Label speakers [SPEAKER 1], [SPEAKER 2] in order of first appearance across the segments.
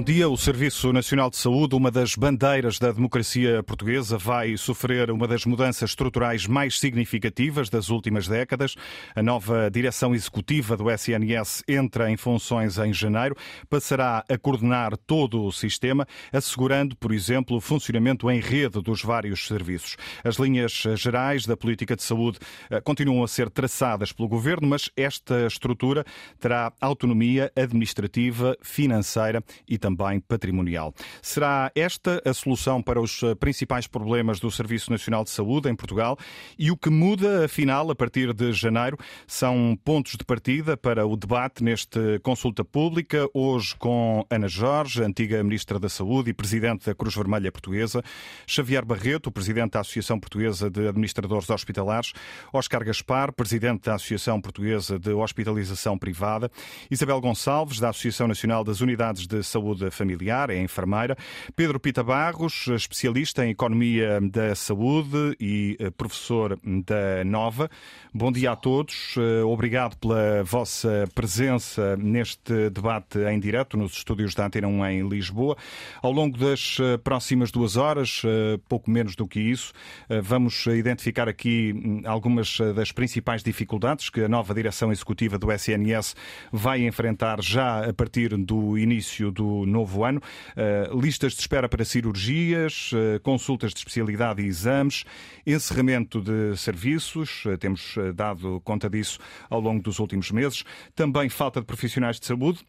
[SPEAKER 1] Bom dia. O Serviço Nacional de Saúde, uma das bandeiras da democracia portuguesa, vai sofrer uma das mudanças estruturais mais significativas das últimas décadas. A nova direção executiva do SNS entra em funções em janeiro, passará a coordenar todo o sistema, assegurando, por exemplo, o funcionamento em rede dos vários serviços. As linhas gerais da política de saúde eh, continuam a ser traçadas pelo governo, mas esta estrutura terá autonomia administrativa, financeira e também patrimonial. Será esta a solução para os eh, principais problemas do Serviço Nacional de Saúde em Portugal? E o que muda, afinal, a partir de janeiro, são pontos de partida para o debate neste consulta pública, hoje com Ana Jorge, antiga Ministra da Saúde e Presidente da Cruz Vermelha Portuguesa, Xavier Barreto, Presidente da Associação Portuguesa de Administradores Hospitalares, Oscar Gaspar, Presidente da Associação Portuguesa de Hospitalização Privada, Isabel Gonçalves, da Associação Nacional das Unidades de Saúde saúde familiar, é enfermeira. Pedro Pita Barros, especialista em economia da saúde e eh, professor da Nova. Bom dia a todos. Eh, obrigado pela vossa presença neste debate em direto nos estúdios da Antena 1 em Lisboa. Ao longo das eh, próximas duas horas, pouco menos do que isso, vamos identificar aqui hum, algumas das principais dificuldades que a nova direção executiva do SNS vai enfrentar já a partir do início do novo ano. Uh, listas de espera para cirurgias, uh, consultas de especialidade e exames, encerramento de serviços, uh, temos dado conta disso ao longo dos últimos meses. Também falta de profissionais de saúde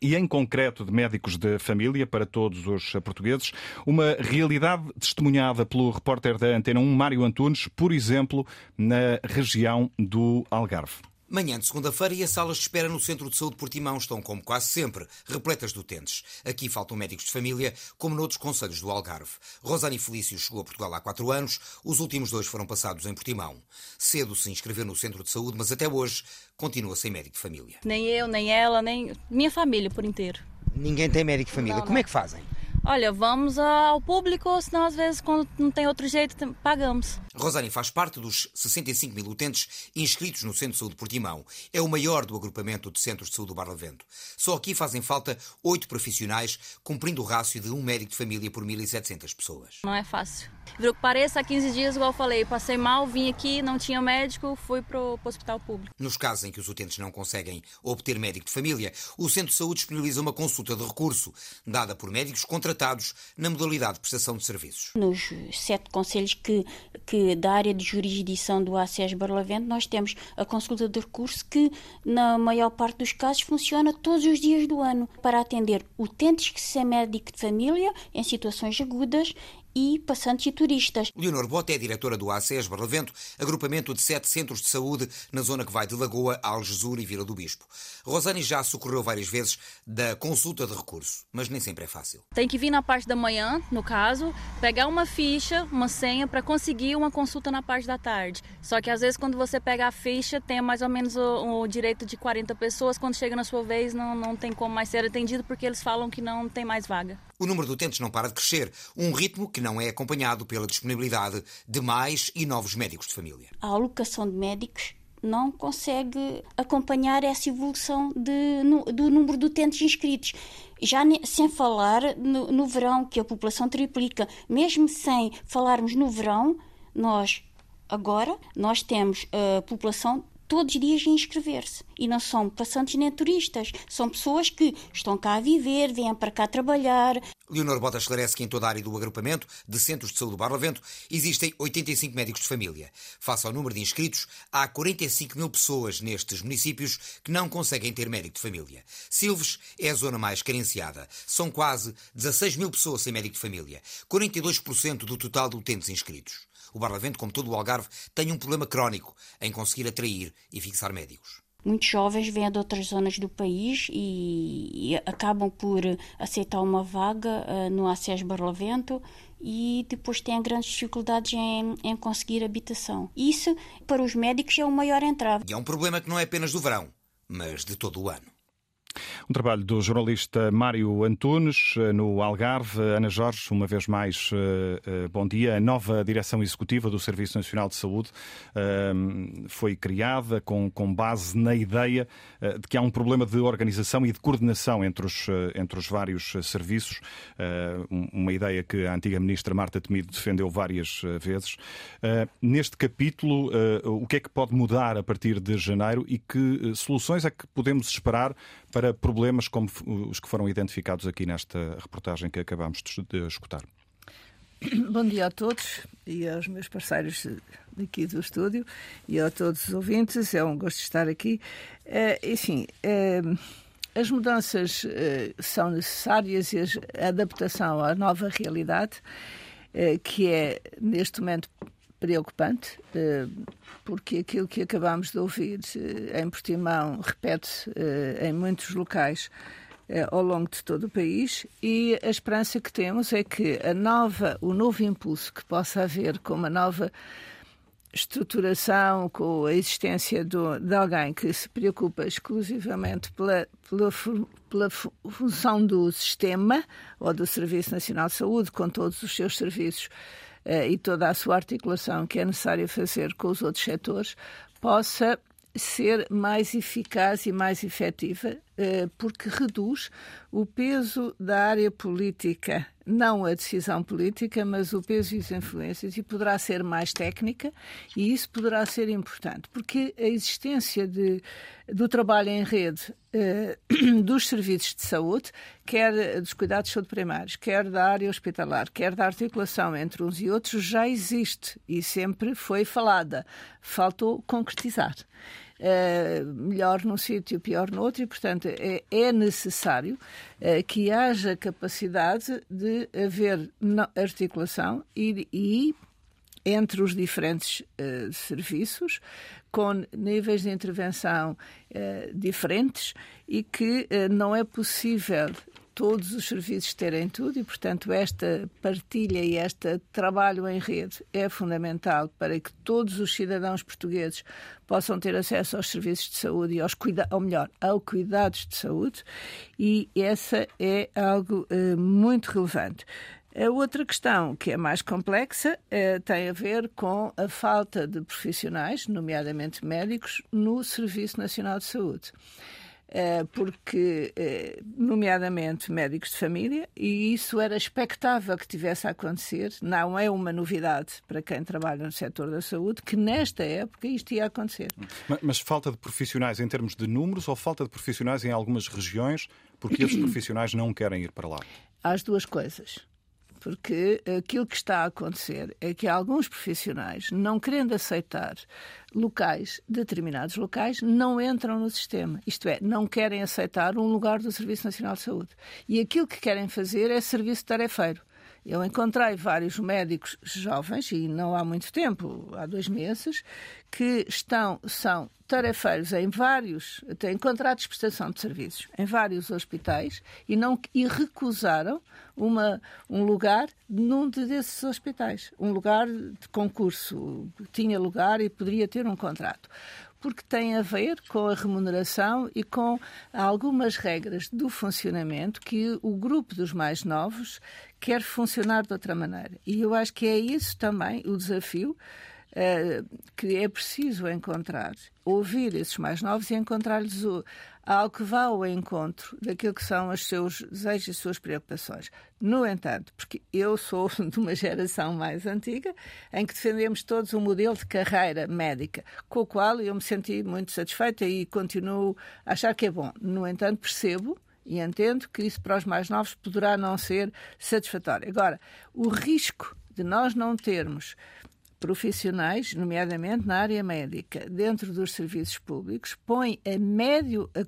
[SPEAKER 1] e, em concreto, de médicos de família para todos os portugueses. Uma realidade testemunhada pelo repórter da Antena 1, Mário Antunes, por exemplo, na região do Algarve.
[SPEAKER 2] Manhã de segunda-feira e as salas de espera no Centro de Saúde Portimão estão, como quase sempre, repletas de utentes. Aqui faltam médicos de família, como noutros conselhos do Algarve. Rosane Felício chegou a Portugal há quatro anos, os últimos dois foram passados em Portimão. Cedo se inscreveu no Centro de Saúde, mas até hoje continua sem médico de família.
[SPEAKER 3] Nem eu, nem ela, nem minha família por inteiro.
[SPEAKER 2] Ninguém tem médico de família.
[SPEAKER 3] Não,
[SPEAKER 2] como
[SPEAKER 3] não.
[SPEAKER 2] é que fazem?
[SPEAKER 3] Olha, vamos ao público, senão às vezes quando não tem outro jeito, pagamos.
[SPEAKER 2] Rosane faz parte dos 65 mil utentes inscritos no Centro de Saúde Portimão. É o maior do agrupamento de centros de saúde do Barlavento. Só aqui fazem falta oito profissionais, cumprindo o rácio de um médico de família por 1.700 pessoas.
[SPEAKER 3] Não é fácil. Viu que pareça, há 15 dias, igual eu falei, passei mal, vim aqui, não tinha médico, fui para o hospital público.
[SPEAKER 2] Nos casos em que os utentes não conseguem obter médico de família, o Centro de Saúde disponibiliza uma consulta de recurso, dada por médicos contratados na modalidade de prestação de serviços.
[SPEAKER 4] Nos sete conselhos que, que da área de jurisdição do ACES Barlavento, nós temos a consulta de recurso que, na maior parte dos casos, funciona todos os dias do ano para atender utentes que se é médico de família em situações agudas e passantes e turistas.
[SPEAKER 2] Leonor Bota é diretora do ACES Barlavento, agrupamento de sete centros de saúde na zona que vai de Lagoa, Algesur e Vila do Bispo. Rosane já socorreu várias vezes da consulta de recurso, mas nem sempre é fácil.
[SPEAKER 3] Tem que vir na parte da manhã, no caso, pegar uma ficha, uma senha para conseguir uma consulta na parte da tarde. Só que às vezes quando você pega a ficha, tem mais ou menos o, o direito de 40 pessoas, quando chega na sua vez não, não tem como mais ser atendido porque eles falam que não tem mais vaga.
[SPEAKER 2] O número de utentes não para de crescer, um ritmo que não é acompanhado pela disponibilidade de mais e novos médicos de família.
[SPEAKER 4] A alocação de médicos não consegue acompanhar essa evolução de, do número de utentes inscritos. Já ne, sem falar no, no verão, que a população triplica. Mesmo sem falarmos no verão, nós agora nós temos a população todos os dias a inscrever-se. E não são passantes nem turistas, são pessoas que estão cá a viver, vêm para cá trabalhar.
[SPEAKER 2] Leonor Bota esclarece que em toda a área do agrupamento de centros de saúde do Barlavento existem 85 médicos de família. Face ao número de inscritos, há 45 mil pessoas nestes municípios que não conseguem ter médico de família. Silves é a zona mais carenciada. São quase 16 mil pessoas sem médico de família, 42% do total de utentes inscritos. O Barlavento, como todo o Algarve, tem um problema crónico em conseguir atrair e fixar médicos.
[SPEAKER 4] Muitos jovens vêm de outras zonas do país e, acabam por aceitar uma vaga uh, no ACES Barlavento e depois têm grandes dificuldades em, em conseguir habitação. Isso, para os médicos, é o maior entrave.
[SPEAKER 2] E é um problema que não é apenas do verão, mas de todo o ano.
[SPEAKER 1] Um trabalho do jornalista Mário Antunes, eh, no Algarve. Ana Jorge, uma vez mais, eh, eh, bom dia. A nova direção executiva do Serviço Nacional de Saúde foi criada com, base na ideia de que há um problema de organização e de coordenação entre os, entre os vários serviços. Uma ideia que a antiga ministra Marta Temido defendeu várias vezes. Neste capítulo, o que é que pode mudar a partir de janeiro e que soluções é que podemos esperar para problemas como os que foram identificados aqui nesta reportagem que acabamos de escutar.
[SPEAKER 5] Bom dia a todos e aos meus parceiros aqui do estúdio e a todos os ouvintes. É um gosto estar aqui. É, enfim, é, as mudanças é, são necessárias e a adaptação à nova realidade, que é neste momento preocupante, eh, porque aquilo que acabamos de ouvir eh, em Portimão repete-se eh, em muitos locais ao longo de todo o país e a esperança que temos é que a nova, o novo impulso que possa haver com uma nova estruturação, com a existência do, de alguém que se preocupa exclusivamente pela, pela, pela função do sistema ou do Serviço Nacional de Saúde, com todos os seus serviços e toda a sua articulação que é necessária fazer com os outros setores possa ser mais eficaz e mais efetiva, porque reduz o peso da área política, não a decisão política, mas o peso e as influências, e poderá ser mais técnica, e isso poderá ser importante, porque a existência de, do trabalho em rede eh, dos serviços de saúde, quer dos cuidados de saúde primários, quer da área hospitalar, quer da articulação entre uns e outros, já existe e sempre foi falada. Faltou concretizar. Uh, melhor num sítio, pior no outro, e, portanto, é, é necessário uh, que haja capacidade de haver articulação e, e entre os diferentes uh, serviços, com níveis de intervenção diferentes e que não é possível todos os serviços terem tudo e, portanto, esta partilha e este trabalho em rede é fundamental para que todos os cidadãos portugueses possam ter acesso aos serviços de saúde e aos cuida ou melhor, aos cuidados de saúde e essa é algo uh, muito relevante. A outra questão, que é mais complexa, eh, tem a ver com a falta de profissionais, nomeadamente médicos, no Serviço Nacional de Saúde. Eh, porque, eh, nomeadamente, médicos de família, e isso era expectável que tivesse a acontecer. Não é uma novidade para quem trabalha no setor da saúde que, nesta época, isto ia acontecer.
[SPEAKER 1] Mas, mas falta de profissionais em termos de números ou falta de profissionais em algumas regiões porque esses profissionais não querem ir para lá?
[SPEAKER 5] As duas coisas porque aquilo que está a acontecer é que alguns profissionais, não querendo aceitar locais, determinados locais, não entram no sistema. Isto é, não querem aceitar um lugar do Serviço Nacional de Saúde. E aquilo que querem fazer é serviço tarefeiro. Eu encontrei vários médicos jovens, e não há muito tempo, há dois meses, que estão, são tarefeiros em vários, têm contratos de prestação de serviços em vários hospitais e, não, e recusaram uma, um lugar num desses hospitais. Um lugar de concurso, tinha lugar e poderia ter um contrato porque tem a ver com a remuneração e com algumas regras do funcionamento que o grupo dos mais novos quer funcionar de outra maneira. E eu acho que é isso também o desafio uh, que é preciso encontrar, ouvir esses mais novos e encontrar-lhes algo que vá ao encontro daquilo que são os seus desejos e as suas preocupações. No entanto, porque eu sou de uma geração mais antiga, em que defendemos todos um modelo de carreira médica, com o qual eu me senti muito satisfeita e continuo a achar que é bom. No entanto, percebo e entendo que isso para os mais novos poderá não ser satisfatório. Agora, o risco de nós não termos profissionais, nomeadamente na área médica, dentro dos serviços públicos, põe a médio, a,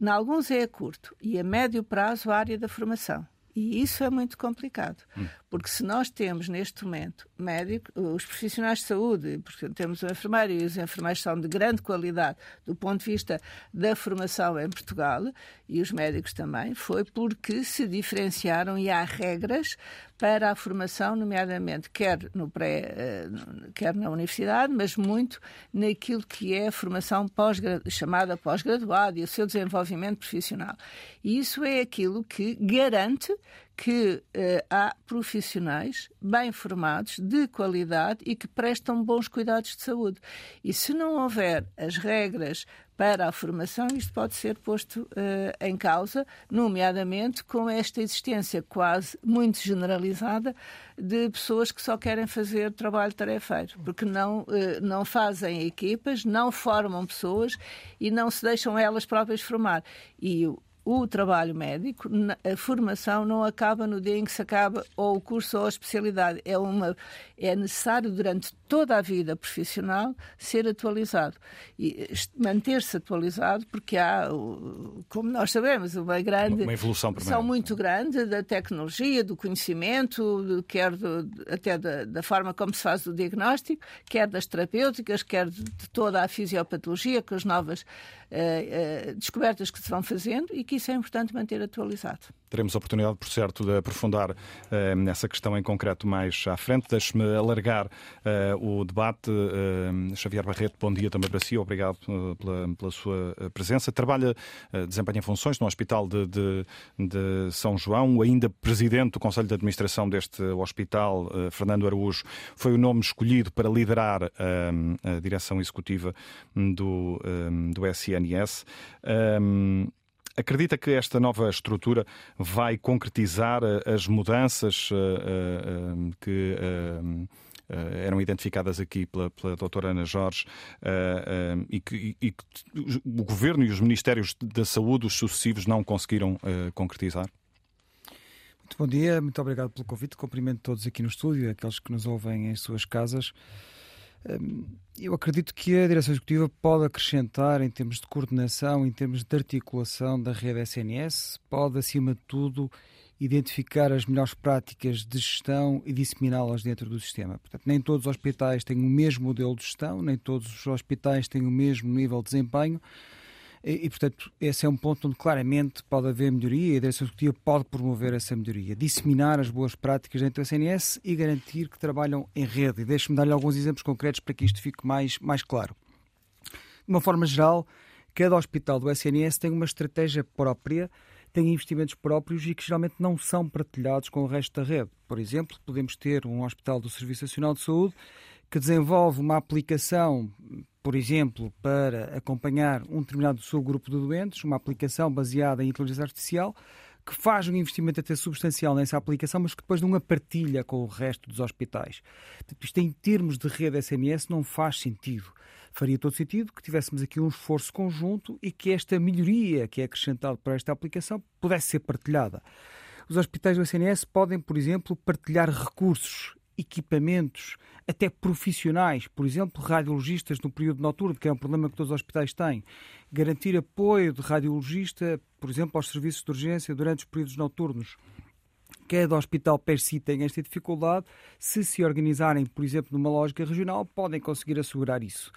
[SPEAKER 5] em alguns é a curto e a médio prazo a área da formação. E isso é muito complicado, hum. Porque se nós temos neste momento médico, os profissionais de saúde, porque temos o enfermeiro e os enfermeiros são de grande qualidade do ponto de vista da formação em Portugal, e os médicos também, foi porque se diferenciaram e há regras para a formação, nomeadamente quer, no pré, eh, quer na universidade, mas muito naquilo que é a formação pós chamada pós-graduada e o seu desenvolvimento profissional. E isso é aquilo que garante que eh, há profissionais bem formados, de qualidade e que prestam bons cuidados de saúde. E se não houver as regras para a formação, isto pode ser posto uh, em causa, nomeadamente com esta existência quase muito generalizada de pessoas que só querem fazer trabalho tarefeiro, porque não, uh, não fazem equipas, não formam pessoas e não se deixam elas próprias formar. E o trabalho médico, a formação não acaba no dia em que se acaba ou o curso ou a especialidade. É, uma, é necessário durante toda a vida profissional ser atualizado e manter-se atualizado porque há, como nós sabemos, uma grande
[SPEAKER 1] uma evolução
[SPEAKER 5] são muito grande da tecnologia, do conhecimento, quer do, até da, da, forma como se faz o diagnóstico, quer das terapêuticas, quer de, de toda a fisiopatologia com as novas descobertas que se vão fazendo e que isso é importante manter atualizado.
[SPEAKER 1] Teremos a oportunidade, por certo, de aprofundar uh, nessa questão em concreto mais à frente. Deixe-me alargar o debate. Xavier Barreto, bom dia também para si. Obrigado pela, pela sua presença. Trabalha, desempenha funções no Hospital de, de, de, São João, ainda presidente do Conselho de Administração deste hospital, Fernando Araújo, foi o nome escolhido para liderar a direção executiva do, do SNS. Acredita que esta nova estrutura vai concretizar eh, as mudanças uh, uh, que eram identificadas aqui pela, pela doutora Ana Jorge e que, e, que o Governo e os Ministérios da Saúde, os sucessivos, não conseguiram concretizar?
[SPEAKER 6] Muito bom dia, muito obrigado pelo convite. Cumprimento todos aqui no estúdio, aqueles que nos ouvem em suas casas. Eu acredito que a direção executiva pode acrescentar em termos de coordenação, em termos de articulação da rede SNS, pode, acima de tudo, identificar as melhores práticas de gestão e disseminá-las dentro do sistema. Portanto, nem todos os hospitais têm o mesmo modelo de gestão, nem todos os hospitais têm o mesmo nível de desempenho. E, portanto, esse é um ponto onde claramente pode haver melhoria e a direção executiva pode promover essa melhoria, disseminar as boas práticas dentro do SNS e garantir que trabalham em rede. E deixe-me dar-lhe alguns exemplos concretos para que isto fique mais, mais claro. De uma forma geral, cada hospital do SNS tem uma estratégia própria, tem investimentos próprios e que geralmente não são partilhados com o resto da rede. Por exemplo, podemos ter um hospital do Serviço Nacional de Saúde que desenvolve uma aplicação por exemplo, para acompanhar um determinado subgrupo de doentes, uma aplicação baseada em inteligência artificial, que faz um investimento até substancial nessa aplicação, mas que depois não a partilha com o resto dos hospitais. Portanto, isto em termos de rede SMS não faz sentido. Faria todo sentido que tivéssemos aqui um esforço conjunto e que esta melhoria que é acrescentada para esta aplicação pudesse ser partilhada. Os hospitais do SNS podem, por exemplo, partilhar recursos equipamentos, até profissionais, por exemplo, radiologistas no período noturno, que é um problema que todos os hospitais têm. Garantir apoio de radiologista, por exemplo, aos serviços de urgência durante os períodos noturnos. Cada hospital per si tem esta dificuldade. Se se organizarem, por exemplo, numa lógica regional, podem conseguir assegurar isso.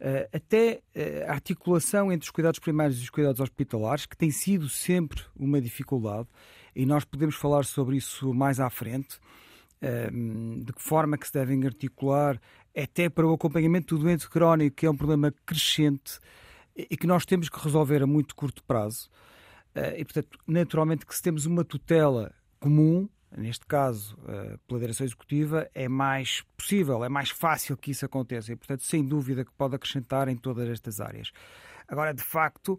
[SPEAKER 6] Uh, até uh, a articulação entre os cuidados primários e os cuidados hospitalares, que tem sido sempre uma dificuldade, e nós podemos falar sobre isso mais à frente de que forma que se devem articular até para o acompanhamento do doente crónico, que é um problema crescente e que nós temos que resolver a muito curto prazo. Ah, e, portanto, naturalmente que se temos uma tutela comum, neste caso ah, pela direção executiva, é mais possível, é mais fácil que isso aconteça. E, portanto, sem dúvida que pode acrescentar em todas estas áreas. Agora, de facto,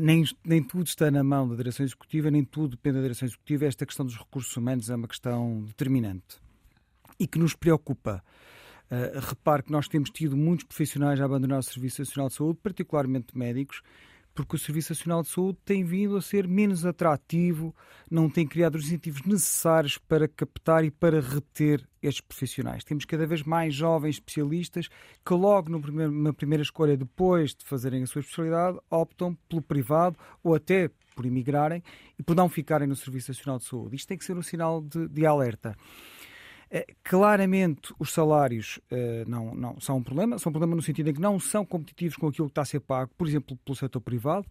[SPEAKER 6] nem, nem tudo está na mão da direção executiva, nem tudo depende da direção executiva. Esta questão dos recursos humanos é uma questão determinante e que nos preocupa. Uh, repare que nós temos tido muitos profissionais a abandonar o Serviço Nacional de Saúde, particularmente médicos, porque o Serviço Nacional de Saúde tem vindo a ser menos atrativo, não tem criado os incentivos necessários para captar e para reter estes profissionais. Temos cada vez mais jovens especialistas que, logo primeiro, na primeira escolha, depois de fazerem a sua especialidade, optam pelo privado ou até por emigrarem e por não ficarem no Serviço Nacional de Saúde. Isto tem que ser um sinal de, de alerta. Eh, claramente, os salários uh, não, não são um problema, são um problema no sentido em que não são competitivos com aquilo que está a ser pago, por exemplo, pelo setor privado.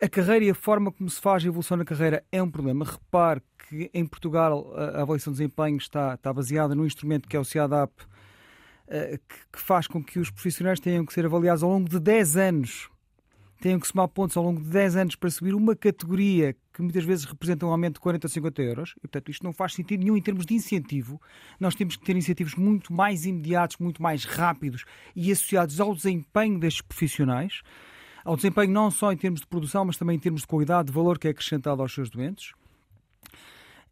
[SPEAKER 6] A carreira e a forma como se faz a evolução na carreira é um problema. Repare que em Portugal a avaliação de desempenho está, está baseada num instrumento que é o CIADAP, eh, que faz com que os profissionais tenham que ser avaliados ao longo de 10 anos tenham que somar pontos ao longo de 10 anos para subir uma categoria que muitas vezes representa um aumento de 40 ou 50 euros, e portanto isto não faz sentido nenhum em termos de incentivo. Nós temos que ter incentivos muito mais imediatos, muito mais rápidos e associados ao desempenho destes profissionais, ao desempenho não só em termos de produção, mas também em termos de qualidade, de valor que é acrescentado aos seus doentes.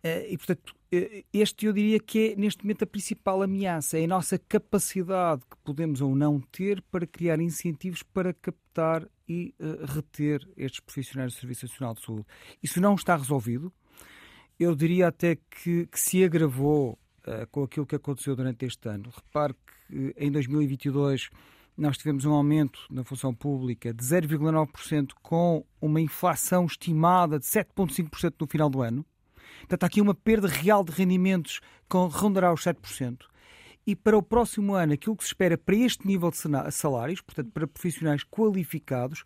[SPEAKER 6] Eh, e, portanto, eh, este eu diria que é, neste momento, a principal ameaça. É a nossa capacidade que podemos ou não ter para criar incentivos para captar e uh, reter estes profissionais do Serviço Nacional de Saúde. Isso não está resolvido. Eu diria até que, que se agravou uh, com aquilo que aconteceu durante este ano. Repare que em 2022 nós tivemos um aumento na função pública de 0,9%, com uma inflação estimada de 7,5% no final do ano. Portanto, há aqui uma perda real de rendimentos que rondará os 7% e para o próximo ano aquilo que se espera para este nível de salários, portanto para profissionais qualificados,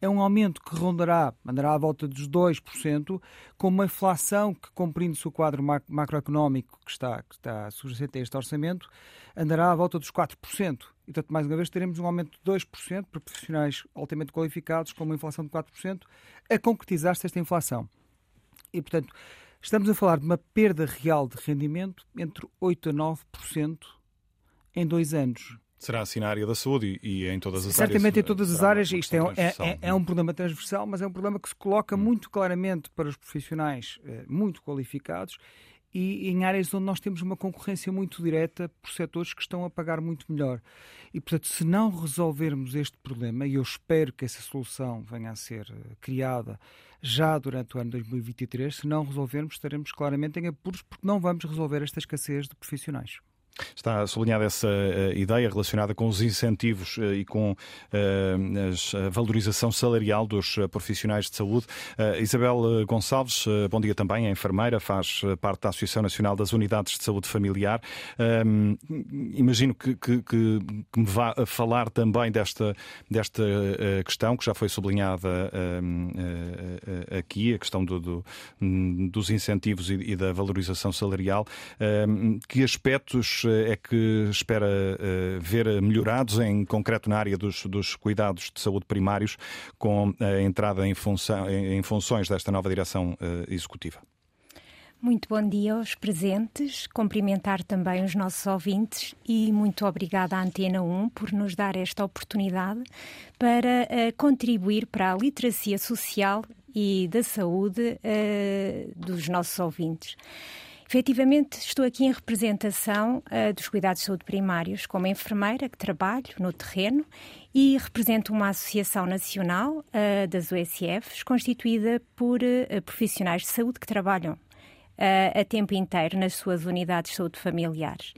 [SPEAKER 6] é um aumento que rondará, andará à volta dos 2%, com uma inflação que, compreende-se o quadro macroeconómico que está, que está a este orçamento, andará à volta dos 4%. E, portanto, mais uma vez, teremos um aumento de 2% para profissionais altamente qualificados, com uma inflação de 4%, a concretizar-se esta inflação. E, portanto, estamos a falar de uma perda real de rendimento entre 8% a 9% em dois anos.
[SPEAKER 1] Será assim na área da saúde e, em todas as
[SPEAKER 6] Certamente
[SPEAKER 1] áreas?
[SPEAKER 6] Certamente em todas as áreas. Isto é, é, é, é, um problema transversal, mas é um problema que se coloca hum. muito claramente para os profissionais eh, muito qualificados e em áreas onde nós temos uma concorrência muito direta por setores que estão a pagar muito melhor. E, portanto, se não resolvermos este problema, e eu espero que essa solução venha a ser eh, criada já durante o ano 2023, se não resolvermos, estaremos claramente em apuros porque não vamos resolver esta escassez de profissionais.
[SPEAKER 1] Está sublinhada essa uh, ideia relacionada com os incentivos uh, e com uh, a valorização salarial dos profissionais de saúde. Isabel Gonçalves, bom dia também, é enfermeira, faz parte da Associação Nacional das Unidades de Saúde Familiar. Ehm, imagino que, que, que, me vá falar também desta, desta questão que já foi sublinhada ehm, aqui, a questão do, do, dos incentivos e, e, da valorização salarial. Ehm, que aspectos é que espera eh, ver melhorados, em concreto na área dos, dos cuidados de saúde primários, com a entrada em, função, em funções desta nova direção eh, executiva?
[SPEAKER 7] Muito bom dia aos presentes, cumprimentar também os nossos ouvintes e muito obrigada à Antena 1 por nos dar esta oportunidade para uh, contribuir para a literacia social e da saúde uh, dos nossos ouvintes. Efetivamente, estou aqui em representação uh, dos cuidados de saúde primários, como enfermeira que trabalho no terreno e represento uma associação nacional uh, das USFs, constituída por uh, profissionais de saúde que trabalham a tempo inteiro nas suas unidades de saúde familiares.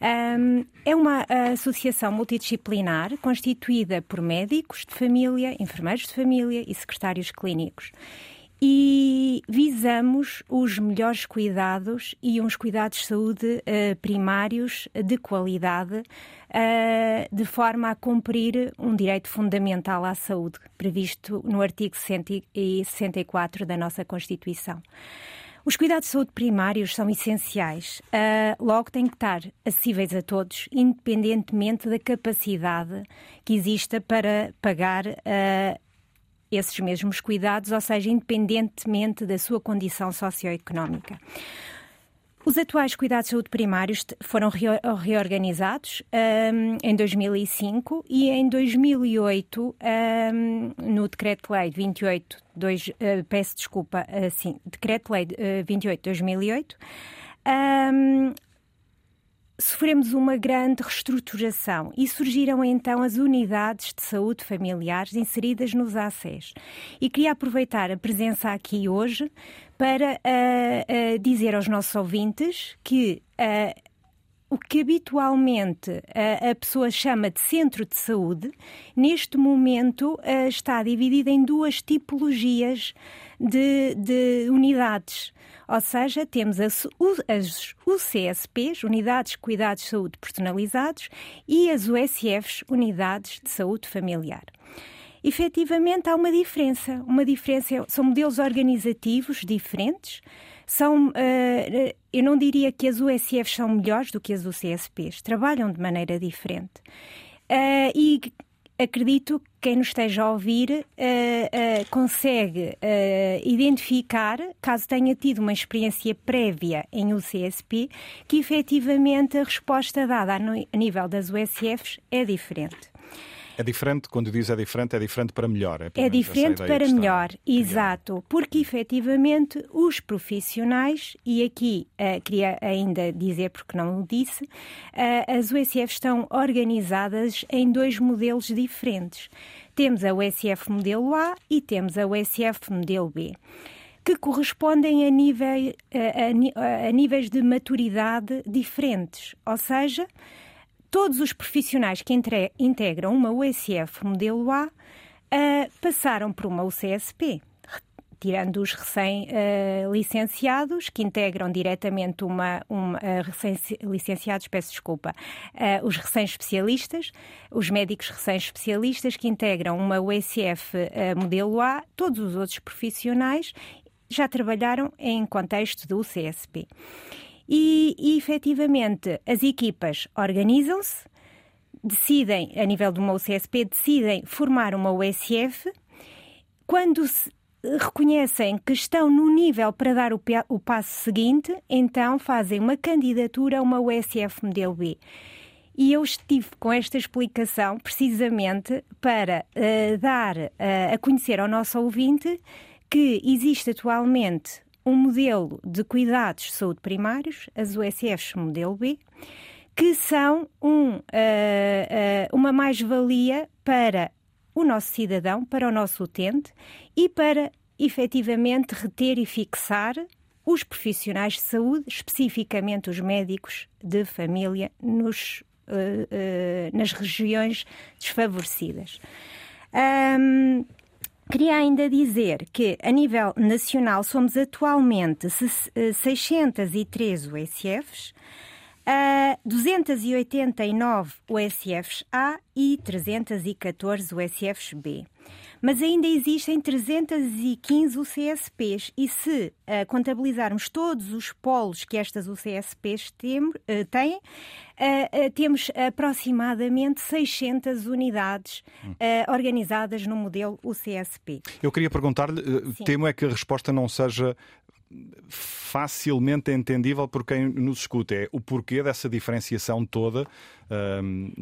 [SPEAKER 7] Um, é uma associação multidisciplinar constituída por médicos de família, enfermeiros de família e secretários clínicos e visamos os melhores cuidados e uns cuidados de saúde uh, primários de qualidade, uh, de forma a cumprir um direito fundamental à saúde, previsto no artigo 164 da nossa Constituição. Os cuidados de saúde primários são essenciais, uh, logo têm que estar acessíveis a todos, independentemente da capacidade que exista para pagar uh, esses mesmos cuidados, ou seja, independentemente da sua condição socioeconómica. Os atuais cuidados de saúde primários foram reorganizados um, em 2005 e em 2008, um, no Decreto-Lei 28, dois, uh, peço desculpa, assim, Decreto-Lei uh, 28 de 2008, um, sofremos uma grande reestruturação e surgiram então as unidades de saúde familiares inseridas nos ACES. E queria aproveitar a presença aqui hoje para uh, uh, dizer aos nossos ouvintes que uh, o que habitualmente a, pessoa chama de centro de saúde, neste momento está dividido em duas tipologias de, de unidades. Ou seja, temos as, as UCSPs, Unidades de Cuidados de Saúde Personalizados, e as USFs, Unidades de Saúde Familiar. efetivamente há uma diferença. Uma diferença são modelos organizativos diferentes. São, uh, eu não diria que as USFs são melhores do que as UCSPs, trabalham de maneira diferente. Uh, e acredito que quem nos esteja a ouvir uh, uh, consegue uh, identificar, caso tenha tido uma experiência prévia em UCSP, que efetivamente a resposta dada a nível das USFs é diferente.
[SPEAKER 1] É diferente, quando diz é diferente, é diferente para melhor.
[SPEAKER 7] É, é diferente para melhor, exato. Porque efetivamente os profissionais, e aqui uh, queria ainda dizer, porque não o disse, uh, as USF estão organizadas em dois modelos diferentes. Temos a USF modelo A e temos a USF modelo B que correspondem a, nível, a, a, a níveis de maturidade diferentes. Ou seja, todos os profissionais que entre, integram uma USF modelo A uh, passaram por uma UCSP, tirando os recém-licenciados, uh, que integram diretamente uma. uma uh, recém-licenciados, peço desculpa, os recém-especialistas, os médicos recém-especialistas, que integram uma USF modelo A, todos os outros profissionais já trabalharam em contexto do UCSP e, e efetivamente as equipas organizam-se, decidem, a nível de uma UCSP, decidem formar uma USF. Quando se reconhecem que estão no nível para dar o, o passo seguinte, então fazem uma candidatura a uma USF modelo B. E eu estive com esta explicação precisamente para uh, dar uh, a conhecer ao nosso ouvinte que existe atualmente um modelo de cuidados de saúde primários, as USFs modelo B, que são um, uh, uh, uma mais-valia para o nosso cidadão, para o nosso utente e para efetivamente reter e fixar os profissionais de saúde, especificamente os médicos de família, nos, uh, nas regiões desfavorecidas. Um, Queria ainda dizer que, a nível nacional, somos atualmente 603 USFs, 289 USFs A e 314 USFs B mas ainda existem 315 UCSPs e se uh, contabilizarmos todos os polos que estas UCSPs tem, uh, têm, uh, temos aproximadamente 600 unidades organizadas no modelo UCSP.
[SPEAKER 1] Eu queria perguntar-lhe, temo é que a resposta não seja facilmente entendível por quem nos escuta. É o porquê dessa diferenciação toda um,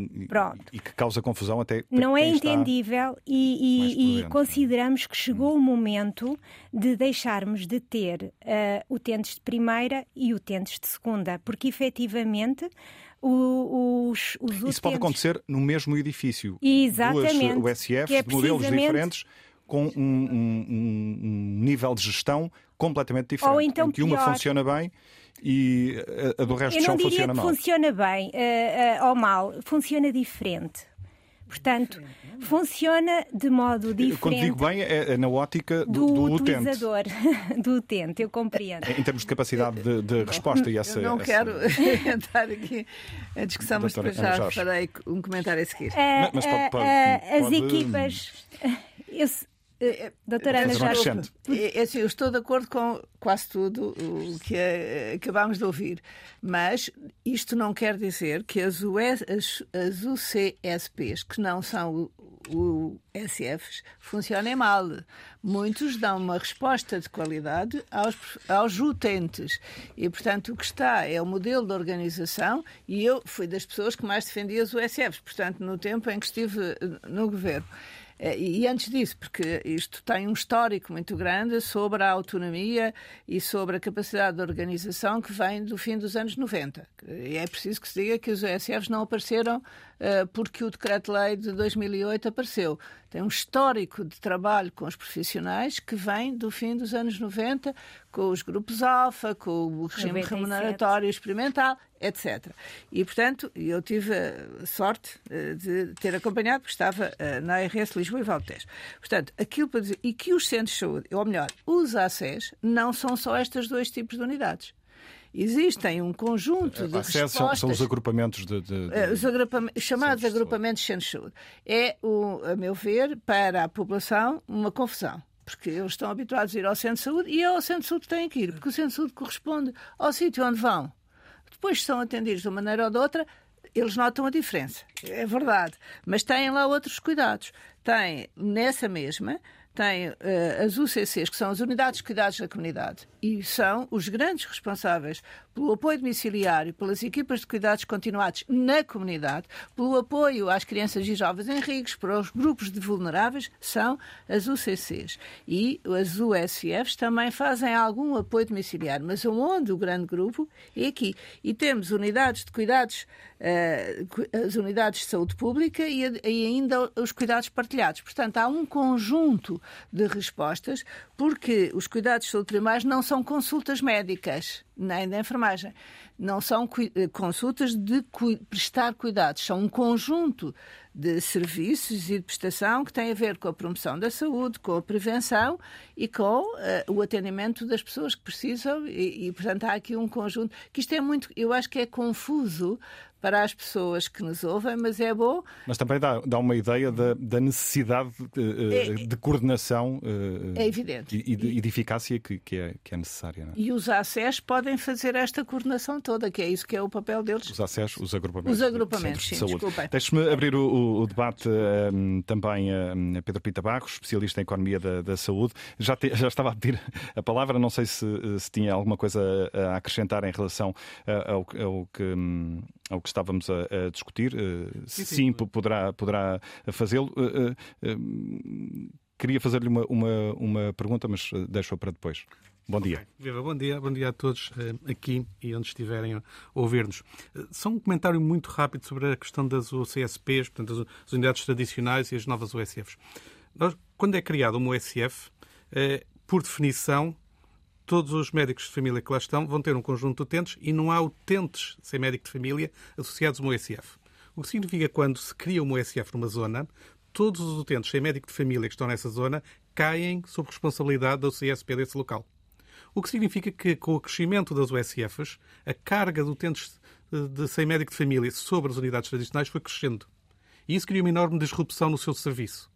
[SPEAKER 1] e que causa confusão até.
[SPEAKER 7] Não é entendível e, e, e consideramos que chegou o momento de deixarmos de ter uh, utentes de primeira e utentes de segunda, porque efetivamente. os, os
[SPEAKER 1] Isso pode acontecer no mesmo edifício.
[SPEAKER 7] Exatamente.
[SPEAKER 1] Duas USFs é de modelos diferentes com um, um, um, nível de gestão completamente diferente.
[SPEAKER 7] Ou então
[SPEAKER 1] em que uma funciona bem e a, a do resto
[SPEAKER 7] do
[SPEAKER 1] chão funciona
[SPEAKER 7] mal. funciona bem uh, uh, ou mal, funciona diferente. Portanto, funciona de modo diferente.
[SPEAKER 1] Quando digo bem, é, é na ótica do,
[SPEAKER 7] do,
[SPEAKER 1] do
[SPEAKER 7] utilizador, utente. do utente, eu compreendo.
[SPEAKER 1] Em termos de capacidade de, de resposta e essa.
[SPEAKER 5] Eu não
[SPEAKER 1] essa...
[SPEAKER 5] quero entrar aqui a discussão, mas depois já farei um comentário a seguir.
[SPEAKER 7] Uh, mas pode, pode, as pode... equipas. Eu, eh, doutora Ana
[SPEAKER 5] Jorge. É, é, assim, eu estou de acordo com quase tudo o que é, acabámos de ouvir, mas isto não quer dizer que as, US, as, as UCSPs, que não são o, SFs, funcionem mal. Muitos dão uma resposta de qualidade aos, aos utentes. E, portanto, o que está é o modelo de organização, e eu fui das pessoas que mais defendia as USFs, portanto, no tempo em que estive no governo. Eh, e antes disso, porque isto tem um histórico muito grande sobre a autonomia e sobre a capacidade de organização que vem do fim dos anos 90. E é preciso que se diga que os OSFs não apareceram uh, porque o Decreto-Lei de 2008 apareceu. Tem um histórico de trabalho com os profissionais que vem do fim dos anos 90, com os grupos alfa, com o regime 97. remuneratório experimental, etc. E, portanto, eu tive a sorte uh, de ter acompanhado, porque estava uh, na RS Lisboa e Valtejo. Portanto, aquilo para dizer, e que os centros de saúde, ou melhor, os ACES, não são só estes dois tipos de unidades. Existem um conjunto de
[SPEAKER 1] Acesso
[SPEAKER 5] respostas...
[SPEAKER 1] São, os agrupamentos de... de,
[SPEAKER 5] de os agrupamentos, chamados agrupamentos de centros de saúde. É, o, a meu ver, para a população, uma confusão porque eles estão habituados a ir ao centro de saúde e é ao centro de saúde que têm que ir, porque o centro de saúde corresponde ao sítio onde vão. Depois são atendidos de uma maneira ou de outra, eles notam a diferença, é verdade, mas têm lá outros cuidados. Têm nessa mesma tem uh, as UCCs, que são as Unidades de Cuidados da Comunidade, e são os grandes responsáveis pelo apoio domiciliário, pelas equipas de cuidados continuados na comunidade, pelo apoio às crianças e jovens em para os grupos de vulneráveis, são as UCCs. E as USFs também fazem algum apoio domiciliário, mas onde o grande grupo é aqui. E temos unidades de cuidados, uh, as unidades de saúde pública e ainda os cuidados partilhados. Portanto, há um conjunto de respostas, porque os cuidados de saúde primários não são consultas médicas, nem da enfermagem. Não são eh, consultas de prestar cuidados, são um conjunto de serviços e de prestação que tem a ver com a promoção da saúde, com a prevenção e com uh, o atendimento das pessoas que precisam e, e, portanto, há aqui um conjunto que isto é muito, eu acho que é confuso para as pessoas que nos ouvem, mas é bom.
[SPEAKER 1] Mas também dá, dá uma ideia da, da necessidade de, é, de coordenação
[SPEAKER 5] uh, é evidente.
[SPEAKER 1] E, e, de, eficácia que, que, é, que é necessária. É?
[SPEAKER 5] E os ACES podem fazer esta coordenação toda, que é isso que é o papel deles.
[SPEAKER 1] Os ACES, os agrupamentos.
[SPEAKER 5] Os agrupamentos, sim, de
[SPEAKER 1] saúde. Deixe-me abrir o, o debate um, também a Pedro Pita Barros, especialista em economia da, da saúde. Já, te, já estava a pedir a palavra, não sei se, se tinha alguma coisa a acrescentar em relação ao, ao que. Um, ao que estávamos a, a discutir. Uh, sim, sim, sim, poderá, poderá fazê-lo. Uh, uh, queria fazer-lhe uma, uma, uma pergunta, mas deixo-a para depois. Bom dia. Okay.
[SPEAKER 8] Viva, bom dia. Bom dia a todos aqui e onde estiverem a ouvir-nos. Só um comentário muito rápido sobre a questão das UCSPs, portanto, as unidades tradicionais e as novas USFs. Nós, quando é criada uma USF, por definição, todos os médicos de família que lá estão vão ter um conjunto de utentes e não há utentes sem médico de família associados a uma USF. O que significa quando se cria uma USF numa zona, todos os utentes sem médico de família que estão nessa zona caem sob responsabilidade da UCSP desse local. O que significa que, com o crescimento das USFs, a carga de utentes de sem médico de família sobre as unidades tradicionais foi crescendo. E isso cria uma enorme disrupção no seu serviço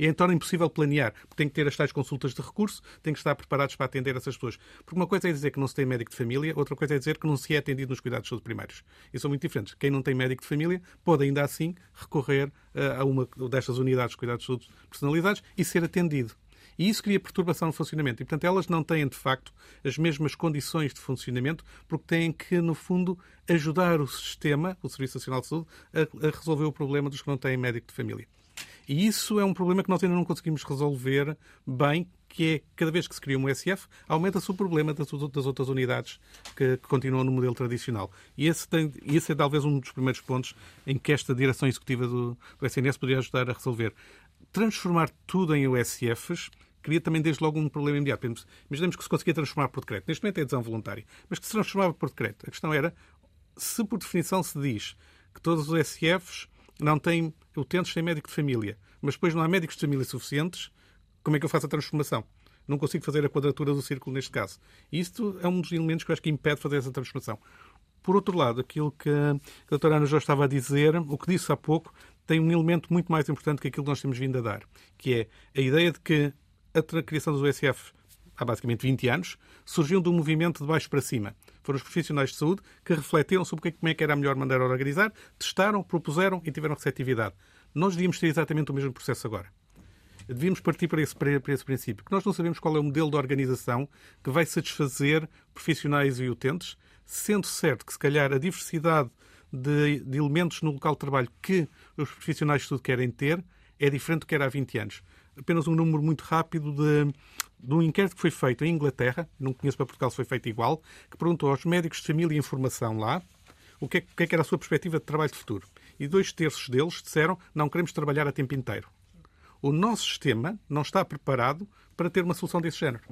[SPEAKER 8] e então é impossível planear, porque tem que ter as tais consultas de recurso, tem que estar preparados para atender essas pessoas. Porque uma coisa é dizer que não se tem médico de família, outra coisa é dizer que não se é atendido nos cuidados de saúde primários. E são muito diferentes. Quem não tem médico de família pode ainda assim recorrer uh, a uma destas unidades de cuidados de saúde personalizados e ser atendido. E isso cria perturbação no funcionamento. E, portanto, elas não têm, de facto, as mesmas condições de funcionamento, porque têm que, no fundo, ajudar o sistema, o Serviço Nacional de Saúde, a, a resolver o problema dos que não têm médico de família. E isso é um problema que nós ainda não conseguimos resolver bem, que é cada vez que se cria um SF, aumenta-se o problema das, das outras unidades que, que, continuam no modelo tradicional. E esse, tem, esse é talvez um dos primeiros pontos em que esta direção executiva do, do SNS poderia ajudar a resolver. Transformar tudo em USFs cria também desde logo um problema imediato. Imaginemos que se conseguia transformar por decreto. Neste momento é adesão voluntária, mas que se transformava por decreto. A questão era, se por definição se diz que todos os SFs não têm utentes sem médico de família, mas depois não há médicos de família suficientes, como é que eu faço a transformação? Não consigo fazer a quadratura do círculo neste caso. Isto é um dos elementos que eu acho que impede fazer essa transformação. Por outro lado, aquilo que a doutora Ana já estava a dizer, o que disse há pouco, tem um elemento muito mais importante que aquilo que nós temos vindo a dar, que é a ideia de que a criação do USF há basicamente 20 anos, surgiu de um movimento de baixo para cima. Foram os profissionais de saúde que refletiram sobre como é que era a melhor maneira de organizar, testaram, propuseram e tiveram receptividade. Nós devíamos ter exatamente o mesmo processo agora. Devíamos partir para esse, para esse princípio, que nós não sabemos qual é o modelo de organização que vai satisfazer profissionais e utentes, sendo certo que, se calhar, a diversidade de, de elementos no local de trabalho que os profissionais de saúde querem ter é diferente do que era há 20 anos apenas um número muito rápido de, de um inquérito que foi feito em Inglaterra, não conheço para Portugal se foi feito igual, que perguntou aos médicos de família e informação lá o que, é, o que, é que era a sua perspectiva de trabalho de futuro. E dois terços deles disseram não queremos trabalhar a tempo inteiro. O nosso sistema não está preparado para ter uma solução desse género.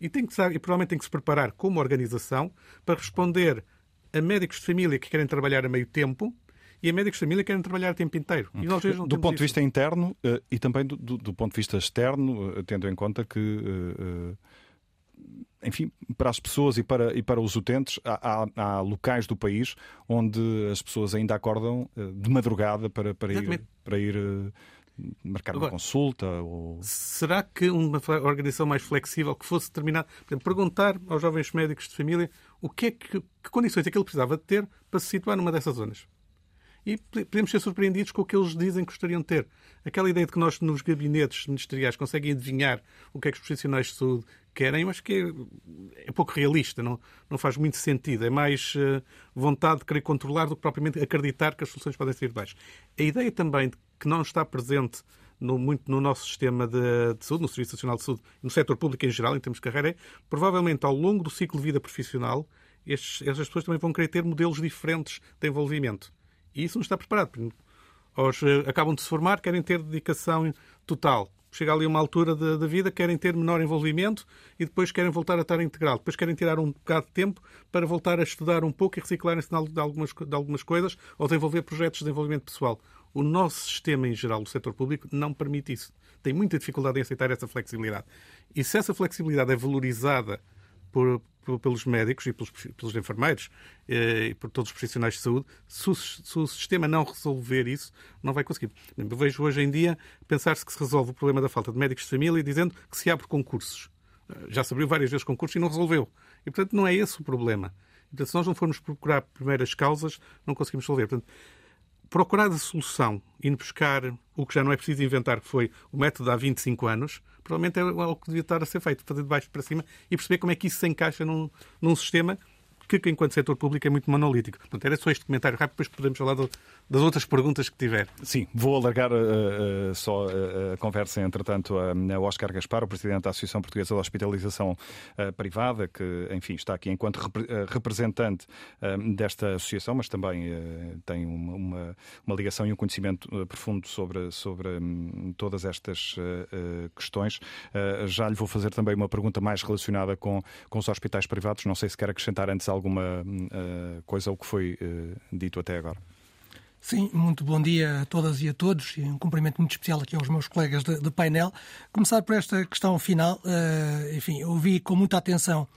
[SPEAKER 8] E, tem que, e provavelmente tem que se preparar como organização para responder a médicos de família que querem trabalhar a meio tempo e a médicos de família querem trabalhar a tempo inteiro.
[SPEAKER 1] E nós do ponto de vista interno uh, e também do, do, do, ponto de vista externo, uh, tendo em conta que uh, enfim, para as pessoas e para, e para os utentes, há, há, há, locais do país onde as pessoas ainda acordam de madrugada para, para ir, para ir marcar uma consulta? Ou...
[SPEAKER 8] Será que uma organização mais flexível que fosse determinada, perguntar aos jovens médicos de família o que é que, que condições é que ele precisava de ter para se situar numa dessas zonas? E podemos ser surpreendidos com o que eles dizem que gostariam de ter. Aquela ideia de que nós, nos gabinetes ministeriais, conseguem adivinhar o que é que os profissionais de saúde querem, acho que é, é pouco realista, não, não faz muito sentido. É mais uh, vontade de querer controlar do que propriamente acreditar que as soluções podem ser de baixo. A ideia também de que não está presente no, muito no nosso sistema de, de, saúde, no Serviço Nacional de Saúde, no setor público em geral, em termos de carreira, é provavelmente ao longo do ciclo de vida profissional, estes, estas pessoas também vão querer ter modelos diferentes de envolvimento. E isso não está preparado. Os, eh, acabam de se formar, querem ter dedicação total. Chega ali uma altura da, da vida, querem ter menor envolvimento e depois querem voltar a estar integral. Depois querem tirar um bocado de tempo para voltar a estudar um pouco e reciclarem-se de algumas, de algumas coisas ou desenvolver projetos de desenvolvimento pessoal. O nosso sistema em geral, do setor público, não permite isso. Tem muita dificuldade em aceitar essa flexibilidade. E se essa flexibilidade é valorizada por, pelos médicos e pelos, pelos enfermeiros eh, e por todos os profissionais de saúde, se o, se o, sistema não resolver isso, não vai conseguir. Eu vejo hoje em dia pensar-se que se resolve o problema da falta de médicos de família dizendo que se abre concursos. Eh, já se abriu várias vezes concursos e não resolveu. E, portanto, não é esse o problema. Portanto, se nós não formos procurar primeiras causas, não conseguimos resolver. Portanto, procurar a solução e buscar o que já não é preciso inventar, que foi o método há 25 anos, provavelmente é o que devia estar a ser feito, fazer de baixo para cima e perceber como é que isso se encaixa num, num sistema que, enquanto setor público, é muito monolítico. Portanto, era só este comentário rápido, depois podemos falar do, das outras perguntas que tiver.
[SPEAKER 1] Sim, vou alargar uh, uh, só uh, a conversa, entretanto, a, Oscar Gaspar, o Presidente da Associação Portuguesa de Hospitalização Privada, que, enfim, está aqui enquanto rep representante desta associação, mas também tem uma, uma, uma, ligação e um conhecimento profundo sobre, sobre um, todas estas questões. já lhe vou fazer também uma pergunta mais relacionada com, com os hospitais privados. Não sei se quer acrescentar antes alguma coisa ao que foi dito até agora.
[SPEAKER 9] Sim, muito bom dia a todas e a todos e um cumprimento muito especial aqui aos meus colegas de, de painel. Começar por esta questão final. Uh, enfim, ouvi com muita atenção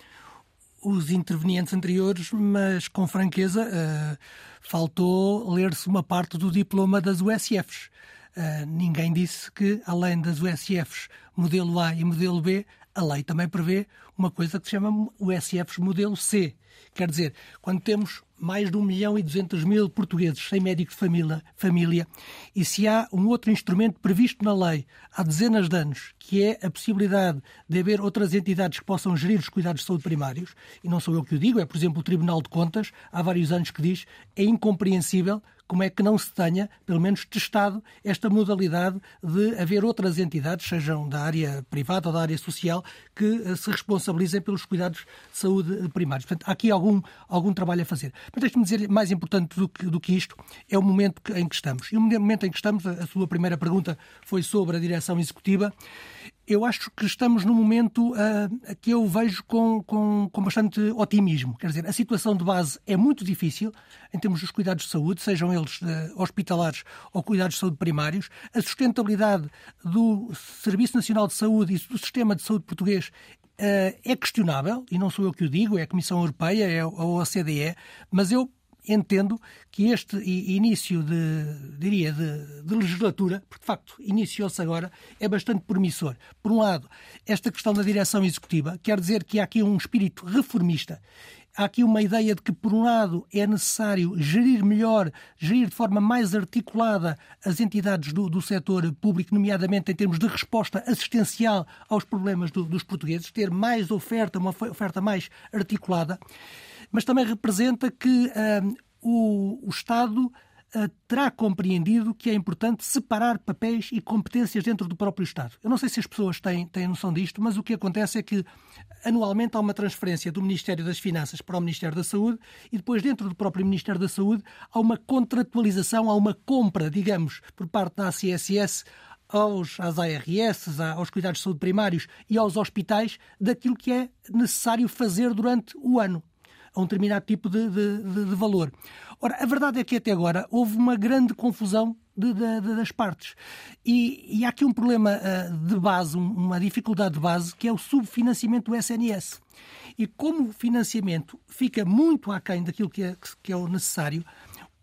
[SPEAKER 9] os intervenientes anteriores, mas com franqueza uh, faltou ler-se uma parte do diploma das USFs. Uh, ninguém disse que, além das USFs modelo A e modelo B, a lei também prevê uma coisa que se chama USFs modelo C. Quer dizer, quando temos mais de 1 milhão e 200 mil portugueses sem médico de família, família, e se há um outro instrumento previsto na lei há dezenas de anos, que é a possibilidade de haver outras entidades que possam gerir os cuidados de saúde primários, e não sou eu que o digo, é por exemplo o Tribunal de Contas, há vários anos que diz, é incompreensível como é que não se tenha, pelo menos, testado esta modalidade de haver outras entidades, sejam da área privada ou da área social, que eh, se responsabilizem pelos cuidados de saúde primários. Portanto, há aqui algum, algum trabalho a fazer. Mas deixe-me dizer, mais importante do que, do que isto, é o momento em que estamos. E o momento em que estamos, a sua primeira pergunta foi sobre a direção executiva eu acho que estamos num momento uh, que eu vejo com, com, com, bastante otimismo. Quer dizer, a situação de base é muito difícil em termos dos cuidados de saúde, sejam eles uh, hospitalares ou cuidados de saúde primários. A sustentabilidade do Serviço Nacional de Saúde e do sistema de saúde português uh, é questionável, e não sou eu que o digo, é a Comissão Europeia, é a OCDE, mas eu entendo que este início de, diria, de, de legislatura, porque de facto iniciou-se agora, é bastante promissor. Por um lado, esta questão da direção executiva quer dizer que há aqui um espírito reformista há aqui uma ideia de que, por um lado, é necessário gerir melhor, gerir de forma mais articulada as entidades do, do setor público, nomeadamente em termos de resposta assistencial aos problemas do, dos portugueses, ter mais oferta, uma oferta mais articulada mas também representa que o, o, Estado uh, terá compreendido que é importante separar papéis e competências dentro do próprio Estado. Eu não sei se as pessoas têm, têm noção disto, mas o que acontece é que anualmente há uma transferência do Ministério das Finanças para o Ministério da Saúde e depois, dentro do próprio Ministério da Saúde, há uma contratualização, há uma compra, digamos, por parte da ACSS aos, às ARS, aos cuidados de saúde primários e aos hospitais daquilo que é necessário fazer durante o ano a um determinado tipo de, de, de, valor. Ora, a verdade é que até agora houve uma grande confusão de, de, das partes. E, e, há aqui um problema uh, de base, uma dificuldade de base, que é o subfinanciamento do SNS. E como o financiamento fica muito aquém daquilo que é, que é o necessário,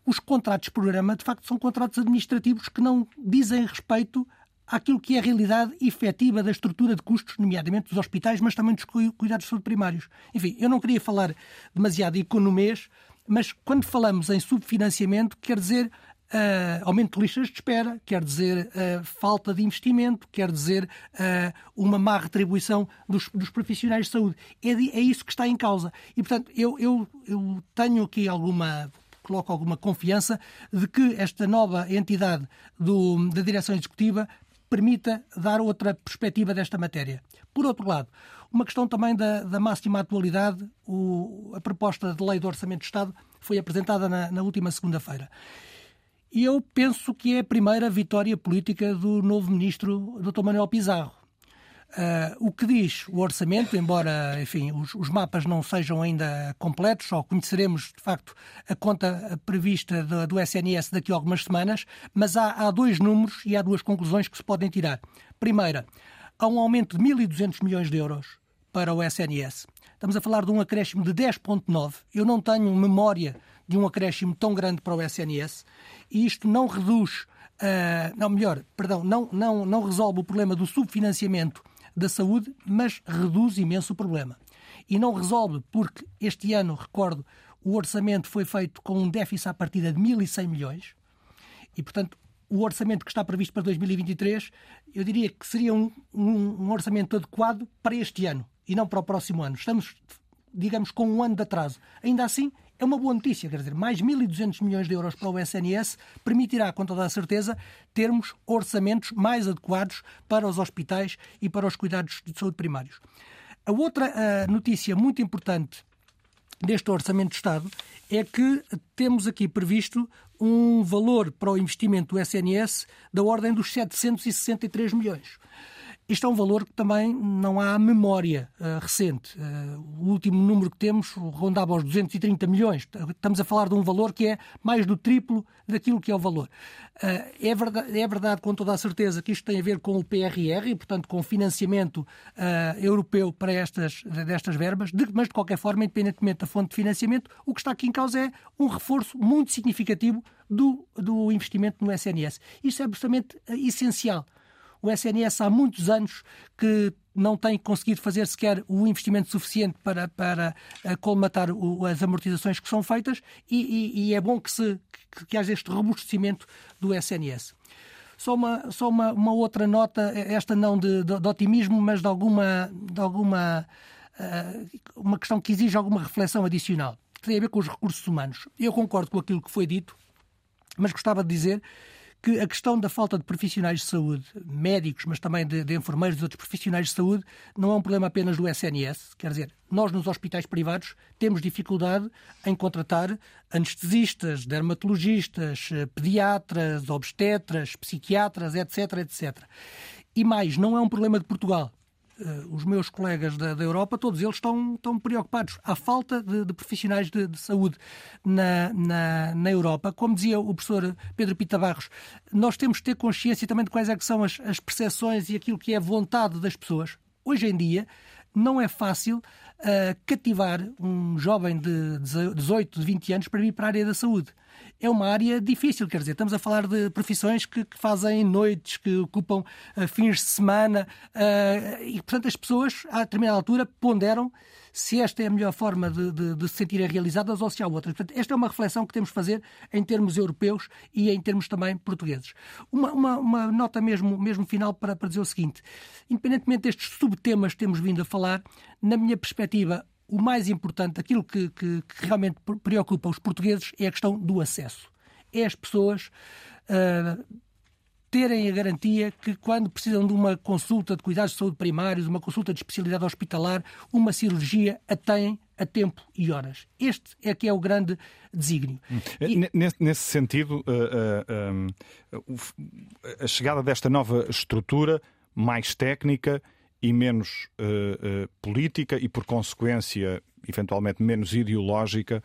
[SPEAKER 9] os contratos de programa, de facto, são contratos administrativos que não dizem respeito àquilo que é a realidade efetiva da estrutura de custos, nomeadamente dos hospitais, mas também dos cuidados de saúde primários. Enfim, eu não queria falar demasiado de economês, mas quando falamos em subfinanciamento, quer dizer uh, aumento de listas de espera, quer dizer uh, falta de investimento, quer dizer uh, uma má retribuição dos, dos profissionais de saúde. É, de, é, isso que está em causa. E, portanto, eu, eu, eu tenho aqui alguma coloco alguma confiança de que esta nova entidade do, da direção executiva permita dar outra perspectiva desta matéria. Por outro lado, uma questão também da, da máxima atualidade, o, a proposta de lei do Orçamento do Estado foi apresentada na, na última segunda-feira. E eu penso que é a primeira vitória política do novo ministro, Dr. Manuel Pizarro. Uh, o que diz o orçamento, embora enfim, os, os, mapas não sejam ainda completos, só conheceremos de facto a conta prevista do, do SNS daqui a algumas semanas, mas há, há, dois números e há duas conclusões que se podem tirar. Primeira, há um aumento de 1.200 milhões de euros para o SNS. Estamos a falar de um acréscimo de 10,9. Eu não tenho memória de um acréscimo tão grande para o SNS e isto não reduz, uh, não melhor, perdão, não, não, não resolve o problema do subfinanciamento da saúde, mas reduz imenso o problema. E não resolve porque este ano, recordo, o orçamento foi feito com um déficit à partida de 1.100 milhões e, portanto, o orçamento que está previsto para 2023, eu diria que seria um, um, um orçamento adequado para este ano e não para o próximo ano. Estamos, digamos, com um ano de atraso. Ainda assim, é uma boa notícia, quer dizer, mais 1.200 milhões de euros para o SNS permitirá, com toda a certeza, termos orçamentos mais adequados para os hospitais e para os cuidados de saúde primários. A outra uh, notícia muito importante deste Orçamento de Estado é que temos aqui previsto um valor para o investimento do SNS da ordem dos 763 milhões. Isto é um valor que também não há memória uh, recente. Uh, o último número que temos rondava aos 230 milhões. Estamos a falar de um valor que é mais do triplo daquilo que é o valor. Uh, é, verdade, é verdade, com toda a certeza, que isto tem a ver com o PRR e, portanto, com o financiamento europeu para estas, destas verbas, de, mas, de qualquer forma, independentemente da fonte de financiamento, o que está aqui em causa é um reforço muito significativo do, do investimento no SNS. Isto é absolutamente essencial. O SNS há muitos anos que não tem conseguido fazer sequer o investimento suficiente para, para eh, colmatar o, as amortizações que são feitas e, e, e é bom que, se, que, que haja este robustecimento do SNS. Só uma, só uma, uma outra nota, esta não de, de, de otimismo, mas de alguma, de alguma uh, uma questão que exige alguma reflexão adicional, que tem a ver com os recursos humanos. Eu concordo com aquilo que foi dito, mas gostava de dizer que a questão da falta de profissionais de saúde, médicos, mas também de, de enfermeiros e outros profissionais de saúde, não é um problema apenas do SNS. Quer dizer, nós nos hospitais privados temos dificuldade em contratar anestesistas, dermatologistas, pediatras, obstetras, psiquiatras, etc, etc. E mais, não é um problema de Portugal. Eh, os meus colegas da, da, Europa, todos eles estão, estão preocupados. Há falta de, de profissionais de, de saúde na, na, na, Europa. Como dizia o professor Pedro Pita Barros, nós temos que ter consciência também de quais é são as, as percepções e aquilo que é vontade das pessoas. Hoje em dia, não é fácil uh, cativar um jovem de 18, de 20 anos para vir para a área da saúde. É uma área difícil, quer dizer, estamos a falar de profissões que, que fazem noites, que ocupam uh, fins de semana, uh, e portanto as pessoas, a determinada altura, ponderam se esta é a melhor forma de, de, de se sentirem realizadas ou se há outras. Portanto, esta é uma reflexão que temos de fazer em termos europeus e em termos também portugueses. Uma, uma, uma nota mesmo, mesmo final para, para dizer o seguinte: independentemente destes subtemas que temos vindo a falar, na minha perspectiva, o mais importante, aquilo que, que, que, realmente preocupa os portugueses é a questão do acesso. É as pessoas uh, terem a garantia que, quando precisam de uma consulta de cuidados de saúde primários, uma consulta de especialidade hospitalar, uma cirurgia, a têm a tempo e horas. Este é que é o grande desígnio.
[SPEAKER 1] Hum. E... Nesse, nesse, sentido, uh, uh, a chegada desta nova estrutura mais técnica e menos uh, uh, política e, por consequência, eventualmente menos ideológica,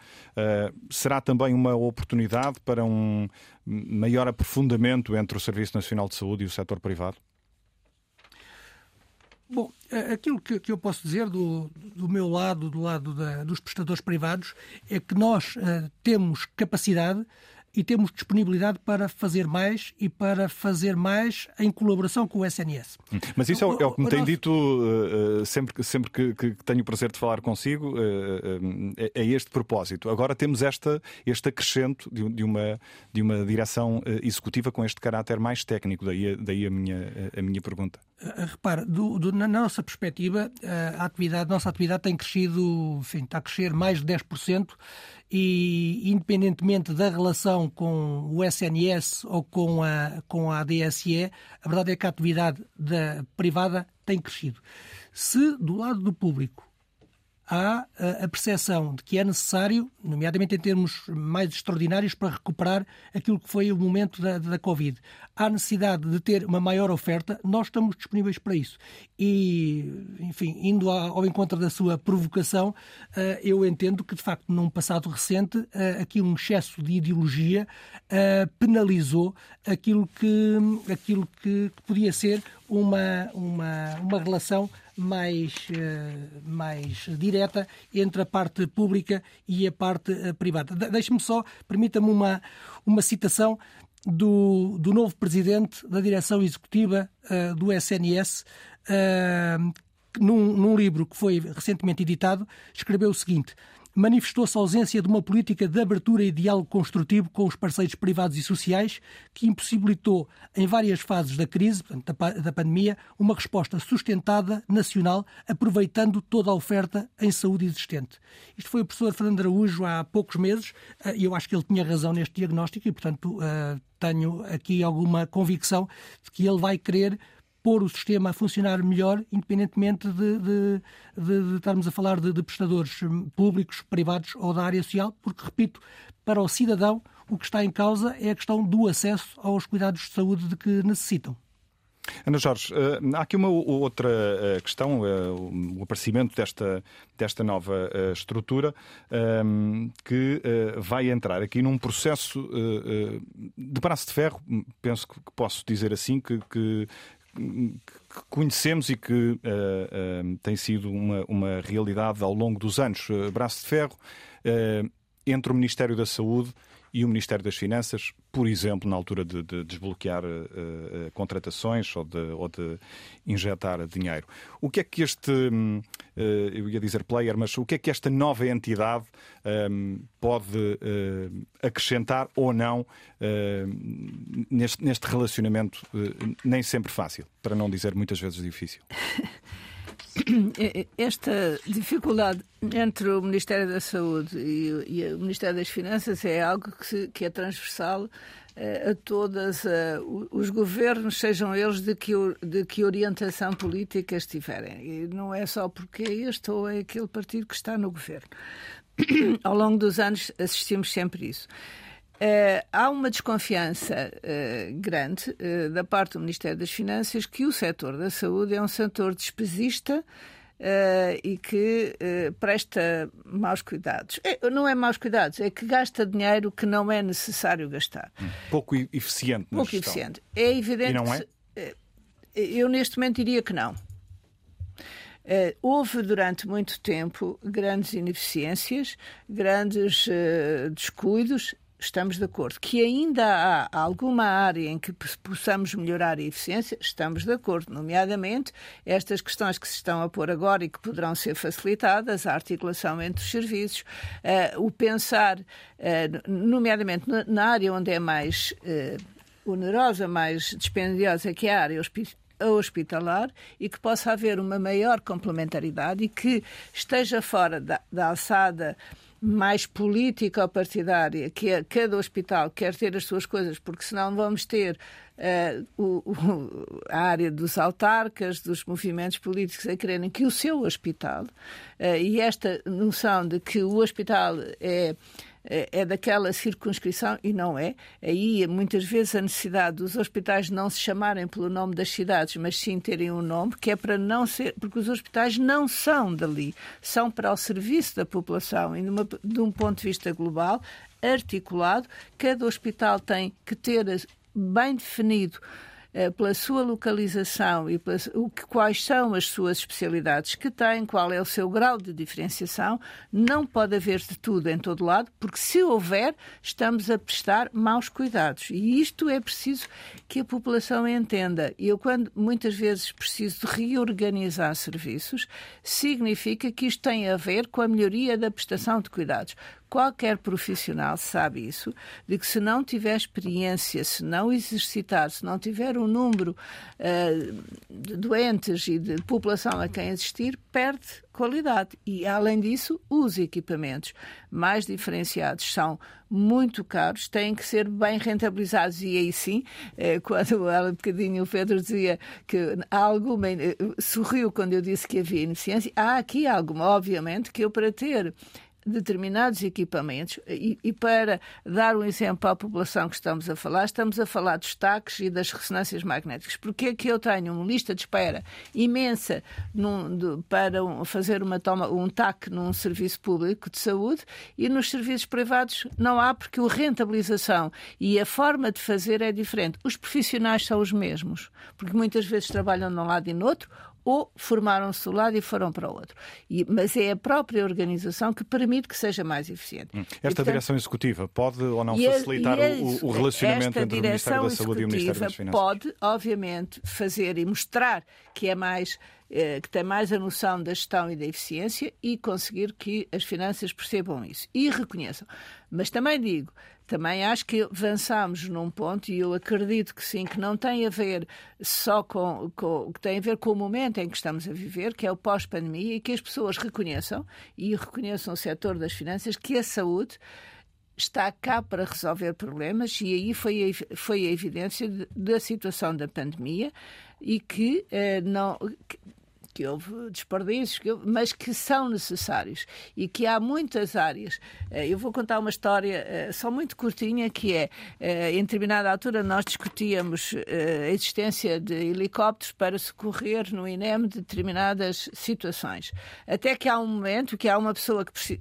[SPEAKER 1] será também uma oportunidade para um maior aprofundamento entre o Serviço Nacional de Saúde e o setor privado?
[SPEAKER 9] Bom, aquilo que, eu posso dizer do, do meu lado, do lado da, dos prestadores privados, é que nós uh, temos capacidade e temos disponibilidade para fazer mais e para fazer mais em colaboração com o SNS.
[SPEAKER 1] Mas isso é, o, é o que me tem dito uh, sempre, sempre que, que, tenho o prazer de falar consigo, uh, é, é, este propósito. Agora temos esta, este acrescento de, de uma, de uma direção executiva com este caráter mais técnico, daí, daí a, minha, a minha pergunta.
[SPEAKER 9] Repara, do, do, na nossa perspectiva, a atividade, a nossa atividade tem crescido, enfim, está a crescer mais de 10% e independentemente da relação com o SNS ou com a, com a ADSE, a verdade é que a atividade da privada tem crescido. Se do lado do público há a percepção de que é necessário, nomeadamente em termos mais extraordinários, para recuperar aquilo que foi o momento da, da Covid. Há necessidade de ter uma maior oferta, nós estamos disponíveis para isso. E, enfim, indo ao encontro da sua provocação, eh, eu entendo que, de facto, num passado recente, eh, aqui um excesso de ideologia eh, penalizou aquilo que, aquilo que podia ser uma, uma, uma relação mais, mais direta entre a parte pública e a parte privada. Deixe-me só, permita-me uma, uma citação do, do novo presidente da direção executiva uh, do SNS, uh, num, num livro que foi recentemente editado, escreveu o seguinte: manifestou-se a ausência de uma política de abertura e diálogo construtivo com os parceiros privados e sociais, que impossibilitou, em várias fases da crise, da pandemia, uma resposta sustentada, nacional, aproveitando toda a oferta em saúde existente. Isto foi o professor Fernando Araújo há poucos meses, eh, e eu acho que ele tinha razão neste diagnóstico, e, portanto, eh, tenho aqui alguma convicção de que ele vai querer pôr o sistema a funcionar melhor, independentemente de, de, de, de estarmos a falar de, prestadores públicos, privados ou da área social, porque, repito, para o cidadão o que está em causa é a questão do acesso aos cuidados de saúde de que necessitam.
[SPEAKER 1] Ana Jorge, eh, há aqui uma outra eh, questão, eh, o aparecimento desta, desta nova estrutura ehm, que vai entrar aqui num processo de braço de ferro, penso que posso dizer assim, que, que que conhecemos e que uh, uh, tem sido uma, uma realidade ao longo dos anos. Uh, braço de ferro entre o Ministério da Saúde e o Ministério das Finanças, por exemplo, na altura de, de desbloquear uh, uh, contratações ou de, ou de, injetar dinheiro. O que é que este, uh, eu ia dizer player, mas o que é que esta nova entidade um, pode acrescentar ou não neste, neste relacionamento nem sempre fácil, para não dizer muitas vezes difícil?
[SPEAKER 5] Esta dificuldade entre o Ministério da Saúde e, e o Ministério das Finanças é algo que, se, que é transversal eh, a todos uh, os governos, sejam eles de que, de que orientação política estiverem. E não é só porque é este ou é aquele partido que está no governo. Ao longo dos anos assistimos sempre isso. Uh, há uma desconfiança uh, grande uh, da parte do Ministério das Finanças que o setor da saúde é um setor despesista e que presta maus cuidados. É, não é maus cuidados, é que gasta dinheiro que não é necessário gastar.
[SPEAKER 1] Hum, pouco eficiente.
[SPEAKER 5] Pouco gestão. eficiente. É evidente.
[SPEAKER 1] E não é?
[SPEAKER 5] Que, eu neste momento diria que não. Uh, houve durante muito tempo grandes ineficiências, grandes uh, descuidos, estamos de acordo. Que ainda há alguma área em que possamos melhorar a eficiência, estamos de acordo. Nomeadamente, estas questões que se estão a pôr agora e que poderão ser facilitadas, a articulação entre os serviços, uh, o pensar, uh, nomeadamente na área onde é mais uh, onerosa, mais dispendiosa, que é a área hospitalar e que possa haver uma maior complementaridade e que esteja fora da, da alçada mais política partidária, que é, cada hospital quer ter as suas coisas, porque senão vamos ter uh, o, o, a área dos autarcas, dos movimentos políticos a quererem que o seu hospital, uh, e esta noção de que o hospital é é, é daquela circunscrição e não é. Aí, muitas vezes, a necessidade dos hospitais não se chamarem pelo nome das cidades, mas sim terem um nome, que é para não ser. Porque os hospitais não são dali, são para o serviço da população e, numa, de um ponto de vista global, articulado, cada hospital tem que ter bem definido eh, pela sua localização e pela, o que, quais são as suas especialidades que tem, qual é o seu grau de diferenciação. Não pode haver de tudo em todo lado, porque se houver, estamos a prestar maus cuidados. E isto é preciso que a população entenda. Eu, quando muitas vezes preciso de reorganizar serviços, significa que isto tem a ver com a melhoria da prestação de cuidados. Qualquer profissional sabe isso, de que se não tiver experiência, se não exercitar, se não tiver um número uh, de doentes e de população a quem assistir, perde qualidade. E, além disso, os equipamentos mais diferenciados são muito caros, têm que ser bem rentabilizados. E aí sim, eh, quando ela, um bocadinho, o Pedro dizia que há alguma. Eh, sorriu quando eu disse que havia ineficiência, há aqui alguma, obviamente, que eu, para ter determinados equipamentos e, e, para dar um exemplo à população que estamos a falar, estamos a falar dos taques e das ressonâncias magnéticas. Porque é que eu tenho uma lista de espera imensa num, de, para um, fazer uma toma, um TAC num serviço público de saúde e nos serviços privados não há porque a rentabilização e a forma de fazer é diferente. Os profissionais são os mesmos, porque muitas vezes trabalham de um lado e no outro, ou formaram-se do lado e foram para o outro. E, mas é a própria organização que permite que seja mais eficiente. Hum.
[SPEAKER 1] Esta e, portanto, direção executiva pode ou não facilitar a, o, o, relacionamento entre o Ministério da Saúde e o Ministério das Finanças?
[SPEAKER 5] Pode, obviamente, fazer e mostrar que é mais que tem mais a noção da gestão e da eficiência e conseguir que as finanças percebam isso e reconheçam. Mas também digo, também acho que avançamos num ponto, e eu acredito que sim, que não tem a ver só com, com que tem a ver com o momento em que estamos a viver, que é o pós-pandemia, e que as pessoas reconheçam, e reconheçam o setor das finanças, que a saúde está cá para resolver problemas e aí foi a, foi a evidência da situação da pandemia e que eh, não que, que houve desperdícios, que houve, mas que são necessários e que há muitas áreas. Eh, eu vou contar uma história eh, só muito curtinha, que é, eh, em determinada altura, nós discutíamos a existência de helicópteros para socorrer no INEM de determinadas situações. Até que há um momento que há uma pessoa que,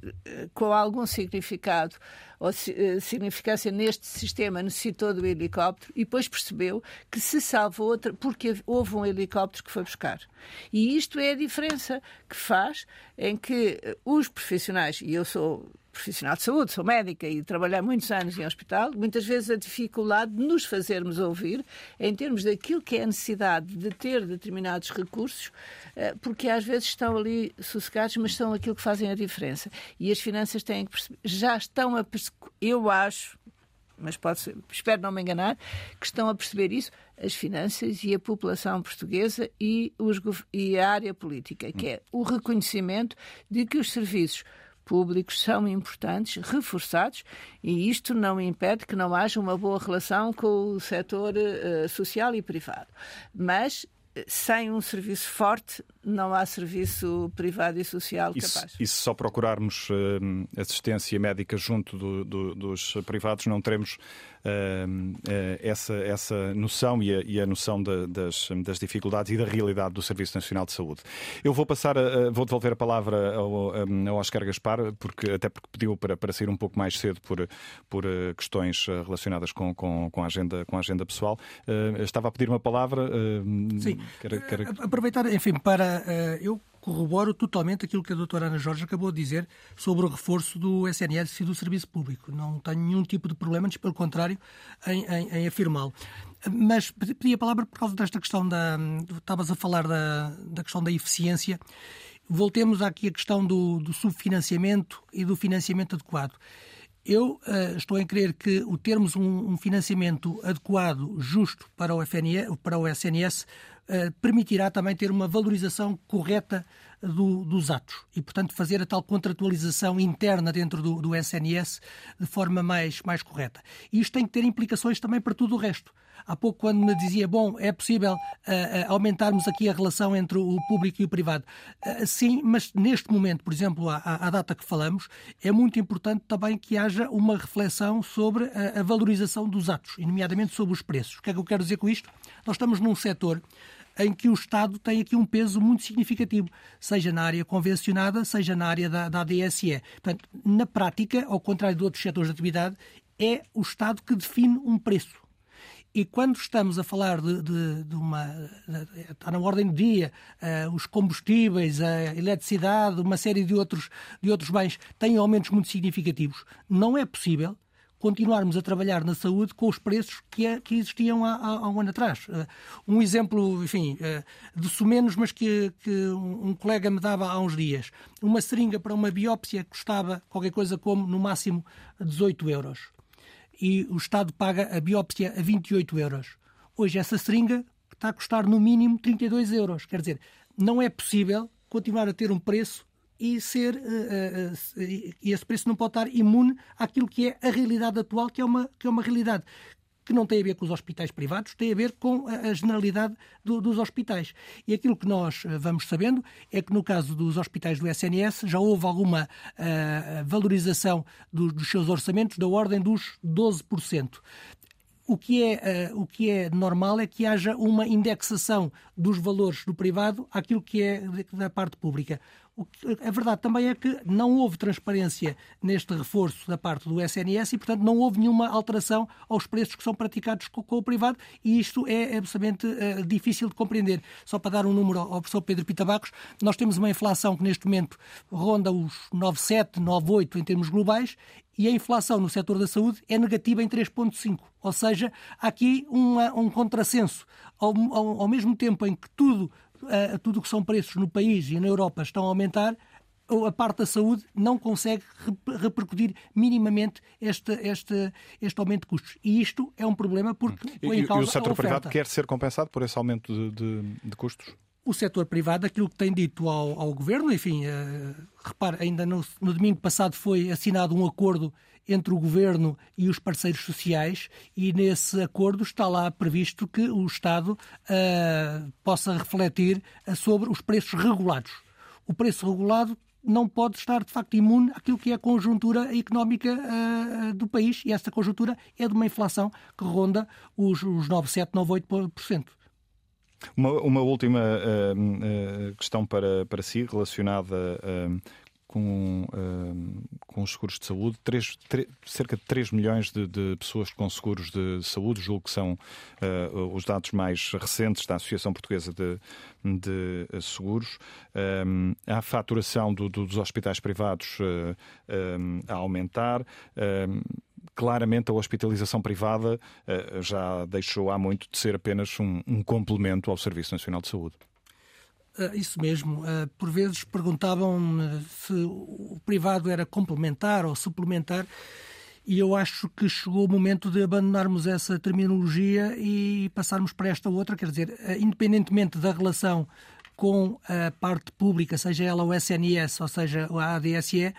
[SPEAKER 5] com algum significado ou eh, significância neste sistema necessitou do helicóptero e depois percebeu que se salvou outra porque houve um helicóptero que foi buscar. E isto é a diferença que faz em que eh, os profissionais, e eu sou profissional de saúde, sou médica e trabalhei muitos anos em hospital, muitas vezes a dificuldade de nos fazermos ouvir em termos daquilo que é a necessidade de ter determinados recursos, eh, porque às vezes estão ali sossegados, mas são aquilo que fazem a diferença. E as finanças têm que perceber, já estão a eu acho, mas pode ser, espero não me enganar, que estão a perceber isso, as finanças e a população portuguesa e, os, e a área política, que é o reconhecimento de que os serviços públicos são importantes, reforçados, e isto não impede que não haja uma boa relação com o setor uh, social e privado. Mas sem um serviço forte, não há serviço privado e social capaz.
[SPEAKER 1] E se só procurarmos uh, assistência médica junto do, do, dos privados, não teremos uh, uh, essa, essa noção e a, e a noção de, das, das, dificuldades e da realidade do Serviço Nacional de Saúde. Eu vou passar, a, vou devolver a palavra ao, ao Oscar Gaspar, porque, até porque pediu para, para sair um pouco mais cedo por, por questões relacionadas com, com, com, a agenda, com a agenda pessoal. estava a pedir uma palavra.
[SPEAKER 9] Sim. Quer, quer... Aproveitar, enfim, para. Uh, eu corroboro totalmente aquilo que a doutora Ana Jorge acabou de dizer sobre o reforço do SNS e do serviço público. Não tenho nenhum tipo de problema, antes pelo contrário, em, em, em afirmá-lo. Mas pedi a palavra por causa desta questão da. Estavas a falar da, da questão da eficiência. Voltemos aqui à questão do, do subfinanciamento e do financiamento adequado. Eu uh, estou a crer que o termos um, um, financiamento adequado, justo para o, FNE, para o SNS, permitirá também ter uma valorização correta do, dos atos e, portanto, fazer a tal contratualização interna dentro do, do SNS de forma mais, mais correta. E isto tem que ter implicações também para tudo o resto Há pouco, quando me dizia, bom, é possível uh, aumentarmos aqui a relação entre o público e o privado. Uh, sim, mas neste momento, por exemplo, à, data que falamos, é muito importante também que haja uma reflexão sobre a, a valorização dos atos, nomeadamente sobre os preços. O que é que eu quero dizer com isto? Nós estamos num setor em que o Estado tem aqui um peso muito significativo, seja na área convencionada, seja na área da, da ADSE. Portanto, na prática, ao contrário de outros setores de atividade, é o Estado que define um preço. E quando estamos a falar de, de, de uma. De, está na ordem do dia, uh, os combustíveis, a eletricidade, uma série de outros, de outros bens têm aumentos muito significativos, não é possível continuarmos a trabalhar na saúde com os preços que, é, que existiam há, há, um ano atrás. Uh, um exemplo, enfim, uh, de sumenos, mas que, que um, colega me dava há uns dias. Uma seringa para uma biópsia custava qualquer coisa como, no máximo, 18 euros. E o Estado paga a biópsia a 28 euros. Hoje essa seringa está a custar no mínimo 32 euros. Quer dizer, não é possível continuar a ter um preço e ser uh, uh, e esse preço não pode estar imune àquilo que é a realidade atual, que é uma, que é uma realidade que não tem a ver com os hospitais privados, tem a ver com a generalidade do, dos hospitais. E aquilo que nós vamos sabendo é que no caso dos hospitais do SNS já houve alguma uh, valorização do, dos seus orçamentos da ordem dos 12%. O que, é, uh, o que é normal é que haja uma indexação dos valores do privado àquilo que é da parte pública. A verdade também é que não houve transparência neste reforço da parte do SNS e, portanto, não houve nenhuma alteração aos preços que são praticados com, com o privado e isto é absolutamente uh, difícil de compreender. Só para dar um número ao professor Pedro Pitabacos, nós temos uma inflação que neste momento ronda os 9,7, 9,8 em termos globais e a inflação no setor da saúde é negativa em 3,5. Ou seja, há aqui uma, um contrassenso. Ao, ao, ao mesmo tempo em que tudo uh, tudo o que são preços no país e na Europa estão a aumentar, a parte da saúde não consegue repercutir minimamente este, este, este aumento de custos. E isto é um problema porque
[SPEAKER 1] põe em causa E o setor privado quer ser compensado por esse aumento de, de, de custos?
[SPEAKER 9] o setor privado, aquilo que tem dito ao, ao governo, enfim, uh, repare, ainda no, no, domingo passado foi assinado um acordo entre o governo e os parceiros sociais, e nesse acordo está lá previsto que o Estado uh, possa refletir sobre os preços regulados. O preço regulado não pode estar, de facto, imune àquilo que é a conjuntura económica uh, do país, e essa conjuntura é de uma inflação que ronda os, os 9,7%, 9,8%.
[SPEAKER 1] Uma, uma última uh, uh, questão para, para si, relacionada uh, com, com os seguros de saúde. Três, cerca de 3 milhões de, de, pessoas com seguros de saúde, julgo que são os dados mais recentes da Associação Portuguesa de, de Seguros. a faturação do, do, dos hospitais privados a aumentar claramente a hospitalização privada uh, já deixou há muito de ser apenas um, um complemento ao Serviço Nacional de Saúde.
[SPEAKER 9] Uh, isso mesmo. Uh, por vezes perguntavam se o privado era complementar ou suplementar, e eu acho que chegou o momento de abandonarmos essa terminologia e passarmos para esta outra. Quer dizer, independentemente da relação com a parte pública, seja ela o SNS ou seja a ADSE,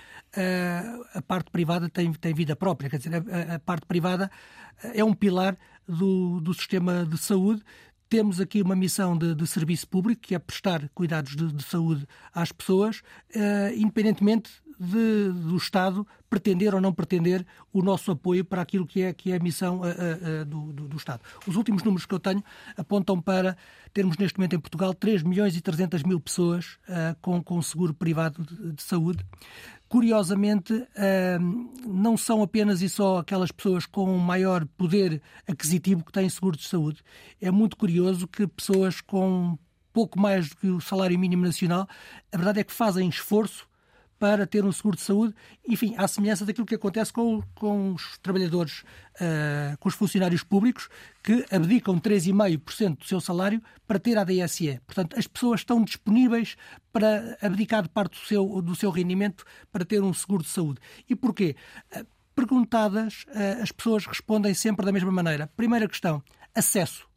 [SPEAKER 9] a parte privada tem, tem vida própria. Quer dizer, a, a parte privada é um pilar do, do sistema de saúde temos aqui uma missão de, de, serviço público, que é prestar cuidados de, de saúde às pessoas, uh, independentemente de, do Estado pretender ou não pretender o nosso apoio para aquilo que é, que é a missão uh, uh, do, do, do, Estado. Os últimos números que eu tenho apontam para termos neste momento em Portugal 3 milhões e 300 mil pessoas com, com seguro privado de, de saúde. Curiosamente, não são apenas e só aquelas pessoas com maior poder aquisitivo que têm seguro de saúde. É muito curioso que pessoas com pouco mais do que o salário mínimo nacional, a verdade é que fazem esforço para ter um seguro de saúde, enfim, à semelhança daquilo que acontece com, com os trabalhadores, uh, com os funcionários públicos, que abdicam 3,5% do seu salário para ter a DSE. Portanto, as pessoas estão disponíveis para abdicar de parte do seu, do seu rendimento para ter um seguro de saúde. E porquê? Uh, perguntadas, uh, as pessoas respondem sempre da mesma maneira. Primeira questão, acesso.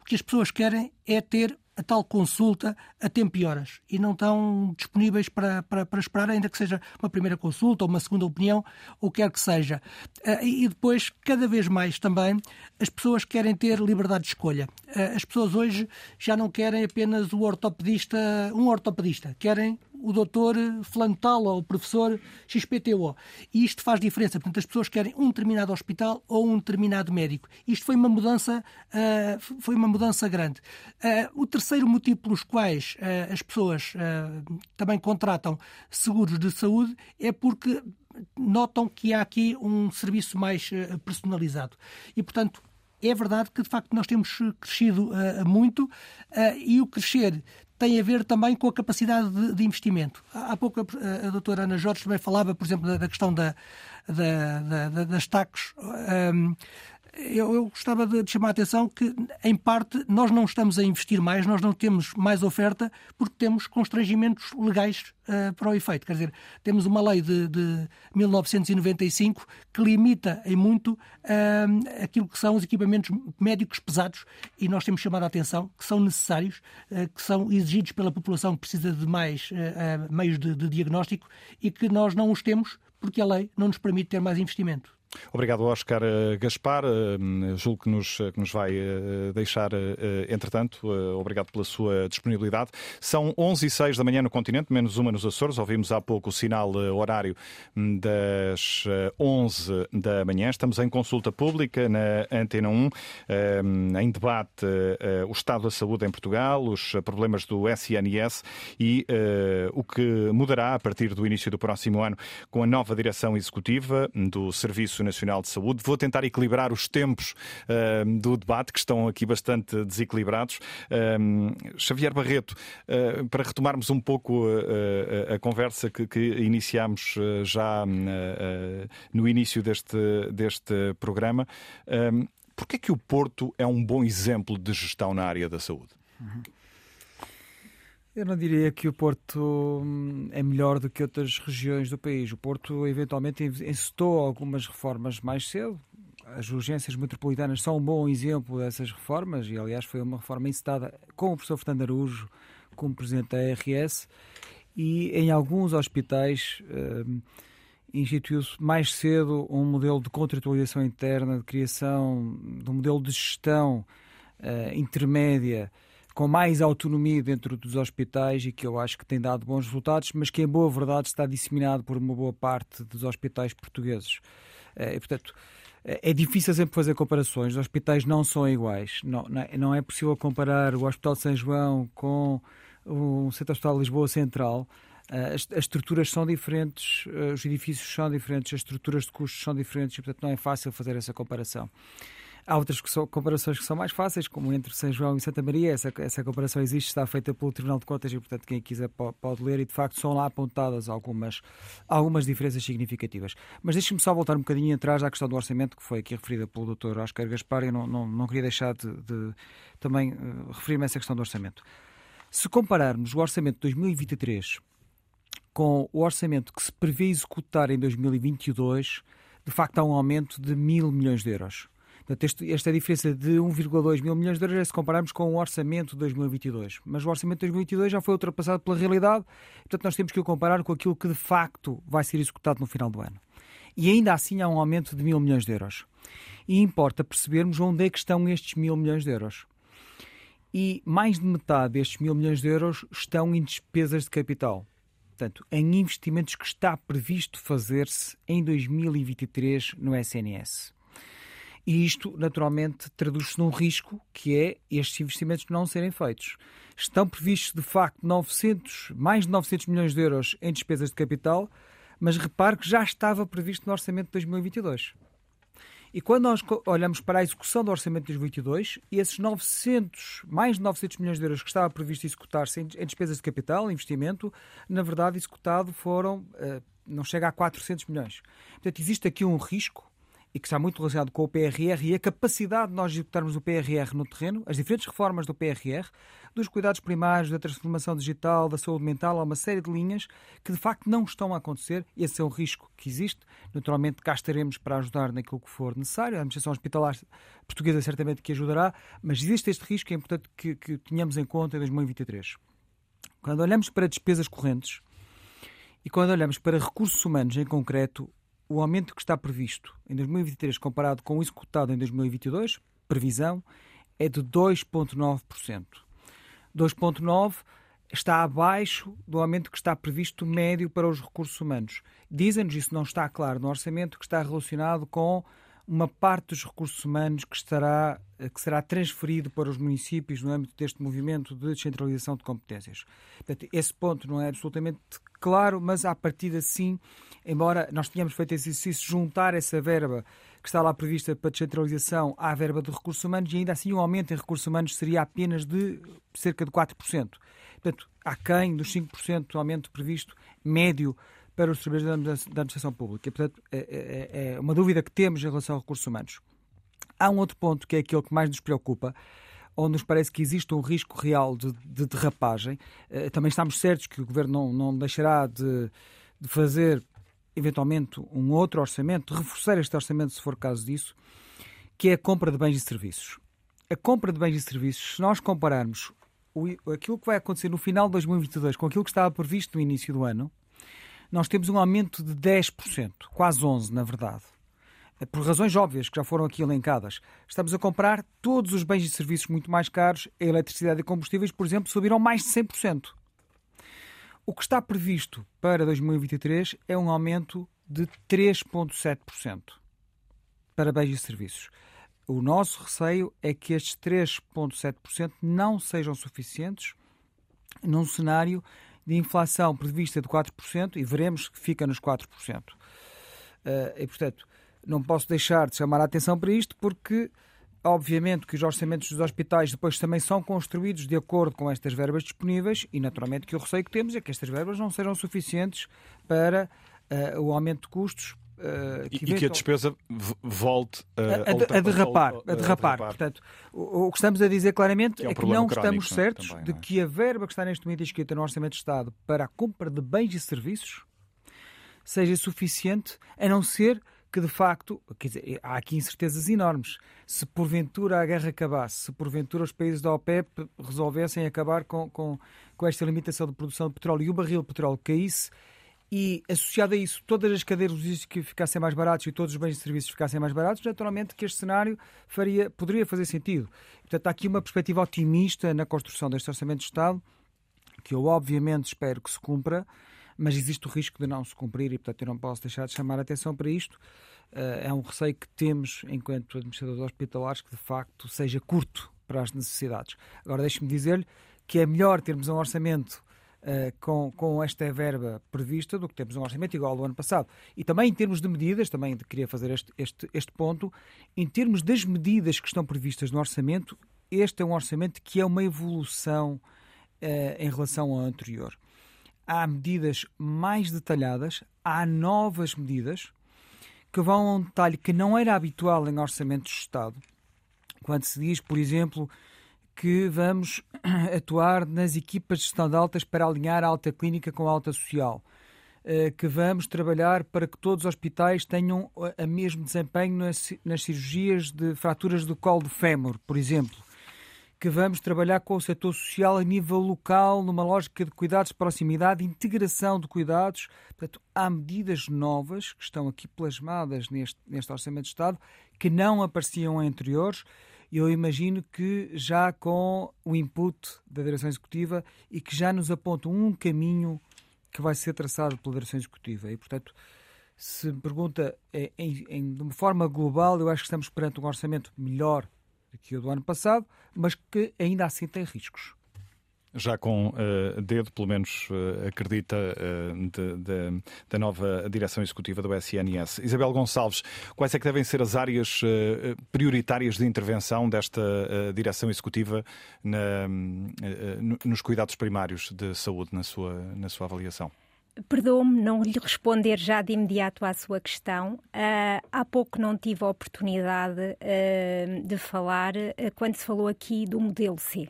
[SPEAKER 9] O que as pessoas querem é ter a tal consulta a tempo e horas e não estão disponíveis para, para, para esperar, ainda que seja uma primeira consulta ou uma segunda opinião, ou quer que seja. Uh, e depois, cada vez mais também, as pessoas querem ter liberdade de escolha. Uh, as pessoas hoje já não querem apenas o ortopedista, um ortopedista, querem o doutor fulano tal ou o professor XPTO. E isto faz diferença. Portanto, as pessoas querem um determinado hospital ou um determinado médico. Isto foi uma mudança, uh, foi uma mudança grande. Uh, o terceiro motivo pelos quais uh, as pessoas também contratam seguros de saúde é porque notam que há aqui um serviço mais personalizado. E, portanto, é verdade que de facto nós temos crescido uh, muito uh, e o crescer tem a ver também com a capacidade de, de investimento. Há pouco a, a, doutora Ana Jorge também falava, por exemplo, da, da questão da, da, da, das taxas. Um, eu, eu gostava de, chamar a atenção que, em parte, nós não estamos a investir mais, nós não temos mais oferta porque temos constrangimentos legais uh, para o efeito. Quer dizer, temos uma lei de, de 1995 que limita em muito uh, aquilo que são os equipamentos médicos pesados e nós temos chamado a atenção que são necessários, uh, que são exigidos pela população que precisa de mais meios de, de diagnóstico e que nós não os temos porque a lei não nos permite ter mais investimento.
[SPEAKER 1] Obrigado, Oscar eh, Gaspar. Eh, julgo que nos, que nos vai eh, deixar, entretanto. Obrigado pela sua disponibilidade. São 11 e 6 da manhã no continente, menos uma nos Açores. Ouvimos há pouco o sinal horário hum, das 11 da manhã. Estamos em consulta pública na Antena 1, em debate o estado da saúde em Portugal, os problemas do SNS e o que mudará a partir do início do próximo ano com a nova direção executiva do Serviço Nacional de Saúde. Vou tentar equilibrar os tempos uh, do debate, que estão aqui bastante desequilibrados. Uh, Xavier Barreto, uh, para retomarmos um pouco a conversa que, que iniciámos já no início deste, deste programa, um, porquê é que o Porto é um bom exemplo de gestão na área da saúde? Uhum.
[SPEAKER 6] Eu não diria que o Porto hum, é melhor do que outras regiões do país. O Porto, eventualmente, incitou algumas reformas mais cedo. As urgências metropolitanas são um bom exemplo dessas reformas, e aliás foi uma reforma incitada com o professor Fernando Araújo como presidente da ARS, e em alguns hospitais hum, instituiu-se mais cedo um modelo de contratualização interna, de criação de um modelo de gestão uh, intermédia com mais autonomia dentro dos hospitais e que eu acho que tem dado bons resultados, mas que em boa verdade está disseminado por uma boa parte dos hospitais portugueses. Eh, e, portanto, eh, é difícil sempre fazer comparações. Os hospitais não são iguais. Não, não é, é possível comparar o Hospital de São João com o Centro Hospital de Lisboa Central. Eh, as, as, estruturas são diferentes, os edifícios são diferentes, as estruturas de custos são diferentes e, portanto, não é fácil fazer essa comparação. Há outras comparações que são mais fáceis, como entre São João e Santa Maria. Essa, essa comparação existe, está feita pelo Tribunal de Contas e, portanto, quem quiser pode, pode ler. E, de facto, são lá apontadas algumas, algumas diferenças significativas. Mas deixe-me só voltar um bocadinho atrás à questão do orçamento, que foi aqui referida pelo Dr. Oscar Gaspar. Eu não, não, não queria deixar de, de também uh, referir-me a essa questão do orçamento. Se compararmos o orçamento de 2023 com o orçamento que se prevê executar em 2022, de facto há um aumento de mil milhões de euros. Portanto, esta diferença de 1,2 mil milhões de euros é se compararmos com o orçamento de 2022. Mas o orçamento de 2022 já foi ultrapassado pela realidade, portanto, nós temos que o comparar com aquilo que de facto vai ser executado no final do ano. E ainda assim há um aumento de mil milhões de euros. E importa percebermos onde é que estão estes mil milhões de euros. E mais de metade destes mil milhões de euros estão em despesas de capital. Portanto, em investimentos que está previsto fazer-se em 2023 no SNS. E isto, naturalmente, traduz-se num risco que é estes investimentos não serem feitos. Estão previstos, de facto, 900, mais de 900 milhões de euros em despesas de capital, mas repare que já estava previsto no orçamento de 2022. E quando nós olhamos para a execução do orçamento de 2022, esses 900, mais de 900 milhões de euros que estava previsto executar-se em despesas de capital, investimento, na verdade, executado foram, eh, não chega a 400 milhões. Portanto, existe aqui um risco e que está muito relacionado com o PRR e a capacidade de nós executarmos o PRR no terreno, as diferentes reformas do PRR, dos cuidados primários, da transformação digital, da saúde mental, há uma série de linhas que de facto não estão a acontecer. Esse é um risco que existe. Naturalmente, cá estaremos para ajudar naquilo que for necessário. A administração hospitalar portuguesa certamente que ajudará, mas existe este risco e é importante que, que tenhamos em conta em 2023. Quando olhamos para despesas correntes e quando olhamos para recursos humanos em concreto, o aumento que está previsto em 2023 comparado com o executado em 2022, previsão, é de 2,9%. 2,9% está abaixo do aumento que está previsto médio para os recursos humanos. Dizem-nos, isso não está claro no orçamento, que está relacionado com uma parte dos recursos humanos que, estará, que será transferido para os municípios no âmbito deste movimento de descentralização de competências. Portanto, esse ponto não é absolutamente claro, mas à partida sim, embora nós tenhamos feito esse exercício, juntar essa verba que está lá prevista para descentralização à verba de recursos humanos e ainda assim o aumento em recursos humanos seria apenas de cerca de 4%. Portanto, aquém dos 5% do aumento previsto médio para os trabalhadores da administração pública. Portanto, é, é, é uma dúvida que temos em relação aos recursos humanos. Há um outro ponto que é aquele que mais nos preocupa, onde nos parece que existe um risco real de, de derrapagem. Eh, também estamos certos que o Governo não, não deixará de, de, fazer, eventualmente, um outro orçamento, de reforçar este orçamento, se for caso disso, que é a compra de bens e serviços. A compra de bens e serviços, se nós compararmos aquilo que vai acontecer no final de 2022 com aquilo que estava previsto no início do ano, nós temos um aumento de 10%, quase 11%, na verdade. Por razões óbvias que já foram aqui elencadas. Estamos a comprar todos os bens e serviços muito mais caros. A eletricidade e combustíveis, por exemplo, subiram mais de 100%. O que está previsto para 2023 é um aumento de 3,7% para bens e serviços. O nosso receio é que estes 3,7% não sejam suficientes num cenário de inflação prevista de 4% e veremos que fica nos 4%. Uh, eh, e, portanto, não posso deixar de chamar a atenção para isto porque, obviamente, que os orçamentos dos hospitais depois também são construídos de acordo com estas verbas disponíveis e, naturalmente, que o receio que temos é que estas verbas não sejam suficientes para uh, o aumento de custos
[SPEAKER 1] Uh, que e, que a despesa volte
[SPEAKER 6] uh, a, a, a, derrapar. A, a derrapar. Portanto, o, o, que estamos a dizer claramente que é, é que não estamos certos também, é? de que a verba que está neste momento escrita no Orçamento de Estado para a compra de bens e serviços seja suficiente, a não ser que de facto, quer dizer, há aqui incertezas enormes. Se porventura a guerra acabasse, se porventura os países da OPEP resolvessem acabar com, com, com esta limitação de produção de petróleo e o barril de petróleo caísse, e associado a isso todas as cadeias logísticas ficassem mais baratos e todos os bens e serviços ficassem mais baratos, naturalmente que este cenário faria, poderia fazer sentido. Portanto, há aqui uma perspectiva otimista na construção deste Orçamento de Estado, que eu obviamente espero que se cumpra, mas existe o risco de não se cumprir e, portanto, eu não posso deixar de chamar a atenção para isto. Eh, é um receio que temos, enquanto administradores hospitalares, que de facto seja curto para as necessidades. Agora, deixe-me dizer-lhe que é melhor termos um orçamento uh, com, com esta verba prevista do que temos um orçamento igual ao do ano passado. E também em termos de medidas, também queria fazer este, este, este ponto, em termos das medidas que estão previstas no orçamento, este é um orçamento que é uma evolução uh, em relação ao anterior. Há medidas mais detalhadas, há novas medidas que vão a um detalhe que não era habitual em orçamentos de Estado. Quando se diz, por exemplo, que vamos atuar nas equipas de gestão de altas para alinhar a alta clínica com a alta social, eh, que vamos trabalhar para que todos os hospitais tenham o eh, mesmo desempenho nas, cirurgias de fraturas do colo do fémur, por exemplo, que vamos trabalhar com o setor social a nível local, numa lógica de cuidados de proximidade, integração de cuidados. Portanto, há medidas novas que estão aqui plasmadas neste, neste Orçamento de Estado que não apareciam anteriores eu imagino que já com o input da direção executiva e que já nos apontam um caminho que vai ser traçado pela direção executiva. E, portanto, se me pergunta em, em, de uma forma global, eu acho que estamos perante um orçamento melhor que o do ano passado, mas que ainda assim tem riscos
[SPEAKER 1] já com uh, dedo, pelo menos uh, acredita, uh, de, de, da nova direção executiva do SNS. Isabel Gonçalves, quais é que devem ser as áreas prioritárias de intervenção desta direção executiva na, nos cuidados primários de saúde, na sua, na sua avaliação?
[SPEAKER 7] Perdoe-me não lhe responder já de imediato à sua questão. Uh, há pouco não tive a oportunidade uh, de falar uh, quando se falou aqui do modelo C.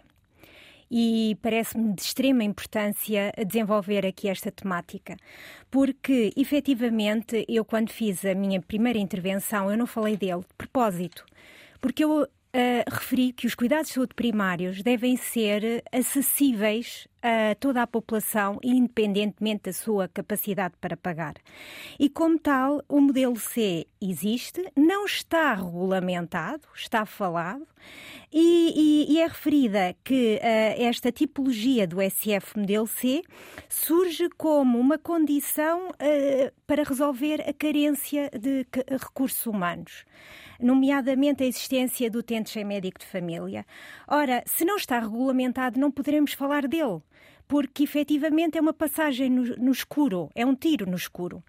[SPEAKER 7] E parece-me de extrema importância desenvolver aqui esta temática, porque efetivamente eu, quando fiz a minha primeira intervenção, eu não falei dele de propósito, porque eu uh, referi que os cuidados de saúde primários devem ser acessíveis a toda a população, independentemente da sua capacidade para pagar. E, como tal, o modelo C existe, não está regulamentado, está falado, e, e, e é referida que uh, esta tipologia do SF modelo C surge como uma condição uh, para resolver a carência de recursos humanos nomeadamente a existência do utente sem médico de família. Ora, se não está regulamentado, não poderemos falar dele, porque efetivamente é uma passagem no, no escuro, é um tiro no escuro.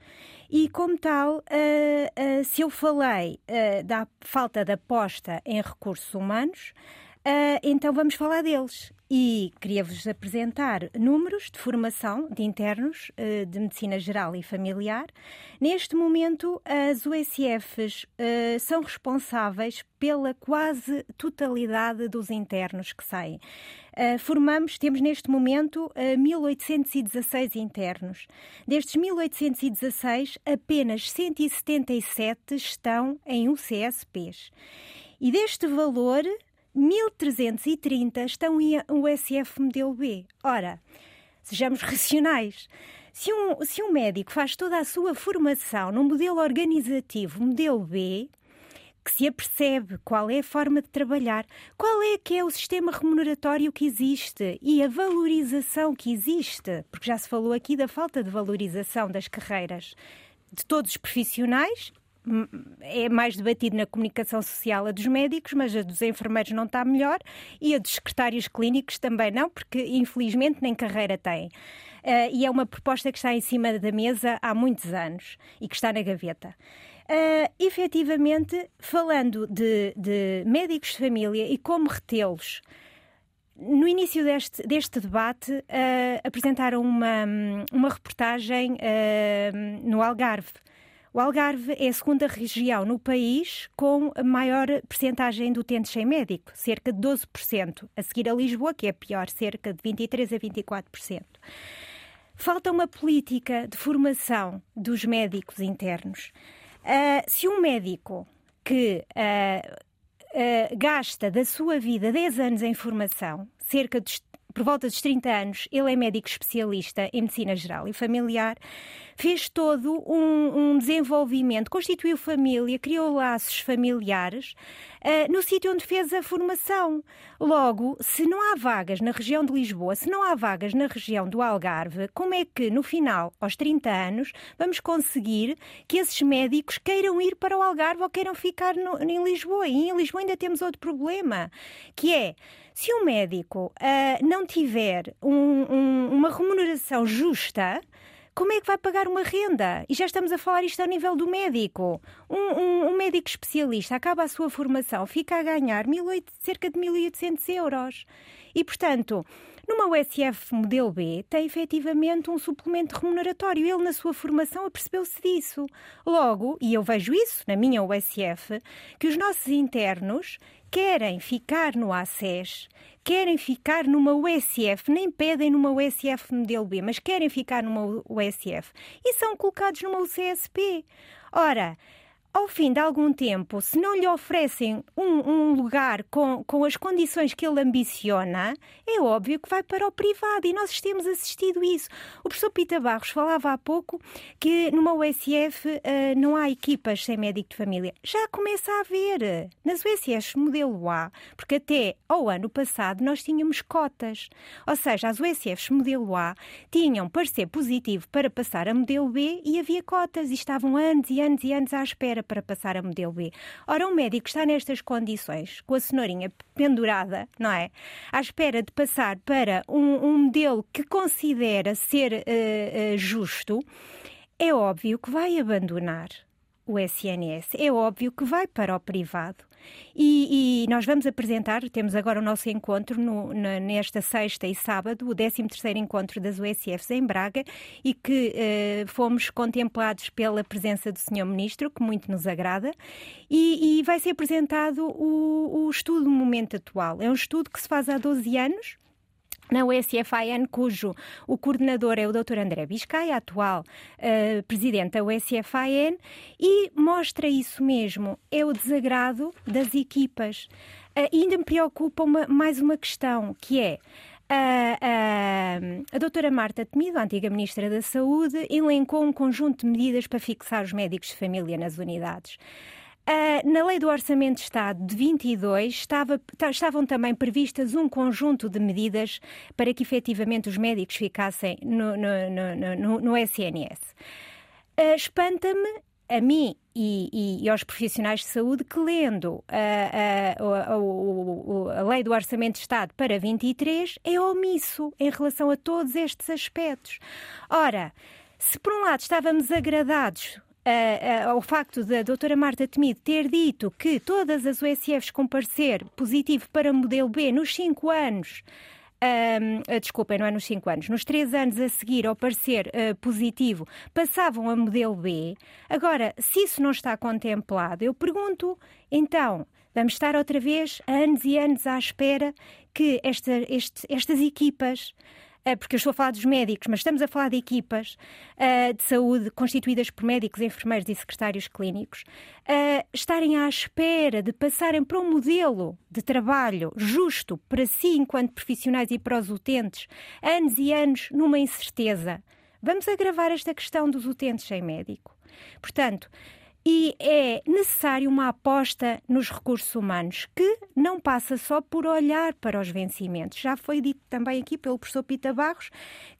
[SPEAKER 7] E, como tal, uh, uh, se eu falei uh, da falta de aposta em recursos humanos, então vamos falar deles. E queria-vos apresentar números de formação de internos uh, de medicina geral e familiar. Neste momento, as USFs eh, são responsáveis pela quase totalidade dos internos que saem. Uh, formamos, temos neste momento 1816 internos. Destes 1816, apenas 177 estão em UCSPs. E deste valor, 1.330 estão em USF modelo B. Ora, sejamos racionais. Se um, se um médico faz toda a sua formação num modelo organizativo modelo B, que se apercebe qual é a forma de trabalhar, qual é que é o sistema remuneratório que existe e a valorização que existe, porque já se falou aqui da falta de valorização das carreiras de todos os profissionais é mais debatido na comunicação social a dos médicos, mas a dos enfermeiros não está melhor e a dos secretários clínicos também não, porque infelizmente nem carreira têm. Uh, e é uma proposta que está em cima da mesa há muitos anos e que está na gaveta. Uh, efetivamente, falando de, de médicos de família e como retê-los, no início deste, deste debate, uh, apresentaram uma, uma reportagem uh, no Algarve o Algarve é a segunda região no país com a maior percentagem de utentes sem médico, cerca de 12%, a seguir a Lisboa, que é pior, cerca de 23% a 24%. Falta uma política de formação dos médicos internos. Uh, se um médico que uh, uh, gasta da sua vida 10 anos em formação, cerca de por volta dos 30 anos, ele é médico especialista em medicina geral e familiar, fez todo um, um desenvolvimento, constituiu família, criou laços familiares uh, no sítio onde fez a formação. Logo, se não há vagas na região de Lisboa, se não há vagas na região do Algarve, como é que no final, aos 30 anos, vamos conseguir que esses médicos queiram ir para o Algarve ou queiram ficar no, em Lisboa? E em Lisboa ainda temos outro problema, que é se um médico uh, não tiver um, um, uma remuneração justa, como é que vai pagar uma renda? E já estamos a falar isto ao nível do médico. Um, um, um médico especialista acaba a sua formação, fica a ganhar 1, cerca de 1.800 euros. E, portanto, numa USF modelo B, tem efetivamente um suplemento remuneratório. Ele, na sua formação, apercebeu-se disso. Logo, e eu vejo isso na minha USF, que os nossos internos querem ficar no ACES, querem ficar numa USF, nem pedem numa USF modelo B, mas querem ficar numa USF e são colocados numa UCSP. Ora, ao fim de algum tempo, se não lhe oferecem um, um, lugar com, com as condições que ele ambiciona, é óbvio que vai para o privado e nós temos assistido isso. O professor Pita Barros falava há pouco que numa USF uh, eh, não há equipas sem médico de família. Já começa a haver. Nas USFs modelo A, porque até ao ano passado nós tínhamos cotas. Ou seja, as USFs modelo A tinham parecer positivo para passar a modelo B e havia cotas e estavam anos e anos e anos à espera para passar a modelo B. Ora, um médico está nestas condições, com a cenourinha pendurada, não é? À espera de passar para um, um modelo que considera ser uh, uh, justo, é óbvio que vai abandonar o SNS. É óbvio que vai para o privado. E, e, nós vamos apresentar, temos agora o nosso encontro no, na, nesta sexta e sábado, o 13º encontro das USFs em Braga, e que eh, fomos contemplados pela presença do Sr. Ministro, que muito nos agrada, e, e vai ser apresentado o, o estudo do momento atual. É um estudo que se faz há 12 anos, na USFIN, cujo o coordenador é o Dr. André Biscay, atual uh, presidente da USFIN, e mostra isso mesmo, é o desagrado das equipas. Uh, ainda me preocupa uma, mais uma questão, que é a doutora Marta Temido, a antiga Ministra da Saúde, elencou um conjunto de medidas para fixar os médicos de família nas unidades. Uh, na Lei do Orçamento de Estado de 22 estava, estavam também previstas um conjunto de medidas para que efetivamente os médicos ficassem no, no, no, no SNS. Uh, Espanta-me a mim e, e, e, aos profissionais de saúde que, lendo a, a, a, a, Lei do Orçamento de Estado para 23, é omisso em relação a todos estes aspectos. Ora, se por um lado estávamos agradados uh, uh, ao facto da doutora Marta Temido ter dito que todas as USFs com parecer positivo para modelo B nos 5 anos Uh, desculpem, não é nos 5 anos, nos 3 anos a seguir ao parecer uh, positivo, passavam a modelo B. Agora, se isso não está contemplado, eu pergunto, então, vamos estar outra vez anos e anos à espera que esta, este, estas equipas eh, porque eu estou a falar dos médicos, mas estamos a falar de equipas uh, de saúde constituídas por médicos, enfermeiros e secretários clínicos, uh, estarem à espera de passarem para um modelo de trabalho justo para si, enquanto profissionais e para os utentes, anos e anos numa incerteza. Vamos agravar esta questão dos utentes sem médico. Portanto, e é necessário uma aposta nos recursos humanos que não passa só por olhar para os vencimentos. Já foi dito também aqui pelo professor Pita Barros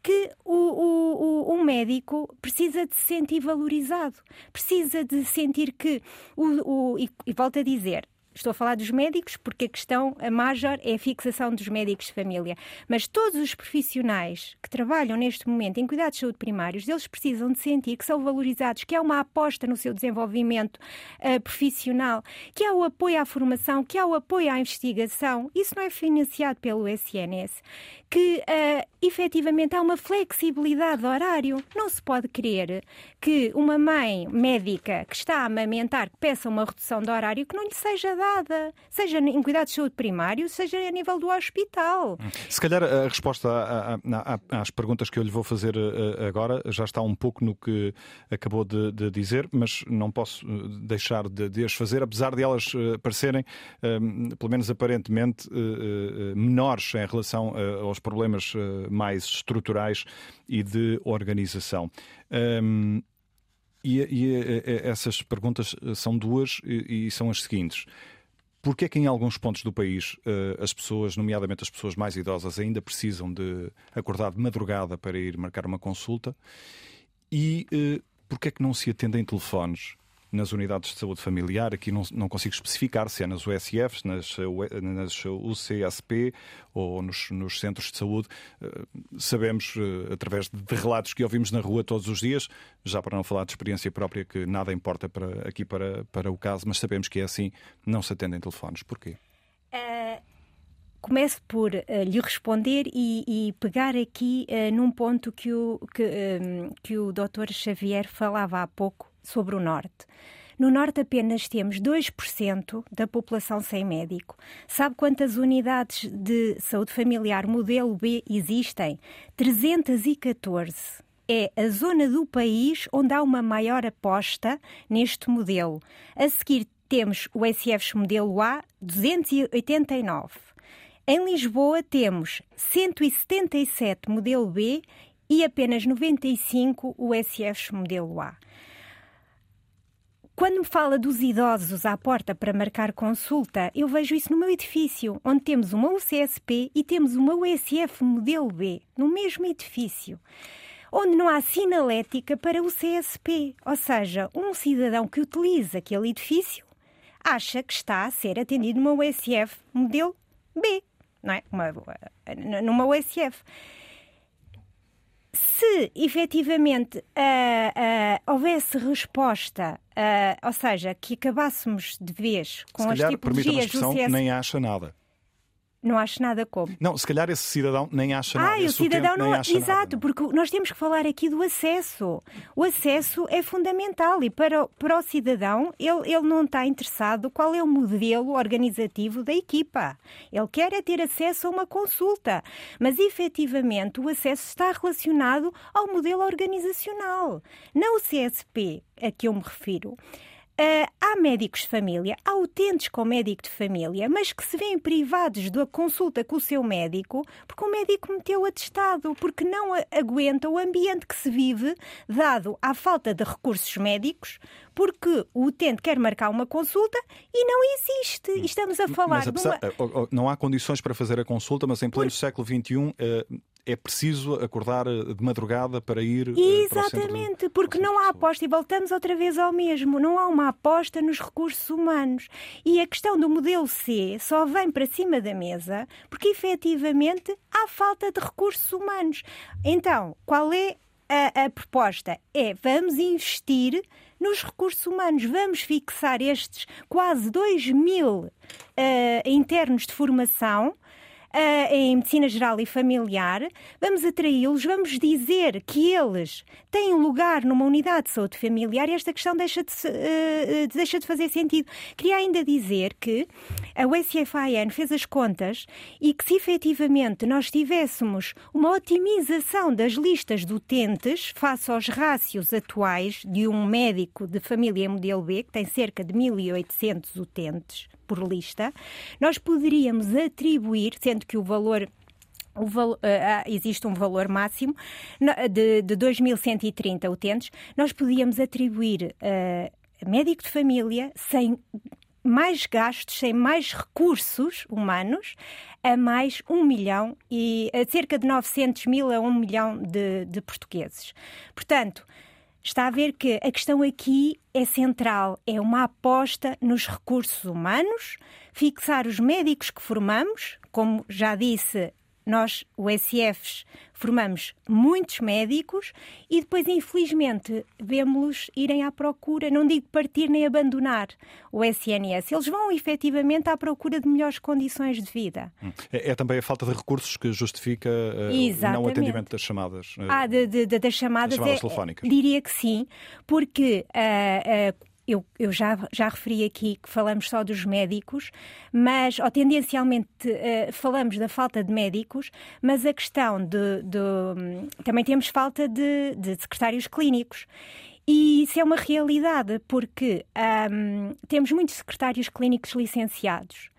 [SPEAKER 7] que o, o, o, médico precisa de se sentir valorizado, precisa de sentir que, o, o e, e volto a dizer, Estou a falar dos médicos porque a questão a major é a fixação dos médicos de família. Mas todos os profissionais que trabalham neste momento em cuidados de saúde primários, eles precisam de sentir que são valorizados, que há uma aposta no seu desenvolvimento uh, profissional, que há o apoio à formação, que há o apoio à investigação. Isso não é financiado pelo SNS. Que uh, efetivamente há uma flexibilidade de horário. Não se pode crer que uma mãe médica que está a amamentar que peça uma redução de horário que não lhe seja dada seja em cuidados de saúde primário, seja a nível do hospital.
[SPEAKER 1] Se calhar a resposta às perguntas que eu lhe vou fazer eh, agora já está um pouco no que acabou de, de dizer, mas não posso eh, deixar de, de as fazer, apesar de elas eh, parecerem, pelo menos aparentemente, menores em relação aos problemas mais estruturais e de organização. E, e, essas perguntas são duas e, e são as seguintes. Porquê é que em alguns pontos do país eh, as pessoas, nomeadamente as pessoas mais idosas, ainda precisam de acordar de madrugada para ir marcar uma consulta? E uh, porquê é que não se atendem telefones nas unidades de saúde familiar, aqui não, não consigo especificar se é nas USFs, nas, nas UCSP ou nos, nos centros de saúde. Eh, sabemos, eh, através de relatos que ouvimos na rua todos os dias, já para não falar de experiência própria, que nada importa para, aqui para, para o caso, mas sabemos que é assim, não se atendem telefones. Porquê?
[SPEAKER 7] Uh, começo por uh, lhe responder e, e pegar aqui uh, num ponto que o, que, um, que o Dr. Xavier falava há pouco sobre o Norte. No Norte apenas temos 2% da população sem médico. Sabe quantas unidades de saúde familiar modelo B existem? 314 é a zona do país onde há uma maior aposta neste modelo. A seguir temos o SFs modelo A, 289. Em Lisboa temos 177 modelo B e apenas 95 USFs modelo A. Quando me fala dos idosos à porta para marcar consulta, eu vejo isso no meu edifício, onde temos uma UCSP e temos uma USF modelo B, no mesmo edifício. Onde não há sinalética para o CSP, ou seja, um cidadão que utiliza aquele edifício acha que está a ser atendido numa USF modelo B, não é? Uma, numa USF. Se efetivamente uh, uh, houvesse resposta, uh, ou seja, que acabássemos de vez com
[SPEAKER 1] Se
[SPEAKER 7] as
[SPEAKER 1] calhar,
[SPEAKER 7] tipologias
[SPEAKER 1] do CS... nem acha nada.
[SPEAKER 7] Não acho nada como.
[SPEAKER 1] Não, se calhar esse cidadão nem acha nada.
[SPEAKER 7] Ah, o cidadão não.
[SPEAKER 1] Acha
[SPEAKER 7] Exato,
[SPEAKER 1] nada.
[SPEAKER 7] porque nós temos que falar aqui do acesso. O acesso é fundamental e para, para o cidadão ele, ele não está interessado qual é o modelo organizativo da equipa. Ele quer é ter acesso a uma consulta. Mas efetivamente o acesso está relacionado ao modelo organizacional. Na CSP a que eu me refiro, Uh, há médicos de família, há utentes com médico de família, mas que se veem privados da consulta com o seu médico porque o médico meteu atestado, porque não aguenta o ambiente que se vive, dado à falta de recursos médicos, porque o utente quer marcar uma consulta e não existe. Estamos a falar
[SPEAKER 1] mas, apesar,
[SPEAKER 7] de uma...
[SPEAKER 1] Não há condições para fazer a consulta, mas em pleno século XXI é preciso acordar eh, de madrugada para ir.
[SPEAKER 7] Eh, Exatamente, de... porque não há aposta, e voltamos outra vez ao mesmo, não há uma aposta nos recursos humanos. E a questão do modelo C só vem para cima da mesa porque efetivamente há falta de recursos humanos. Então, qual é a, a proposta? É vamos investir nos recursos humanos. Vamos fixar estes quase 2 mil uh, internos de formação em medicina geral e familiar, vamos atraí-los, vamos dizer que eles têm lugar numa unidade de saúde familiar e esta questão deixa de, uh, deixa de fazer sentido. Queria ainda dizer que a USFIN fez as contas e que se efetivamente nós tivéssemos uma otimização das listas de utentes face aos rácios atuais de um médico de família modelo B, que tem cerca de 1.800 utentes por lista, nós poderíamos atribuir, sendo que o valor uh, existe um valor máximo de, de 2.130 utentes, nós podíamos atribuir uh, médico de família sem mais gastos, sem mais recursos humanos, a mais um milhão e a cerca de 900 mil a um milhão de, de portugueses. Portanto, está a ver que a questão aqui é central, é uma aposta nos recursos humanos, fixar os médicos que formamos, como já disse, nós, o SFs, formamos muitos médicos e depois, infelizmente, vemos-los irem à procura, não digo partir nem abandonar o SNS, eles vão efetivamente à procura de melhores condições de vida.
[SPEAKER 1] Hum. É, é também a falta de recursos que justifica uh, o não atendimento das chamadas.
[SPEAKER 7] Uh, ah, de, de, de, das chamadas, das chamadas é, telefónicas. Diria que sim, porque uh, eu, eu, já, já referi aqui que falamos só dos médicos, mas, ou tendencialmente uh, falamos da falta de médicos, mas a questão de. de também temos falta de, de, secretários clínicos. E isso é uma realidade, porque um, temos muitos secretários clínicos licenciados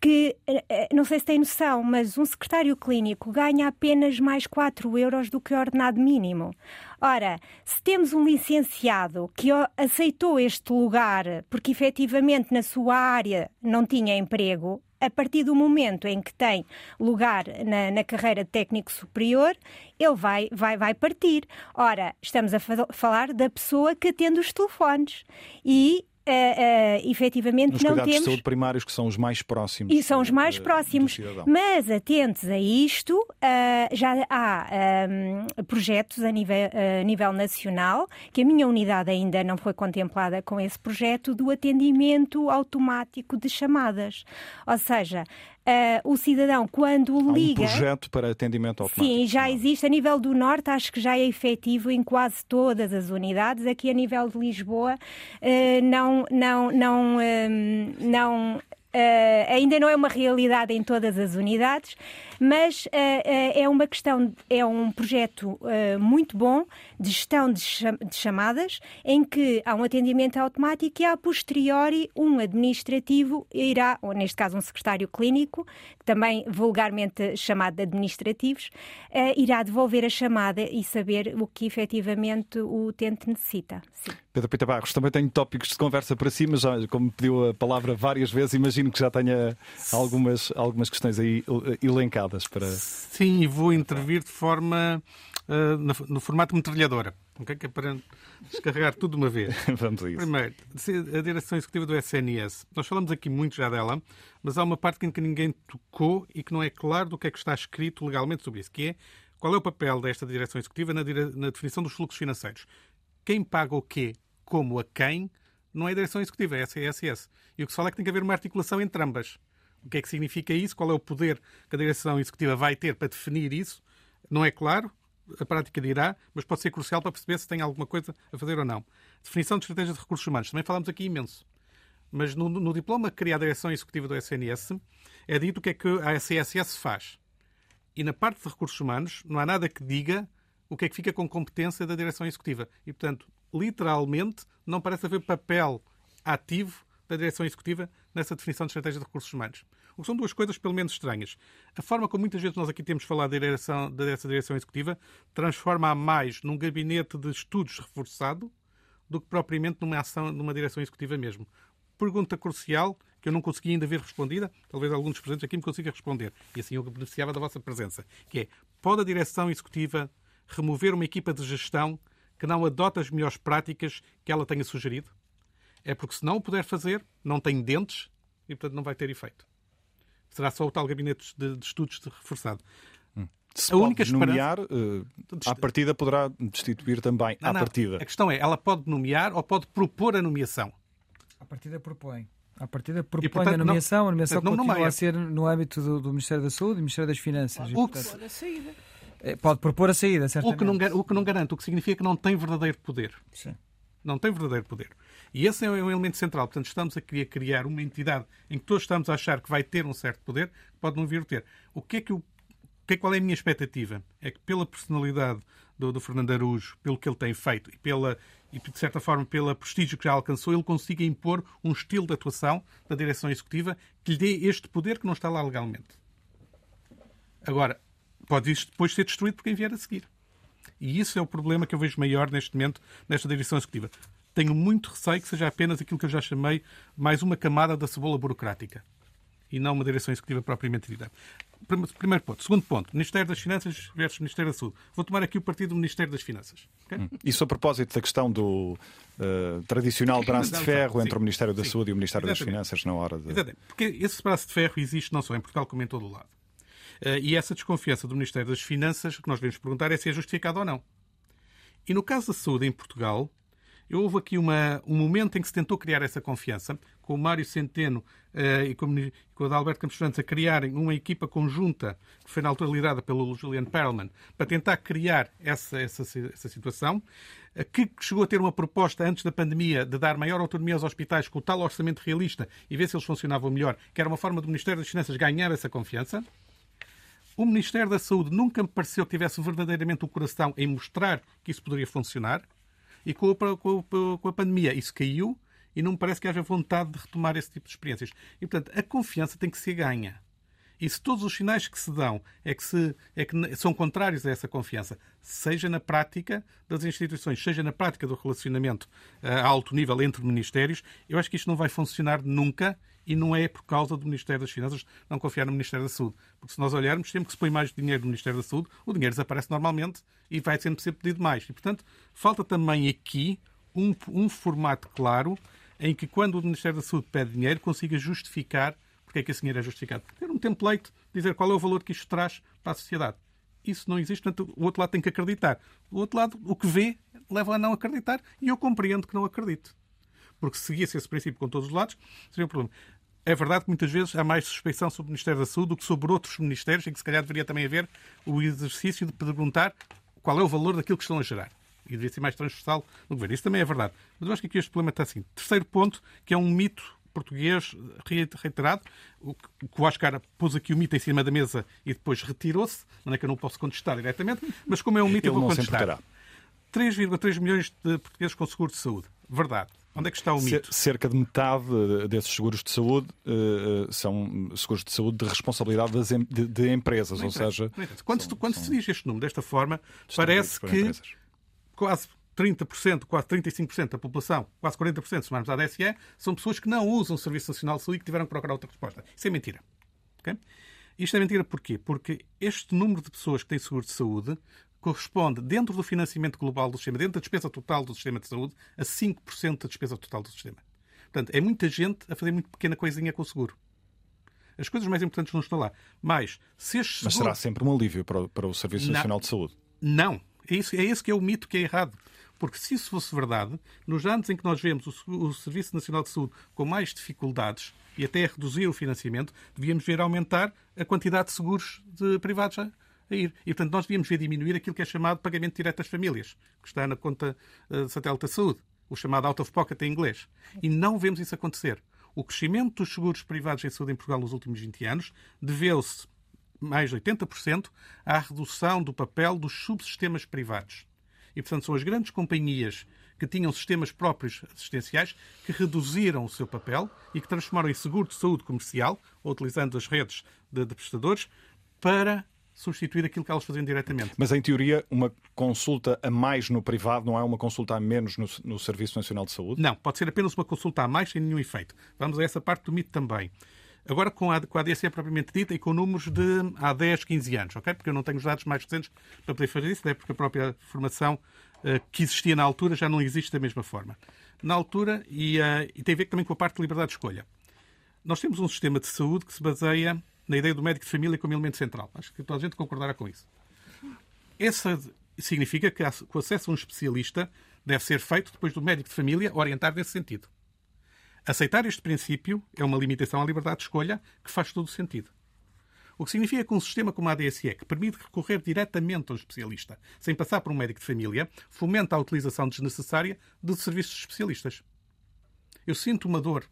[SPEAKER 7] que, eh, eh, não sei se tem noção, mas um secretário clínico ganha apenas mais 4 euros do que o ordenado mínimo. Ora, se temos um licenciado que aceitou este lugar porque efetivamente na sua área não tinha emprego, a partir do momento em que tem lugar na, na, carreira de técnico superior, ele vai, vai, vai partir. Ora, estamos a falar da pessoa que atende os telefones. E uh, uh, efetivamente
[SPEAKER 1] Nos
[SPEAKER 7] não temos.
[SPEAKER 1] de saúde primários que são os mais próximos.
[SPEAKER 7] E são os mais uh, próximos. Mas atentos a isto, uh, já há um, projetos a nível, a nível nacional, que a minha unidade ainda não foi contemplada com esse projeto, do atendimento automático de chamadas. Ou seja, Uh, o cidadão, quando
[SPEAKER 1] Há
[SPEAKER 7] liga.
[SPEAKER 1] um projeto para atendimento automático.
[SPEAKER 7] Sim, já existe. A nível do Norte, acho que já é efetivo em quase todas as unidades. Aqui, a nível de Lisboa, uh, não, não, não, uh, não Uh, ainda não é uma realidade em todas as unidades, mas uh, uh, é uma questão, é um projeto muito bom de gestão de, cham de, chamadas, em que há um atendimento automático e a posteriori um administrativo irá, ou neste caso um secretário clínico, também vulgarmente chamado de administrativos, irá devolver a chamada e saber o que efetivamente o utente necessita. Sim.
[SPEAKER 1] Pedro Pita Barros, também tenho tópicos de conversa para si, mas já, como pediu a palavra várias vezes, imagino que já tenha algumas, algumas questões aí elencadas para.
[SPEAKER 8] Sim, e vou intervir de forma. Uh, no, no, formato metralhadora. Okay? Que é para descarregar tudo de uma vez.
[SPEAKER 1] Vamos a isso.
[SPEAKER 8] Primeiro, a direção executiva do SNS. Nós falamos aqui muito já dela, mas há uma parte em que ninguém tocou e que não é claro do que é que está escrito legalmente sobre isso, que é Qual é o papel desta direção executiva na, dire... na definição dos fluxos financeiros? Quem paga o quê, como a quem, não é a direção executiva, é a CSS. E o que se fala é que tem que haver uma articulação entre ambas. O que é que significa isso? Qual é o poder que a direção executiva vai ter para definir isso? Não é claro, a prática dirá, mas pode ser crucial para perceber se tem alguma coisa a fazer ou não. Definição de estratégia de recursos humanos. Também falamos aqui imenso. Mas no, no diploma que cria a direção executiva do SNS, é dito o que é que a CSS faz. E na parte de recursos humanos, não há nada que diga o que é que fica com competência da direção executiva. E, portanto, literalmente, não parece haver papel ativo da direção executiva nessa definição de estratégia de recursos humanos. O que são duas coisas, pelo menos, estranhas. A forma como muitas vezes nós aqui temos falado da direção, dessa direção executiva transforma-a mais num gabinete de estudos reforçado do que propriamente numa ação, numa direção executiva mesmo. Pergunta crucial que eu não consegui ainda ver respondida, talvez algum dos presentes aqui me consiga responder, e assim eu beneficiava da vossa presença, que é, pode a direção executiva remover uma equipa de gestão que não adota as melhores práticas que ela tenha sugerido? É porque se não o puder fazer, não tem dentes e, portanto, não vai ter efeito. Será só o tal gabinete de, de estudos de reforçado.
[SPEAKER 1] Hum. Se a única esperança... nomear, uh, à partida poderá destituir também. Não, à não. partida.
[SPEAKER 8] A questão é, ela pode nomear ou pode propor a nomeação?
[SPEAKER 6] A partida propõe. A partida propõe e, portanto, a nomeação, não, a nomeação não continua a ser no âmbito do, do, Ministério da Saúde e do Ministério das Finanças.
[SPEAKER 5] Pode, e, portanto.
[SPEAKER 6] É, pode propor a saída, certamente.
[SPEAKER 8] O que, não, o que não garante, o que significa que não tem verdadeiro poder.
[SPEAKER 6] Sim.
[SPEAKER 8] Não tem verdadeiro poder. E esse é um elemento central. Portanto, estamos a querer criar uma entidade em que todos estamos a achar que vai ter um certo poder, que pode não vir a ter. O que é que eu que, qual é a minha expectativa? É que pela personalidade do, do Fernando Araújo, pelo que ele tem feito e, pela, e, de certa forma, pelo prestígio que já alcançou, ele consiga impor um estilo de atuação da direção executiva que lhe dê este poder que não está lá legalmente. Agora, pode isto depois ser destruído por quem vier a seguir. E isso é o problema que eu vejo maior neste momento nesta direção executiva. Tenho muito receio que seja apenas aquilo que eu já chamei mais uma camada da cebola burocrática e não uma direção executiva propriamente dita. Primeiro ponto. Segundo ponto, Ministério das Finanças versus Ministério da Saúde. Vou tomar aqui o partido do Ministério das Finanças. Okay? Hum.
[SPEAKER 1] Isso a propósito da questão do uh, tradicional braço de ferro entre o Ministério da Saúde e o Ministério Exatamente. das Finanças na hora de.
[SPEAKER 8] Exatamente. Porque esse braço de ferro existe não só em Portugal como em todo o lado. Uh, e essa desconfiança do Ministério das Finanças, o que nós devemos perguntar é se é justificada ou não. E no caso da saúde em Portugal, Houve aqui uma, um momento em que se tentou criar essa confiança, com o Mário Centeno uh, e com, o Adalberto Campos Santos a criarem uma equipa conjunta, que foi na altura liderada pelo Julian Perlman, para tentar criar essa, essa, essa situação, uh, que chegou a ter uma proposta antes da pandemia de dar maior autonomia aos hospitais com o tal orçamento realista e ver se eles funcionavam melhor, que era uma forma do Ministério das Finanças ganhar essa confiança. O Ministério da Saúde nunca me pareceu que tivesse verdadeiramente o coração em mostrar que isso poderia funcionar. E com a, com, a, com a pandemia isso caiu e não me parece que haja vontade de retomar esse tipo de experiências. E, portanto, a confiança tem que ser ganha. E se todos os sinais que se dão é que, se, é que são contrários a essa confiança, seja na prática das instituições, seja na prática do relacionamento uh, a alto nível entre ministérios, eu acho que isto não vai funcionar nunca e não é por causa do Ministério das Finanças não confiar no Ministério da Saúde. Porque se nós olharmos, sempre que se põe mais dinheiro no Ministério da Saúde, o dinheiro desaparece normalmente e vai sempre ser pedido mais. E, portanto, falta também aqui um, um formato claro em que, quando o Ministério da Saúde pede dinheiro, consiga justificar porque é que esse dinheiro é justificado. Ter um template, dizer qual é o valor que isto traz para a sociedade. Isso não existe, portanto, o outro lado tem que acreditar. O outro lado, o que vê, leva a não acreditar e eu compreendo que não acredite porque se seguisse esse princípio com todos os lados, seria um problema. É verdade que muitas vezes há mais suspeição sobre o Ministério da Saúde do que sobre outros ministérios, em que se calhar deveria também haver o exercício de perguntar qual é o valor daquilo que estão a gerar. E deveria ser mais transversal no governo. Isso também é verdade. Mas eu acho que aqui este problema está assim. Terceiro ponto, que é um mito português reiterado, o que o Oscar pôs aqui o mito em cima da mesa e depois retirou-se, não é que eu não posso contestar diretamente, mas como é um mito eu vou contestar. 3,3 milhões de portugueses com seguro de saúde. Verdade. Onde é que está o mito?
[SPEAKER 1] Cerca de metade desses seguros de saúde uh, são seguros de saúde de responsabilidade das, de, de, empresas, ou seja...
[SPEAKER 8] Quando, são, quando são... se diz este número desta forma, parece que empresas. quase 30%, quase 35% da população, quase 40%, se à DSE, são pessoas que não usam o Serviço Nacional de Saúde e que tiveram que procurar outra resposta. Isso é mentira. Okay? Isto é mentira porquê? Porque este número de pessoas que têm seguro de saúde corresponde, dentro do financiamento global do sistema, dentro da despesa total do sistema de saúde, a 5% da despesa total do sistema. Portanto, é muita gente a fazer muito pequena coisinha com o seguro. As coisas mais importantes não estão lá. Mas, se seguros...
[SPEAKER 1] Mas será sempre um alívio para o, para o Serviço
[SPEAKER 8] Não.
[SPEAKER 1] Nacional de Saúde.
[SPEAKER 8] Não. É, isso, é esse que é o mito que é errado. Porque se isso fosse verdade, nos anos em que nós vemos o, o Serviço Nacional de Saúde com mais dificuldades e até reduzir o financiamento, devíamos ver aumentar a quantidade de seguros de privados a, a ir. E, portanto, nós devíamos ver diminuir aquilo que é chamado pagamento direto às famílias, que está na conta eh, satélite da saúde, o chamado out of pocket em inglês. E não vemos isso acontecer. O crescimento dos seguros privados em saúde em Portugal nos últimos 20 anos deveu-se mais de 80% à redução do papel dos subsistemas privados. E, portanto, são as grandes companhias que tinham sistemas próprios assistenciais que reduziram o seu papel e que transformaram em seguro de saúde comercial, utilizando as redes de, de prestadores, para substituir aquilo que elas faziam diretamente.
[SPEAKER 1] Mas, em teoria, uma consulta a mais no privado não é uma consulta a menos no, no Serviço Nacional de Saúde?
[SPEAKER 8] Não, pode ser apenas uma consulta a mais sem nenhum efeito. Vamos a essa parte do mito também. Agora com a, com a ADSE propriamente dita e com números de há 10, 15 anos, ok? Porque eu não tenho os dados mais recentes para poder fazer isso, até porque a própria formação eh, que existia na altura já não existe da mesma forma. Na altura, e, eh, e tem a ver também com a parte de liberdade de escolha. Nós temos um sistema de saúde que se baseia na ideia do médico de família como elemento central. Acho que toda a gente concordará com isso. Essa significa que o acesso a um especialista deve ser feito depois do médico de família orientar nesse sentido. Aceitar este princípio é uma limitação à liberdade de escolha que faz todo o sentido. O que significa que um sistema como a ADSE, que permite recorrer diretamente ao especialista, sem passar por um médico de família, fomenta a utilização desnecessária de serviços especialistas. Eu sinto uma dor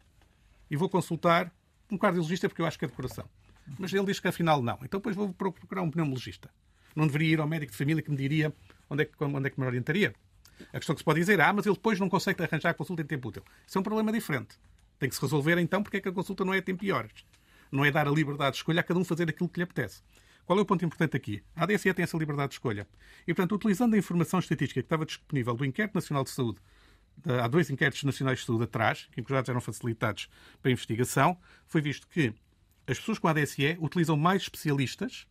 [SPEAKER 8] e vou consultar um cardiologista porque eu acho que é de coração. Mas ele diz que afinal não. Então depois vou procurar um pneumologista. Não deveria ir ao médico de família que me diria onde é que, onde é que me orientaria. A questão que se pode dizer ah, mas ele depois não consegue arranjar a consulta em tempo útil. Isso é um problema diferente. Tem que se resolver então porque é que a consulta não é a tempo e horas. Não é dar a liberdade de escolha a cada um fazer aquilo que lhe apetece. Qual é o ponto importante aqui? A ADSE tem essa liberdade de escolha. E, portanto, utilizando a informação estatística que estava disponível do Inquérito Nacional de Saúde, há dois inquéritos nacionais de saúde atrás, que inclusive eram facilitados para a investigação, foi visto que as pessoas com ADSE utilizam mais especialistas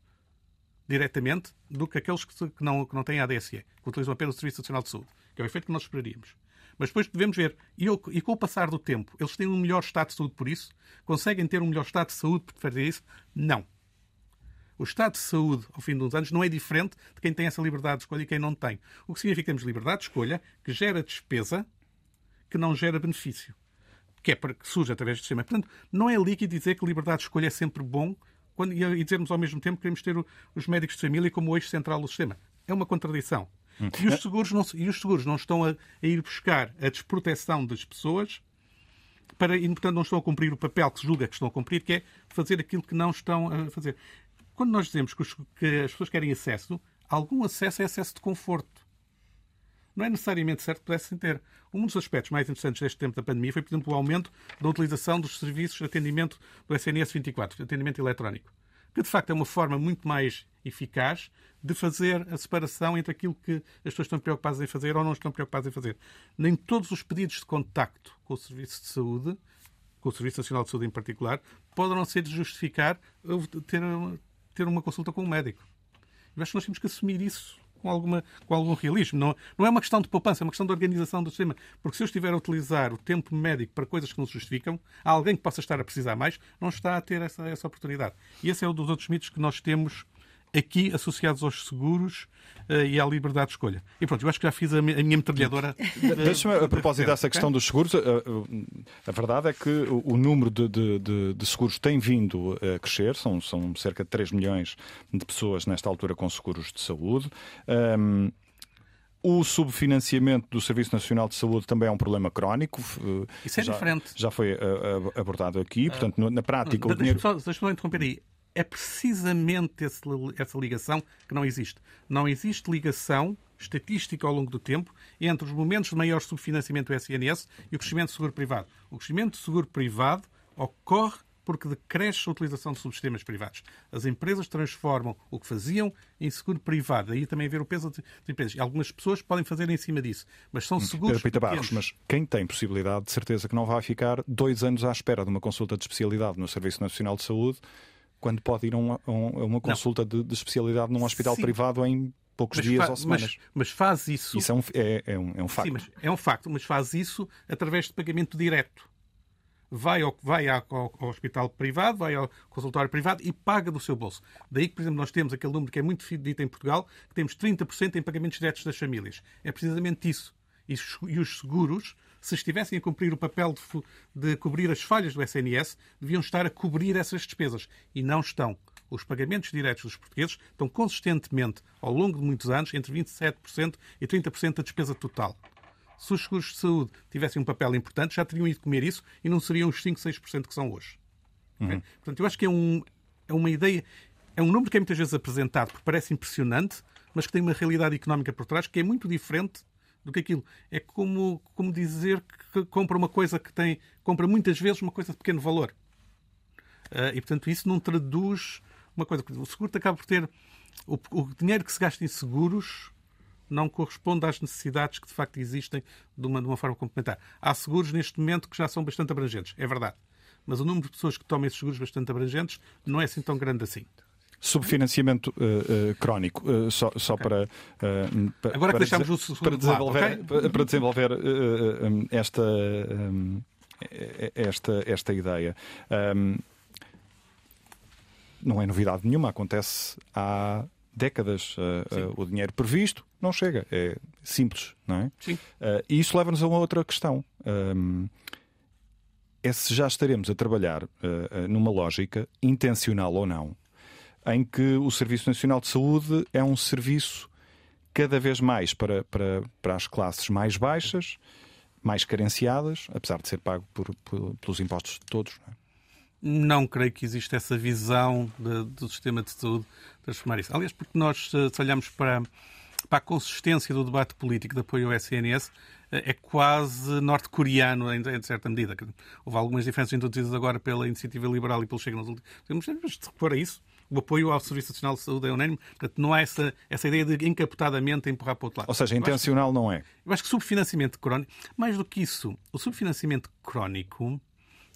[SPEAKER 8] diretamente do que aqueles que não, que não têm ADSE, que utilizam apenas o Serviço Nacional de Saúde, que é o efeito que nós esperaríamos. Mas depois devemos ver, e, e, com o passar do tempo, eles têm um melhor estado de saúde por isso? Conseguem ter um melhor estado de saúde por fazer isso? Não. O estado de saúde, ao fim de uns anos, não é diferente de quem tem essa liberdade de escolha e quem não tem. O que significa que temos liberdade de escolha que gera despesa que não gera benefício. Que é para que surge através do sistema. Portanto, não é líquido dizer que liberdade de escolha é sempre bom quando, e dizermos ao mesmo tempo que queremos ter os médicos de família como o eixo central do sistema. É uma contradição. E os seguros não, e os seguros não estão a, a, ir buscar a desproteção das pessoas para, e, portanto, não estão a cumprir o papel que se julga que estão a cumprir, que é fazer aquilo que não estão a fazer. Quando nós dizemos que, os, que as pessoas querem acesso, algum acesso é acesso de conforto. Não é necessariamente certo que pudessem ter. Um dos aspectos mais interessantes deste tempo da pandemia foi, por exemplo, o aumento da utilização dos serviços de atendimento do SNS 24, de atendimento eletrónico que de facto é uma forma muito mais eficaz de fazer a separação entre aquilo que as pessoas estão preocupadas em fazer ou não estão preocupadas em fazer. Nem todos os pedidos de contacto com o Serviço de Saúde, com o Serviço Nacional de Saúde em particular, poderão ser de justificar ter, uma consulta com um médico. Eu acho que nós temos que assumir isso com, alguma, com algum realismo. Não, não é uma questão de poupança, é uma questão de organização do sistema. Porque se eu estiver a utilizar o tempo médico para coisas que não se justificam, há alguém que possa estar a precisar mais, não está a ter essa, essa oportunidade. E esse é um dos outros mitos que nós temos aqui associados aos seguros uh, e à liberdade de escolha. E pronto, eu acho que já fiz a, minha, metralhadora.
[SPEAKER 1] Deixa-me, a propósito dessa questão dos seguros, a, a, verdade é que o, o número de, de, de, seguros tem vindo a crescer, são, são cerca de 3 milhões de pessoas nesta altura com seguros de saúde. Um, o subfinanciamento do Serviço Nacional de Saúde também é um problema crónico.
[SPEAKER 8] Isso é
[SPEAKER 1] já,
[SPEAKER 8] diferente.
[SPEAKER 1] Já foi abordado aqui. Portanto, na prática. O dinheiro...
[SPEAKER 8] Deixa-me só, deixa interromper aí é precisamente esse, essa ligação que não existe. Não existe ligação estatística ao longo do tempo entre os momentos de maior subfinanciamento do SNS e o crescimento do seguro privado. O crescimento do seguro privado ocorre porque decresce a utilização de subsistemas privados. As empresas transformam o que faziam em seguro privado. Aí também ver o peso das empresas. E algumas pessoas podem fazer em cima disso. Mas são seguros
[SPEAKER 1] Pedro Barros, mas quem tem possibilidade, de certeza que não vai ficar dois anos à espera de uma consulta de especialidade no Serviço Nacional de Saúde quando pode ir a uma, a uma consulta de, de, especialidade num hospital
[SPEAKER 8] Sim.
[SPEAKER 1] privado em poucos
[SPEAKER 8] mas
[SPEAKER 1] dias ou semanas.
[SPEAKER 8] Mas, mas faz isso.
[SPEAKER 1] Isso é um, é, é um, é um facto.
[SPEAKER 8] Sim, mas é um facto, mas faz isso através de pagamento direto. vai, ao, vai ao, ao, hospital privado, vai ao consultório privado e paga do seu bolso. Daí que, por exemplo, nós temos aquele número que é muito dito em Portugal, que temos 30% em pagamentos diretos das famílias. É precisamente isso. E os seguros, se estivessem a cumprir o papel de, de cobrir as falhas do SNS, deviam estar a cobrir essas despesas. E não estão os pagamentos diretos dos portugueses estão consistentemente, ao longo de muitos anos, entre 27% e 30% da despesa total. Se os seguros de saúde tivessem um papel importante, já teriam ido comer isso e não seriam os 5, 6% que são hoje. Uhum. Okay? Portanto, eu acho que é, um, é uma ideia, é um número que é muitas vezes apresentado porque parece impressionante, mas que tem uma realidade económica por trás que é muito diferente do que aquilo. É como, como dizer que compra uma coisa que tem. compra muitas vezes uma coisa de pequeno valor. Uh, e, portanto, isso não traduz uma coisa. O seguro acaba por ter. O, o dinheiro que se gasta em seguros não corresponde às necessidades que de facto existem de uma, de uma forma complementar. Há seguros neste momento que já são bastante abrangentes, é verdade. Mas o número de pessoas que tomam esses seguros bastante abrangentes não é assim tão grande assim.
[SPEAKER 1] Subfinanciamento uh, uh, crónico, uh, só, só okay. para,
[SPEAKER 8] para, Agora que deixamos o segundo
[SPEAKER 1] para desenvolver, lado, okay? para desenvolver um, esta, um, esta, esta ideia. Um, não é novidade nenhuma, acontece há décadas. Uh, uh, o dinheiro previsto não chega. É simples, não é?
[SPEAKER 8] Sim.
[SPEAKER 1] Uh, e isso leva-nos a uma outra questão. É se já estaremos a trabalhar numa lógica, intencional ou não, em que o Serviço Nacional de Saúde é um serviço cada vez mais para, para, para as classes mais baixas, mais carenciadas, apesar de ser pago por, por, pelos impostos de todos. Não é?
[SPEAKER 8] Não creio que exista essa visão de, do sistema de saúde transformar isso. Aliás, porque nós, se olhamos para, para a consistência do debate político de apoio ao SNS, é quase norte-coreano em, certa medida. Houve algumas diferenças introduzidas agora pela Iniciativa Liberal e pelo Chega nos últimos mas se repor a isso, o apoio ao Serviço Nacional de Saúde é unânime, portanto não há essa, essa ideia de encapotadamente empurrar para o outro lado.
[SPEAKER 1] Ou seja, intencional
[SPEAKER 8] que,
[SPEAKER 1] não é.
[SPEAKER 8] Eu acho que subfinanciamento crónico, mais do que isso, o subfinanciamento crónico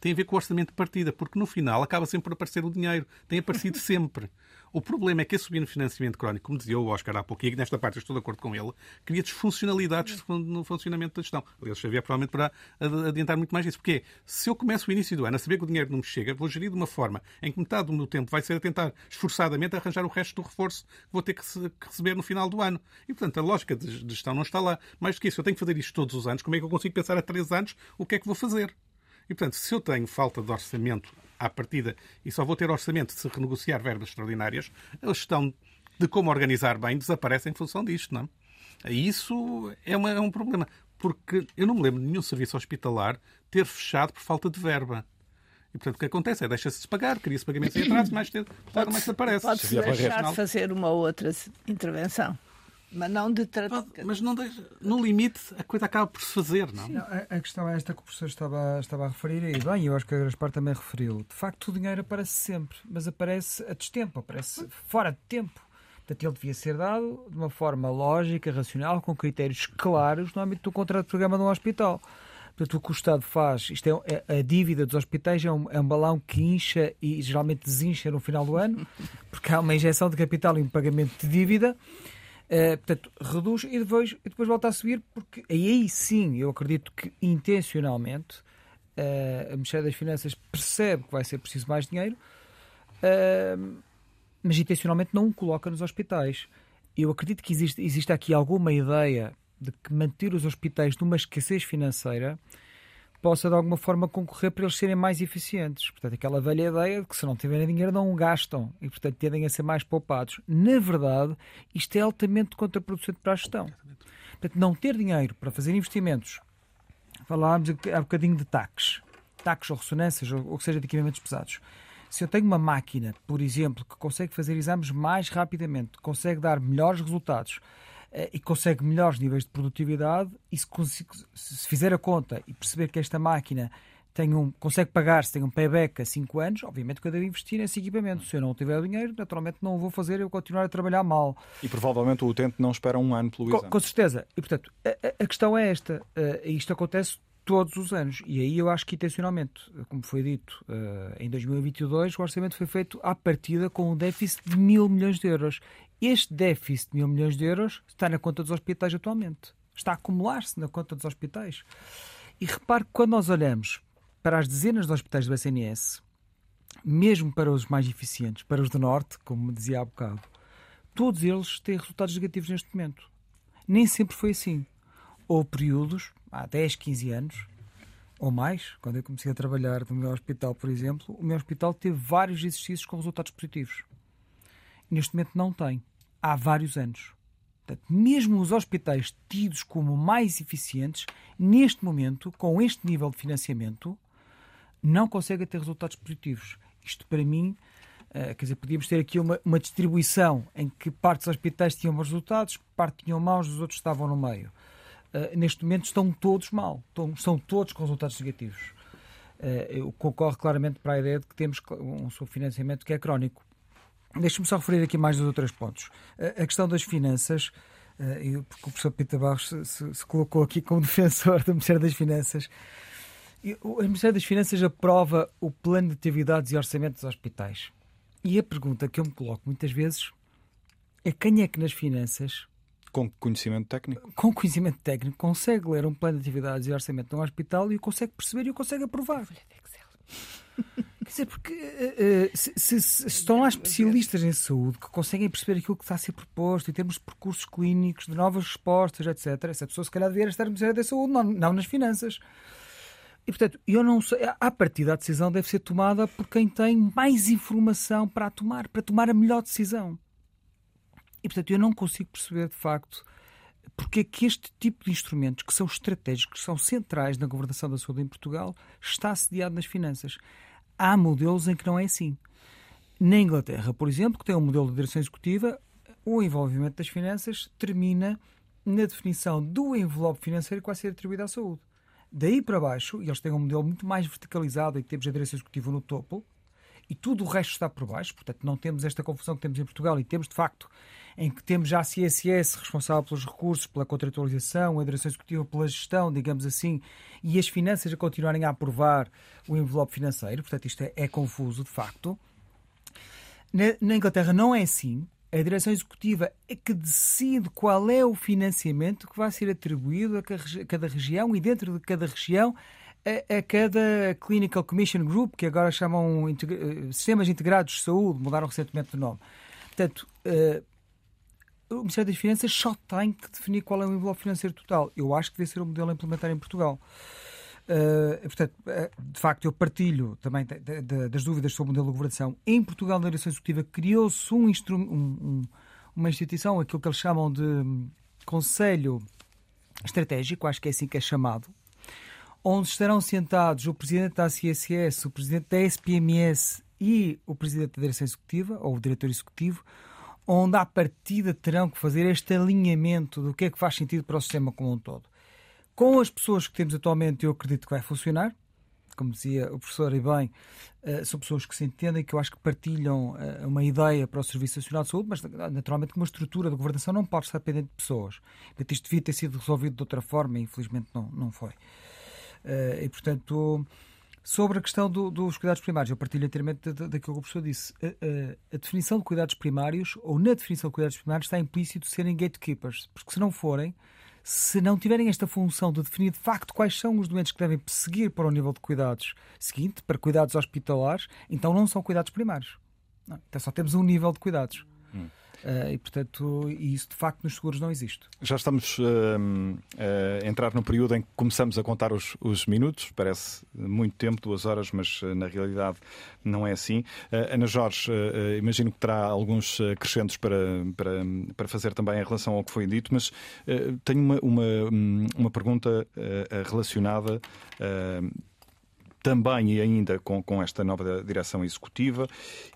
[SPEAKER 8] tem a ver com o orçamento de partida, porque no final acaba sempre por aparecer o dinheiro. Tem aparecido sempre. O problema é que esse subfinanciamento crónico, como dizia o Oscar há pouco, e nesta parte eu estou de acordo com ele, cria desfuncionalidades no funcionamento da gestão. Aliás, Xavier provavelmente para adiantar muito mais isso. Porque se eu começo o início do ano a saber que o dinheiro não me chega, vou gerir de uma forma em que metade do meu tempo vai ser a tentar esforçadamente arranjar o resto do reforço que vou ter que receber no final do ano. E, portanto, a lógica de gestão não está lá. Mais do que isso, eu tenho que fazer isto todos os anos. Como é que eu consigo pensar a três anos o que é que vou fazer? E, portanto, se eu tenho falta de orçamento à partida e só vou ter orçamento se renegociar verbas extraordinárias, a gestão de como organizar bem desaparece em função disto, não é? Isso é, uma, é um problema, porque eu não me lembro de nenhum serviço hospitalar ter fechado por falta de verba. E, portanto, o que acontece é deixa-se pagar, cria-se pagamentos em atraso, mais cedo, mais desaparece.
[SPEAKER 5] Pode-se deixar de fazer uma outra intervenção. Mas não de tratar.
[SPEAKER 8] Mas não deixa, no limite a coisa acaba por se fazer, não? não
[SPEAKER 6] a, a, questão é esta que o professor estava, estava a referir, e bem, eu acho que a Gaspar também referiu. De facto, o dinheiro aparece sempre, mas aparece a destempo, aparece fora de tempo. Portanto, ele devia ser dado de uma forma lógica, racional, com critérios claros no âmbito do contrato de programa de um hospital. Portanto, o que o Estado faz, isto é, é a dívida dos hospitais é um, é um, balão que incha e geralmente desincha no final do ano, porque há uma injeção de capital e um pagamento de dívida. Uh, portanto, reduz e depois, e depois volta a subir, porque aí sim eu acredito que intencionalmente uh, a Ministério das Finanças percebe que vai ser preciso mais dinheiro, uh, mas intencionalmente não o coloca nos hospitais. Eu acredito que existe, existe aqui alguma ideia de que manter os hospitais numa escassez financeira possa de alguma forma concorrer para eles serem mais eficientes. Portanto, aquela velha ideia de que se não tiverem dinheiro não gastam e, portanto, tendem a ser mais poupados. Na verdade, isto é altamente contraproducente para a gestão. Portanto, não ter dinheiro para fazer investimentos, falámos há bocadinho de taques, taques ou ressonâncias, ou, ou que seja de equipamentos pesados. Se eu tenho uma máquina, por exemplo, que consegue fazer exames mais rapidamente, consegue dar melhores resultados, e consegue melhores níveis de produtividade e se, se fizer a conta e perceber que esta máquina tem um, consegue pagar-se, tem um payback a 5 anos, obviamente que eu devo investir nesse equipamento. Se eu não tiver o dinheiro, naturalmente não o vou fazer eu continuar a trabalhar mal.
[SPEAKER 1] E provavelmente o utente não espera um ano pelo exame.
[SPEAKER 6] Com, com certeza. E, portanto, a, a, questão é esta. Uh, isto acontece todos os anos. E aí eu acho que intencionalmente, como foi dito, uh, em 2022 o orçamento foi feito à partida com um déficit de mil milhões de euros. Este déficit de mil milhões de euros está na conta dos hospitais atualmente. Está a acumular-se na conta dos hospitais. E repare que quando nós olhamos para as dezenas de hospitais do SNS, mesmo para os mais eficientes, para os do Norte, como dizia há bocado, todos eles têm resultados negativos neste momento. Nem sempre foi assim. Houve períodos, há 10, 15 anos, ou mais, quando eu comecei a trabalhar no meu hospital, por exemplo, o meu hospital teve vários exercícios com resultados positivos. Neste momento não tem. Há vários anos. Portanto, mesmo os hospitais tidos como mais eficientes, neste momento, com este nível de financiamento, não conseguem ter resultados positivos. Isto, para mim, uh, quer dizer, podíamos ter aqui uma, uma distribuição em que partes dos hospitais tinham bons resultados, parte tinham maus, os outros estavam no meio. Uh, neste momento estão todos mal, estão, todos com resultados negativos. Uh, eu concorro claramente para a ideia de que temos um subfinanciamento que é crónico. Deixe-me só referir aqui mais dois ou três pontos. A questão das finanças, uh, porque o professor Pita Barros se, se, se, colocou aqui como defensor do Ministério das Finanças. E, o Ministério das Finanças aprova o plano de atividades e orçamento dos hospitais. E a pergunta que eu me coloco muitas vezes é quem é que nas finanças
[SPEAKER 1] com conhecimento técnico?
[SPEAKER 6] Com conhecimento técnico, consegue ler um plano de atividades e orçamento de um hospital e o consegue perceber e o consegue aprovar. Quer dizer, porque uh, se, se, se, estão lá especialistas em saúde que conseguem perceber aquilo que está a ser proposto em termos de percursos clínicos, de novas respostas, etc., essa pessoa se calhar deveria estar no Ministério da Saúde, não, não nas finanças. E, portanto, eu não sei. À partida, a decisão deve ser tomada por quem tem mais informação para tomar, para tomar a melhor decisão. E, portanto, eu não consigo perceber, de facto, porque é que este tipo de instrumentos, que são estratégicos, que são centrais na governação da saúde em Portugal, está assediado nas finanças. Há modelos em que não é assim. Na Inglaterra, por exemplo, que tem um modelo de direção executiva, o envolvimento das finanças termina na definição do envelope financeiro que vai ser atribuído à saúde. Daí para baixo, e eles têm um modelo muito mais verticalizado em que temos a direção executiva no topo, e tudo o resto está por baixo, portanto não temos esta confusão que temos em Portugal e temos de facto em que temos já a CSS responsável pelos recursos, pela contratualização, a direção executiva pela gestão, digamos assim, e as finanças a continuarem a aprovar o envelope financeiro, portanto isto é, é confuso de facto. Na, na Inglaterra não é assim. A direção executiva é que decide qual é o financiamento que vai ser atribuído a cada região e dentro de cada região a, a, cada Clinical Commission Group, que agora chamam integra eh, Sistemas Integrados de Saúde, mudaram recentemente de nome. Portanto, uh, o Ministério das Finanças só tem que definir qual é o envelope financeiro total. Eu acho que deve ser o modelo a implementar em Portugal. Uh, portanto, uh, de facto, eu partilho também de, de, das dúvidas sobre o modelo de governação. Em Portugal, na direção executiva, criou-se um, um, um, uma instituição, aquilo que eles chamam de Conselho Estratégico, acho que é assim que é chamado, onde estarão sentados o presidente da CSS, o presidente da SPMS e o presidente da direção executiva, ou o diretor executivo, onde à partida terão que fazer este alinhamento do que é que faz sentido para o sistema como um todo. Com as pessoas que temos atualmente, eu acredito que vai funcionar. Como dizia o professor, e bem, eh, são pessoas que se entendem, que eu acho que partilham eh, uma ideia para o Serviço Nacional de Saúde, mas naturalmente que uma estrutura de governação não pode estar dependente de pessoas. Isto devia ter sido resolvido de outra forma e infelizmente não, não foi. Eh, e, portanto, sobre a questão do, dos cuidados primários, eu partilho inteiramente daquilo que o professor disse. A, a, a, definição de cuidados primários, ou na definição de cuidados primários, está implícito serem gatekeepers, porque se não forem, se não tiverem esta função de definir de facto quais são os doentes que devem seguir para o nível de cuidados seguinte, para cuidados hospitalares, então não são cuidados primários. Não, então só temos um nível de cuidados. Hum. Uh, e, portanto, isso de facto nos seguros não existe.
[SPEAKER 1] Já estamos uh, a entrar no período em que começamos a contar os, os minutos. Parece muito tempo, duas horas, mas uh, na realidade não é assim. Ana Jorge, imagino que terá alguns acrescentos para, para, para fazer também em relação ao que foi dito, mas tenho uma, uma, uma pergunta relacionada também e ainda com, com esta nova direção executiva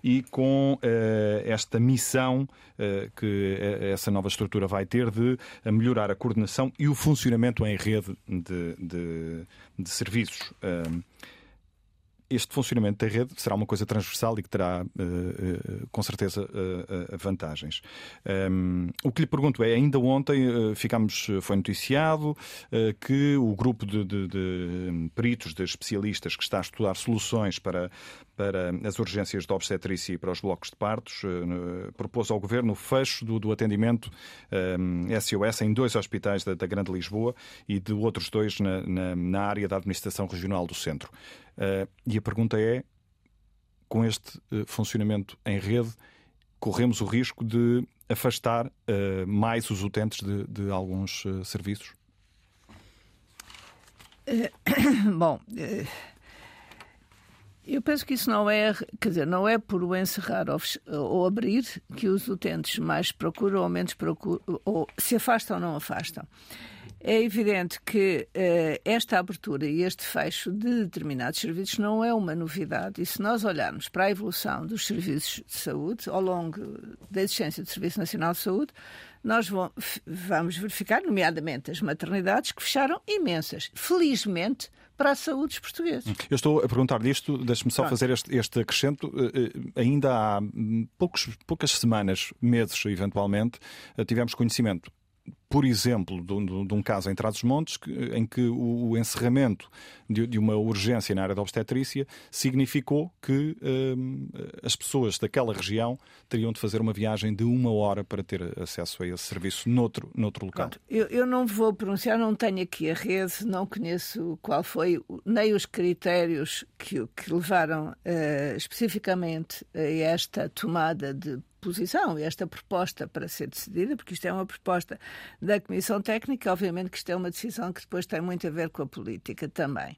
[SPEAKER 1] e com uh, esta missão uh, que essa nova estrutura vai ter de melhorar a coordenação e o funcionamento em rede de, de, de serviços. Este funcionamento da rede será uma coisa transversal e que terá, com certeza, vantagens. o que lhe pergunto é: ainda ontem ficamos, foi noticiado que o grupo de, de, de peritos, de especialistas que está a estudar soluções para para as urgências de obstetrícia e para os blocos de partos. Propôs ao Governo o fecho do, do atendimento SOS em dois hospitais da, da, Grande Lisboa e de outros dois na, na, na área da Administração Regional do Centro. E a pergunta é, com este funcionamento em rede, corremos o risco de afastar uh, mais os utentes de, de alguns uh, serviços?
[SPEAKER 5] Bom, eu penso que isso não é, quer dizer, não é por o encerrar ou, ou abrir que os utentes mais procuram ou menos procuram, ou se afastam ou não afastam. É evidente que uh, esta abertura e este fecho de determinados serviços não é uma novidade. E se nós olharmos para a evolução dos serviços de saúde ao longo da existência do Serviço Nacional de Saúde, nós vamos verificar, nomeadamente as maternidades, que fecharam imensas. Felizmente, para a saúde dos portugueses.
[SPEAKER 1] Eu estou a perguntar disto, deixe-me só fazer este, este acrescento. Eh, eh, ainda há hum, poucos, poucas semanas, meses eventualmente, tivemos conhecimento por exemplo, de, um caso em Trás-os-Montes, em que o, encerramento de, de, uma urgência na área da obstetrícia significou que hum, as pessoas daquela região teriam de fazer uma viagem de uma hora para ter acesso a esse serviço noutro, noutro local.
[SPEAKER 5] Pronto, eu, eu, não vou pronunciar, não tenho aqui a rede, não conheço qual foi, nem os critérios que, que levaram uh, especificamente a esta tomada de posição, esta proposta para ser decidida, porque isto é uma proposta da Comissão Técnica, obviamente que isto é uma decisão que depois tem muito a ver com a política também.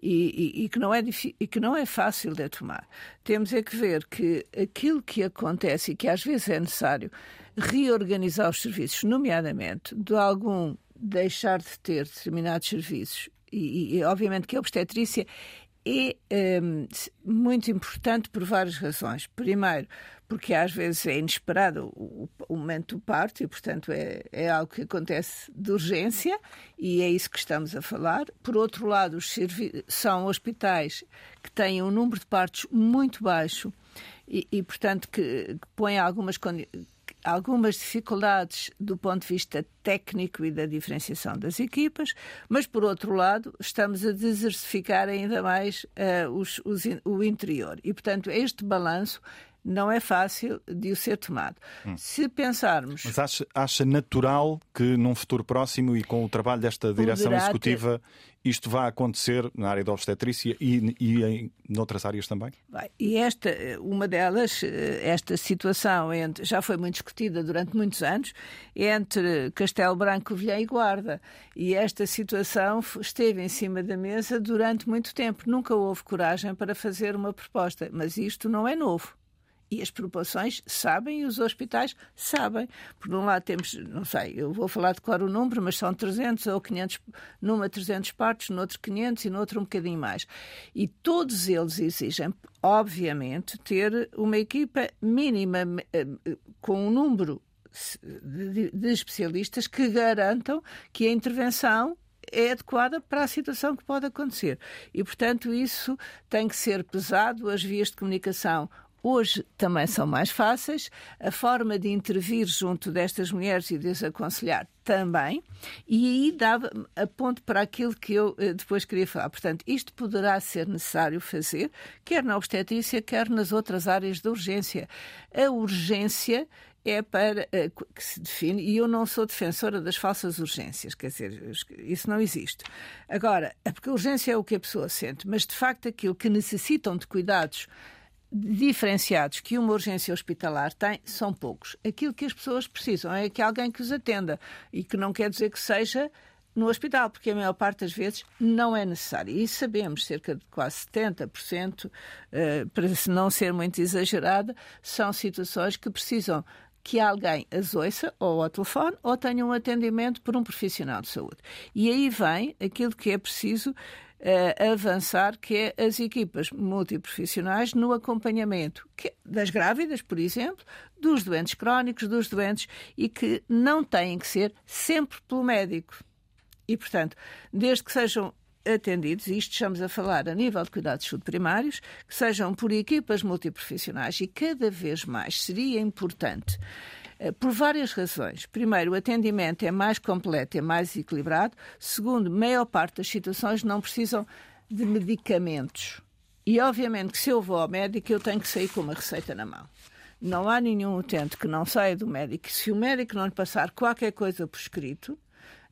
[SPEAKER 5] E, e, e, que não é e que não é fácil de tomar. Temos é que ver que aquilo que acontece e que às vezes é necessário reorganizar os serviços, nomeadamente de algum deixar de ter determinados serviços e, e obviamente que a obstetrícia é um, muito importante por várias razões. Primeiro, porque às vezes é inesperado o, o momento do parto e, portanto, é, é algo que acontece de urgência e é isso que estamos a falar. Por outro lado, são hospitais que têm um número de partos muito baixo e, e portanto, que, que põem algumas algumas dificuldades do ponto de vista técnico e da diferenciação das equipas, mas, por outro lado, estamos a desertificar ainda mais uh, os, os, o interior. E, portanto, este balanço não é fácil de o ser tomado. Hum. Se pensarmos.
[SPEAKER 1] Mas acha, acha, natural que num futuro próximo e com o trabalho desta direção executiva ter... isto vá acontecer na área da obstetrícia e, e em noutras áreas também?
[SPEAKER 5] Vai. E esta, uma delas, esta situação entre, já foi muito discutida durante muitos anos entre Castelo Branco, Vilhã e Guarda. E esta situação esteve em cima da mesa durante muito tempo. Nunca houve coragem para fazer uma proposta. Mas isto não é novo. E as populações sabem e os hospitais sabem. Por um lado temos, não sei, eu vou falar de claro o número, mas são 300 ou 500, numa 300 partos, noutro 500 e noutro um bocadinho mais. E todos eles exigem, obviamente, ter uma equipa mínima eh, com um número de especialistas que garantam que a intervenção é adequada para a situação que pode acontecer. E, portanto, isso tem que ser pesado. As vias de comunicação hoje também são mais fáceis. A forma de intervir junto destas mulheres e de as aconselhar também. E aí dava a ponto para aquilo que eu eh, depois queria falar. Portanto, isto poderá ser necessário fazer, quer na obstetrícia, quer nas outras áreas de urgência. A urgência é para uh, que se define, e eu não sou defensora das falsas urgências, quer dizer, isso não existe. Agora, é porque a urgência é o que a pessoa sente, mas de facto aquilo que necessitam de cuidados diferenciados que uma urgência hospitalar tem são poucos. Aquilo que as pessoas precisam é que alguém que os atenda e que não quer dizer que seja no hospital, porque a maior parte das vezes não é necessário. E sabemos, cerca de quase 70%, eh, para não ser muito exagerada, são situações que precisam que alguém as ouça ou ao telefone ou tenha um atendimento por um profissional de saúde. E aí vem aquilo que é preciso uh, avançar, que é as equipas multiprofissionais no acompanhamento que, das grávidas, por exemplo, dos doentes crónicos, dos doentes e que não têm que ser sempre pelo médico. E, portanto, desde que sejam atendidos, isto estamos a falar a nível de cuidados subprimários, que sejam por equipas multiprofissionais e cada vez mais seria importante por várias razões. Primeiro, o atendimento é mais completo, é mais equilibrado. Segundo, maior parte das situações não precisam de medicamentos. E obviamente que se eu vou ao médico, eu tenho que sair com uma receita na mão. Não há nenhum utente que não saia do médico. Se o médico não lhe passar qualquer coisa por escrito,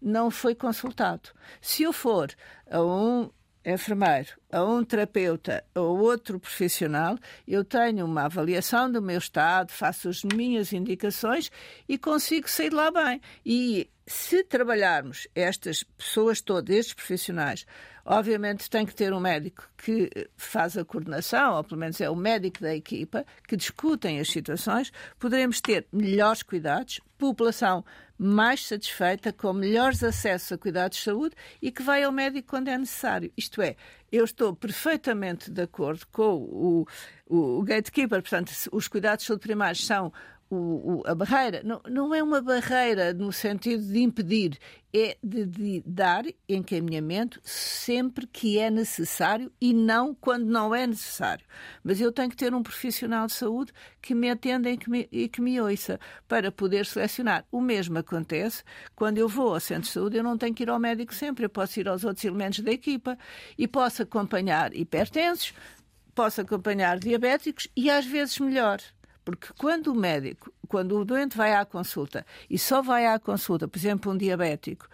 [SPEAKER 5] não foi consultado. Se eu for a um enfermeiro, a um terapeuta ou outro profissional, eu tenho uma avaliação do meu estado, faço as minhas indicações e consigo sair lá bem. E se trabalharmos estas pessoas todas, estes profissionais, obviamente tem que ter um médico que faz a coordenação, ou pelo menos é o médico da equipa, que discutem as situações, poderemos ter melhores cuidados, população mais satisfeita, com melhores acessos a cuidados de saúde e que vai ao médico quando é necessário. Isto é, eu estou perfeitamente de acordo com o, o, o gatekeeper, portanto, os cuidados de saúde primários são o, o, a barreira não, não é uma barreira no sentido de impedir, é de, de, dar encaminhamento sempre que é necessário e não quando não é necessário. Mas eu tenho que ter um profissional de saúde que me atenda e que me, e que me ouça para poder selecionar. O mesmo acontece quando eu vou ao centro de saúde, eu não tenho que ir ao médico sempre, eu posso ir aos outros elementos da equipa e posso acompanhar hipertensos, posso acompanhar diabéticos e às vezes melhor porque quando o médico, quando o doente vai à consulta e só vai à consulta, por exemplo, um diabético,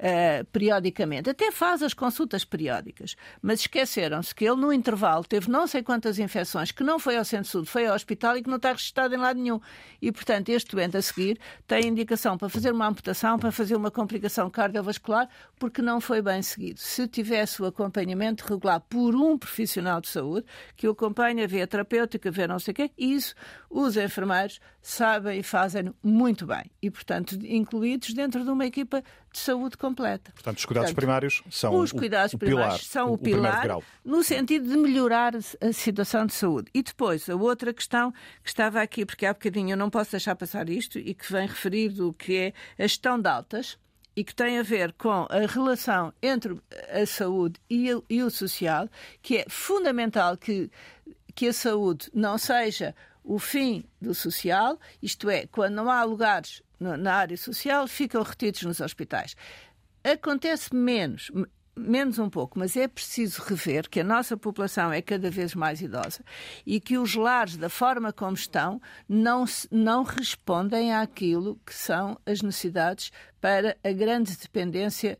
[SPEAKER 5] uh, periodicamente. Até faz as consultas periódicas. Mas esqueceram-se que ele, no intervalo, teve não sei quantas infecções, que não foi ao centro de saúde, foi ao hospital e que não está registrado em lado nenhum. E, portanto, este doente a seguir tem indicação para fazer uma amputação, para fazer uma complicação cardiovascular, porque não foi bem seguido. Se tivesse o acompanhamento regular por um profissional de saúde, que o acompanha, vê a terapêutica, vê não sei o quê, isso os enfermeiros sabem e fazem muito bem. E, portanto, incluídos dentro de uma equipa de saúde completa.
[SPEAKER 1] Portanto, os cuidados Portanto, primários são
[SPEAKER 5] os cuidados
[SPEAKER 1] o, o
[SPEAKER 5] primários
[SPEAKER 1] pilar,
[SPEAKER 5] são o, o pilar no sentido de melhorar a situação de saúde. E depois, a outra questão que estava aqui, porque há bocadinho eu não posso deixar passar isto e que vem referido, que é a gestão de altas e que tem a ver com a relação entre a saúde e, o, e o social, que é fundamental que, que a saúde não seja o fim do social, isto é, quando não há lugares na área social, ficam retidos nos hospitais. Acontece menos, menos um pouco, mas é preciso rever que a nossa população é cada vez mais idosa e que os lares, da forma como estão, não, não respondem àquilo que são as necessidades para a grande dependência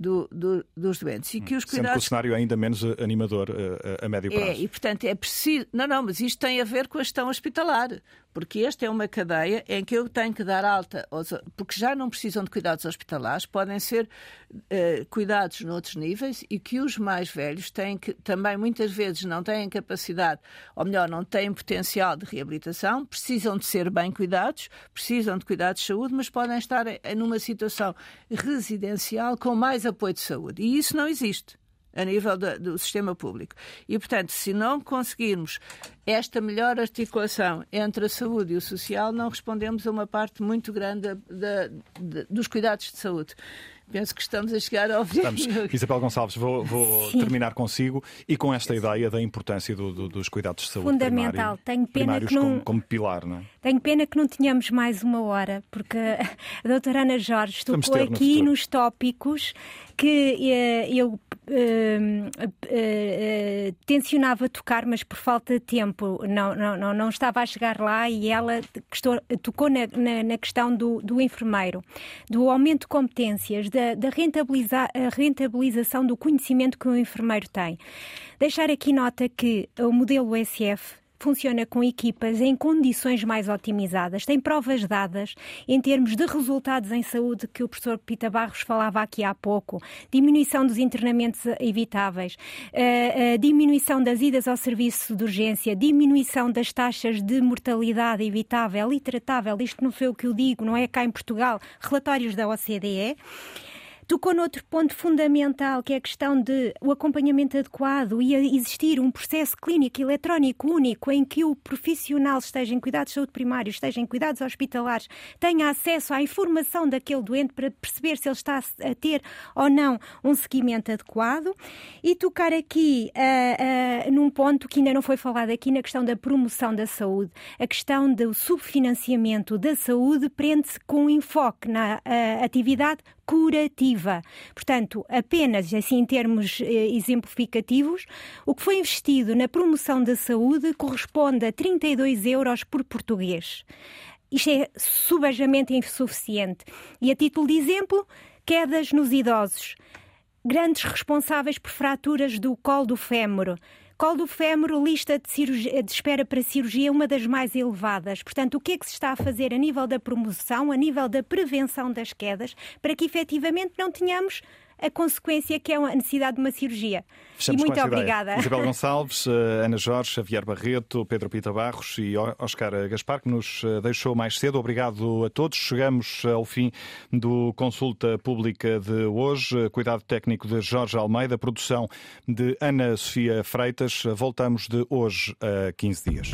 [SPEAKER 5] do, do, dos doentes.
[SPEAKER 1] E que os cuidados... Sempre o cenário é ainda menos eh, animador a, eh, a médio prazo.
[SPEAKER 5] É, e portanto é preciso. Não, não, mas isto tem a ver com a gestão hospitalar porque esta é uma cadeia em que eu tenho que dar alta, aos, porque já não precisam de cuidados hospitalares, podem ser uh, cuidados noutros níveis e que os mais velhos têm que, também muitas vezes não têm capacidade, ou melhor, não têm potencial de reabilitação, precisam de ser bem cuidados, precisam de cuidados de saúde, mas podem estar numa situação residencial com mais apoio de saúde. E isso não existe a nível do, do, sistema público. E, portanto, se não conseguirmos esta melhor articulação entre a saúde e o social, não respondemos a uma parte muito grande dos cuidados de saúde. Penso que estamos a chegar ao fim. Estamos.
[SPEAKER 1] Isabel Gonçalves, vou, vou terminar consigo e com esta ideia da importância do, do, dos cuidados de saúde
[SPEAKER 7] Fundamental. Tenho pena que não...
[SPEAKER 1] como, como, pilar, não é?
[SPEAKER 7] Tenho pena que não tenhamos mais uma hora, porque a doutora Ana Jorge tocou aqui no nos tópicos que eh, eu Uh, uh, uh, tencionava tocar, mas por falta de tempo não, não, não, não estava a chegar lá e ela tocou na, na, na questão do, do, enfermeiro, do aumento de competências, da, da rentabiliza, rentabilização do conhecimento que o enfermeiro tem. Deixar aqui nota que o modelo SF funciona com equipas em condições mais otimizadas, tem provas dadas em termos de resultados em saúde que o professor Pita Barros falava aqui há pouco, diminuição dos internamentos evitáveis, uh, uh, diminuição das idas ao serviço de urgência, diminuição das taxas de mortalidade evitável e tratável, isto não foi o que eu digo, não é cá em Portugal, relatórios da OCDE. Tocou noutro ponto fundamental, que é a questão de o acompanhamento adequado e existir um processo clínico eletrónico único em que o profissional esteja em cuidados de saúde primários, esteja em cuidados hospitalares, tenha acesso à informação daquele doente para perceber se ele está a ter ou não um seguimento adequado. E tocar aqui uh, uh, num ponto que ainda não foi falado aqui, na questão da promoção da saúde. A questão do subfinanciamento da saúde prende-se com enfoque na uh, atividade curativa. Portanto, apenas assim em termos eh, exemplificativos, o que foi investido na promoção da saúde corresponde a 32 euros por português. Isto é subajamente insuficiente. E a título de exemplo, quedas nos idosos. Grandes responsáveis por fraturas do colo do fémur, Colo do fémur, lista de, cirurgia, de espera para cirurgia, uma das mais elevadas. Portanto, o que é que se está a fazer a nível da promoção, a nível da prevenção das quedas, para que efetivamente não tenhamos a consequência que é a necessidade de uma cirurgia.
[SPEAKER 1] Fechamos
[SPEAKER 7] e muito obrigada.
[SPEAKER 1] Ideia. Isabel Gonçalves, eh, Ana Jorge, Xavier Barreto, Pedro Pita Barros e Oscar Gaspar, que nos eh, deixou mais cedo. Obrigado a todos. Chegamos ao fim do Consulta Pública de hoje. Cuidado técnico de Jorge Almeida, produção de Ana Sofia Freitas. Voltamos de hoje a 15 dias.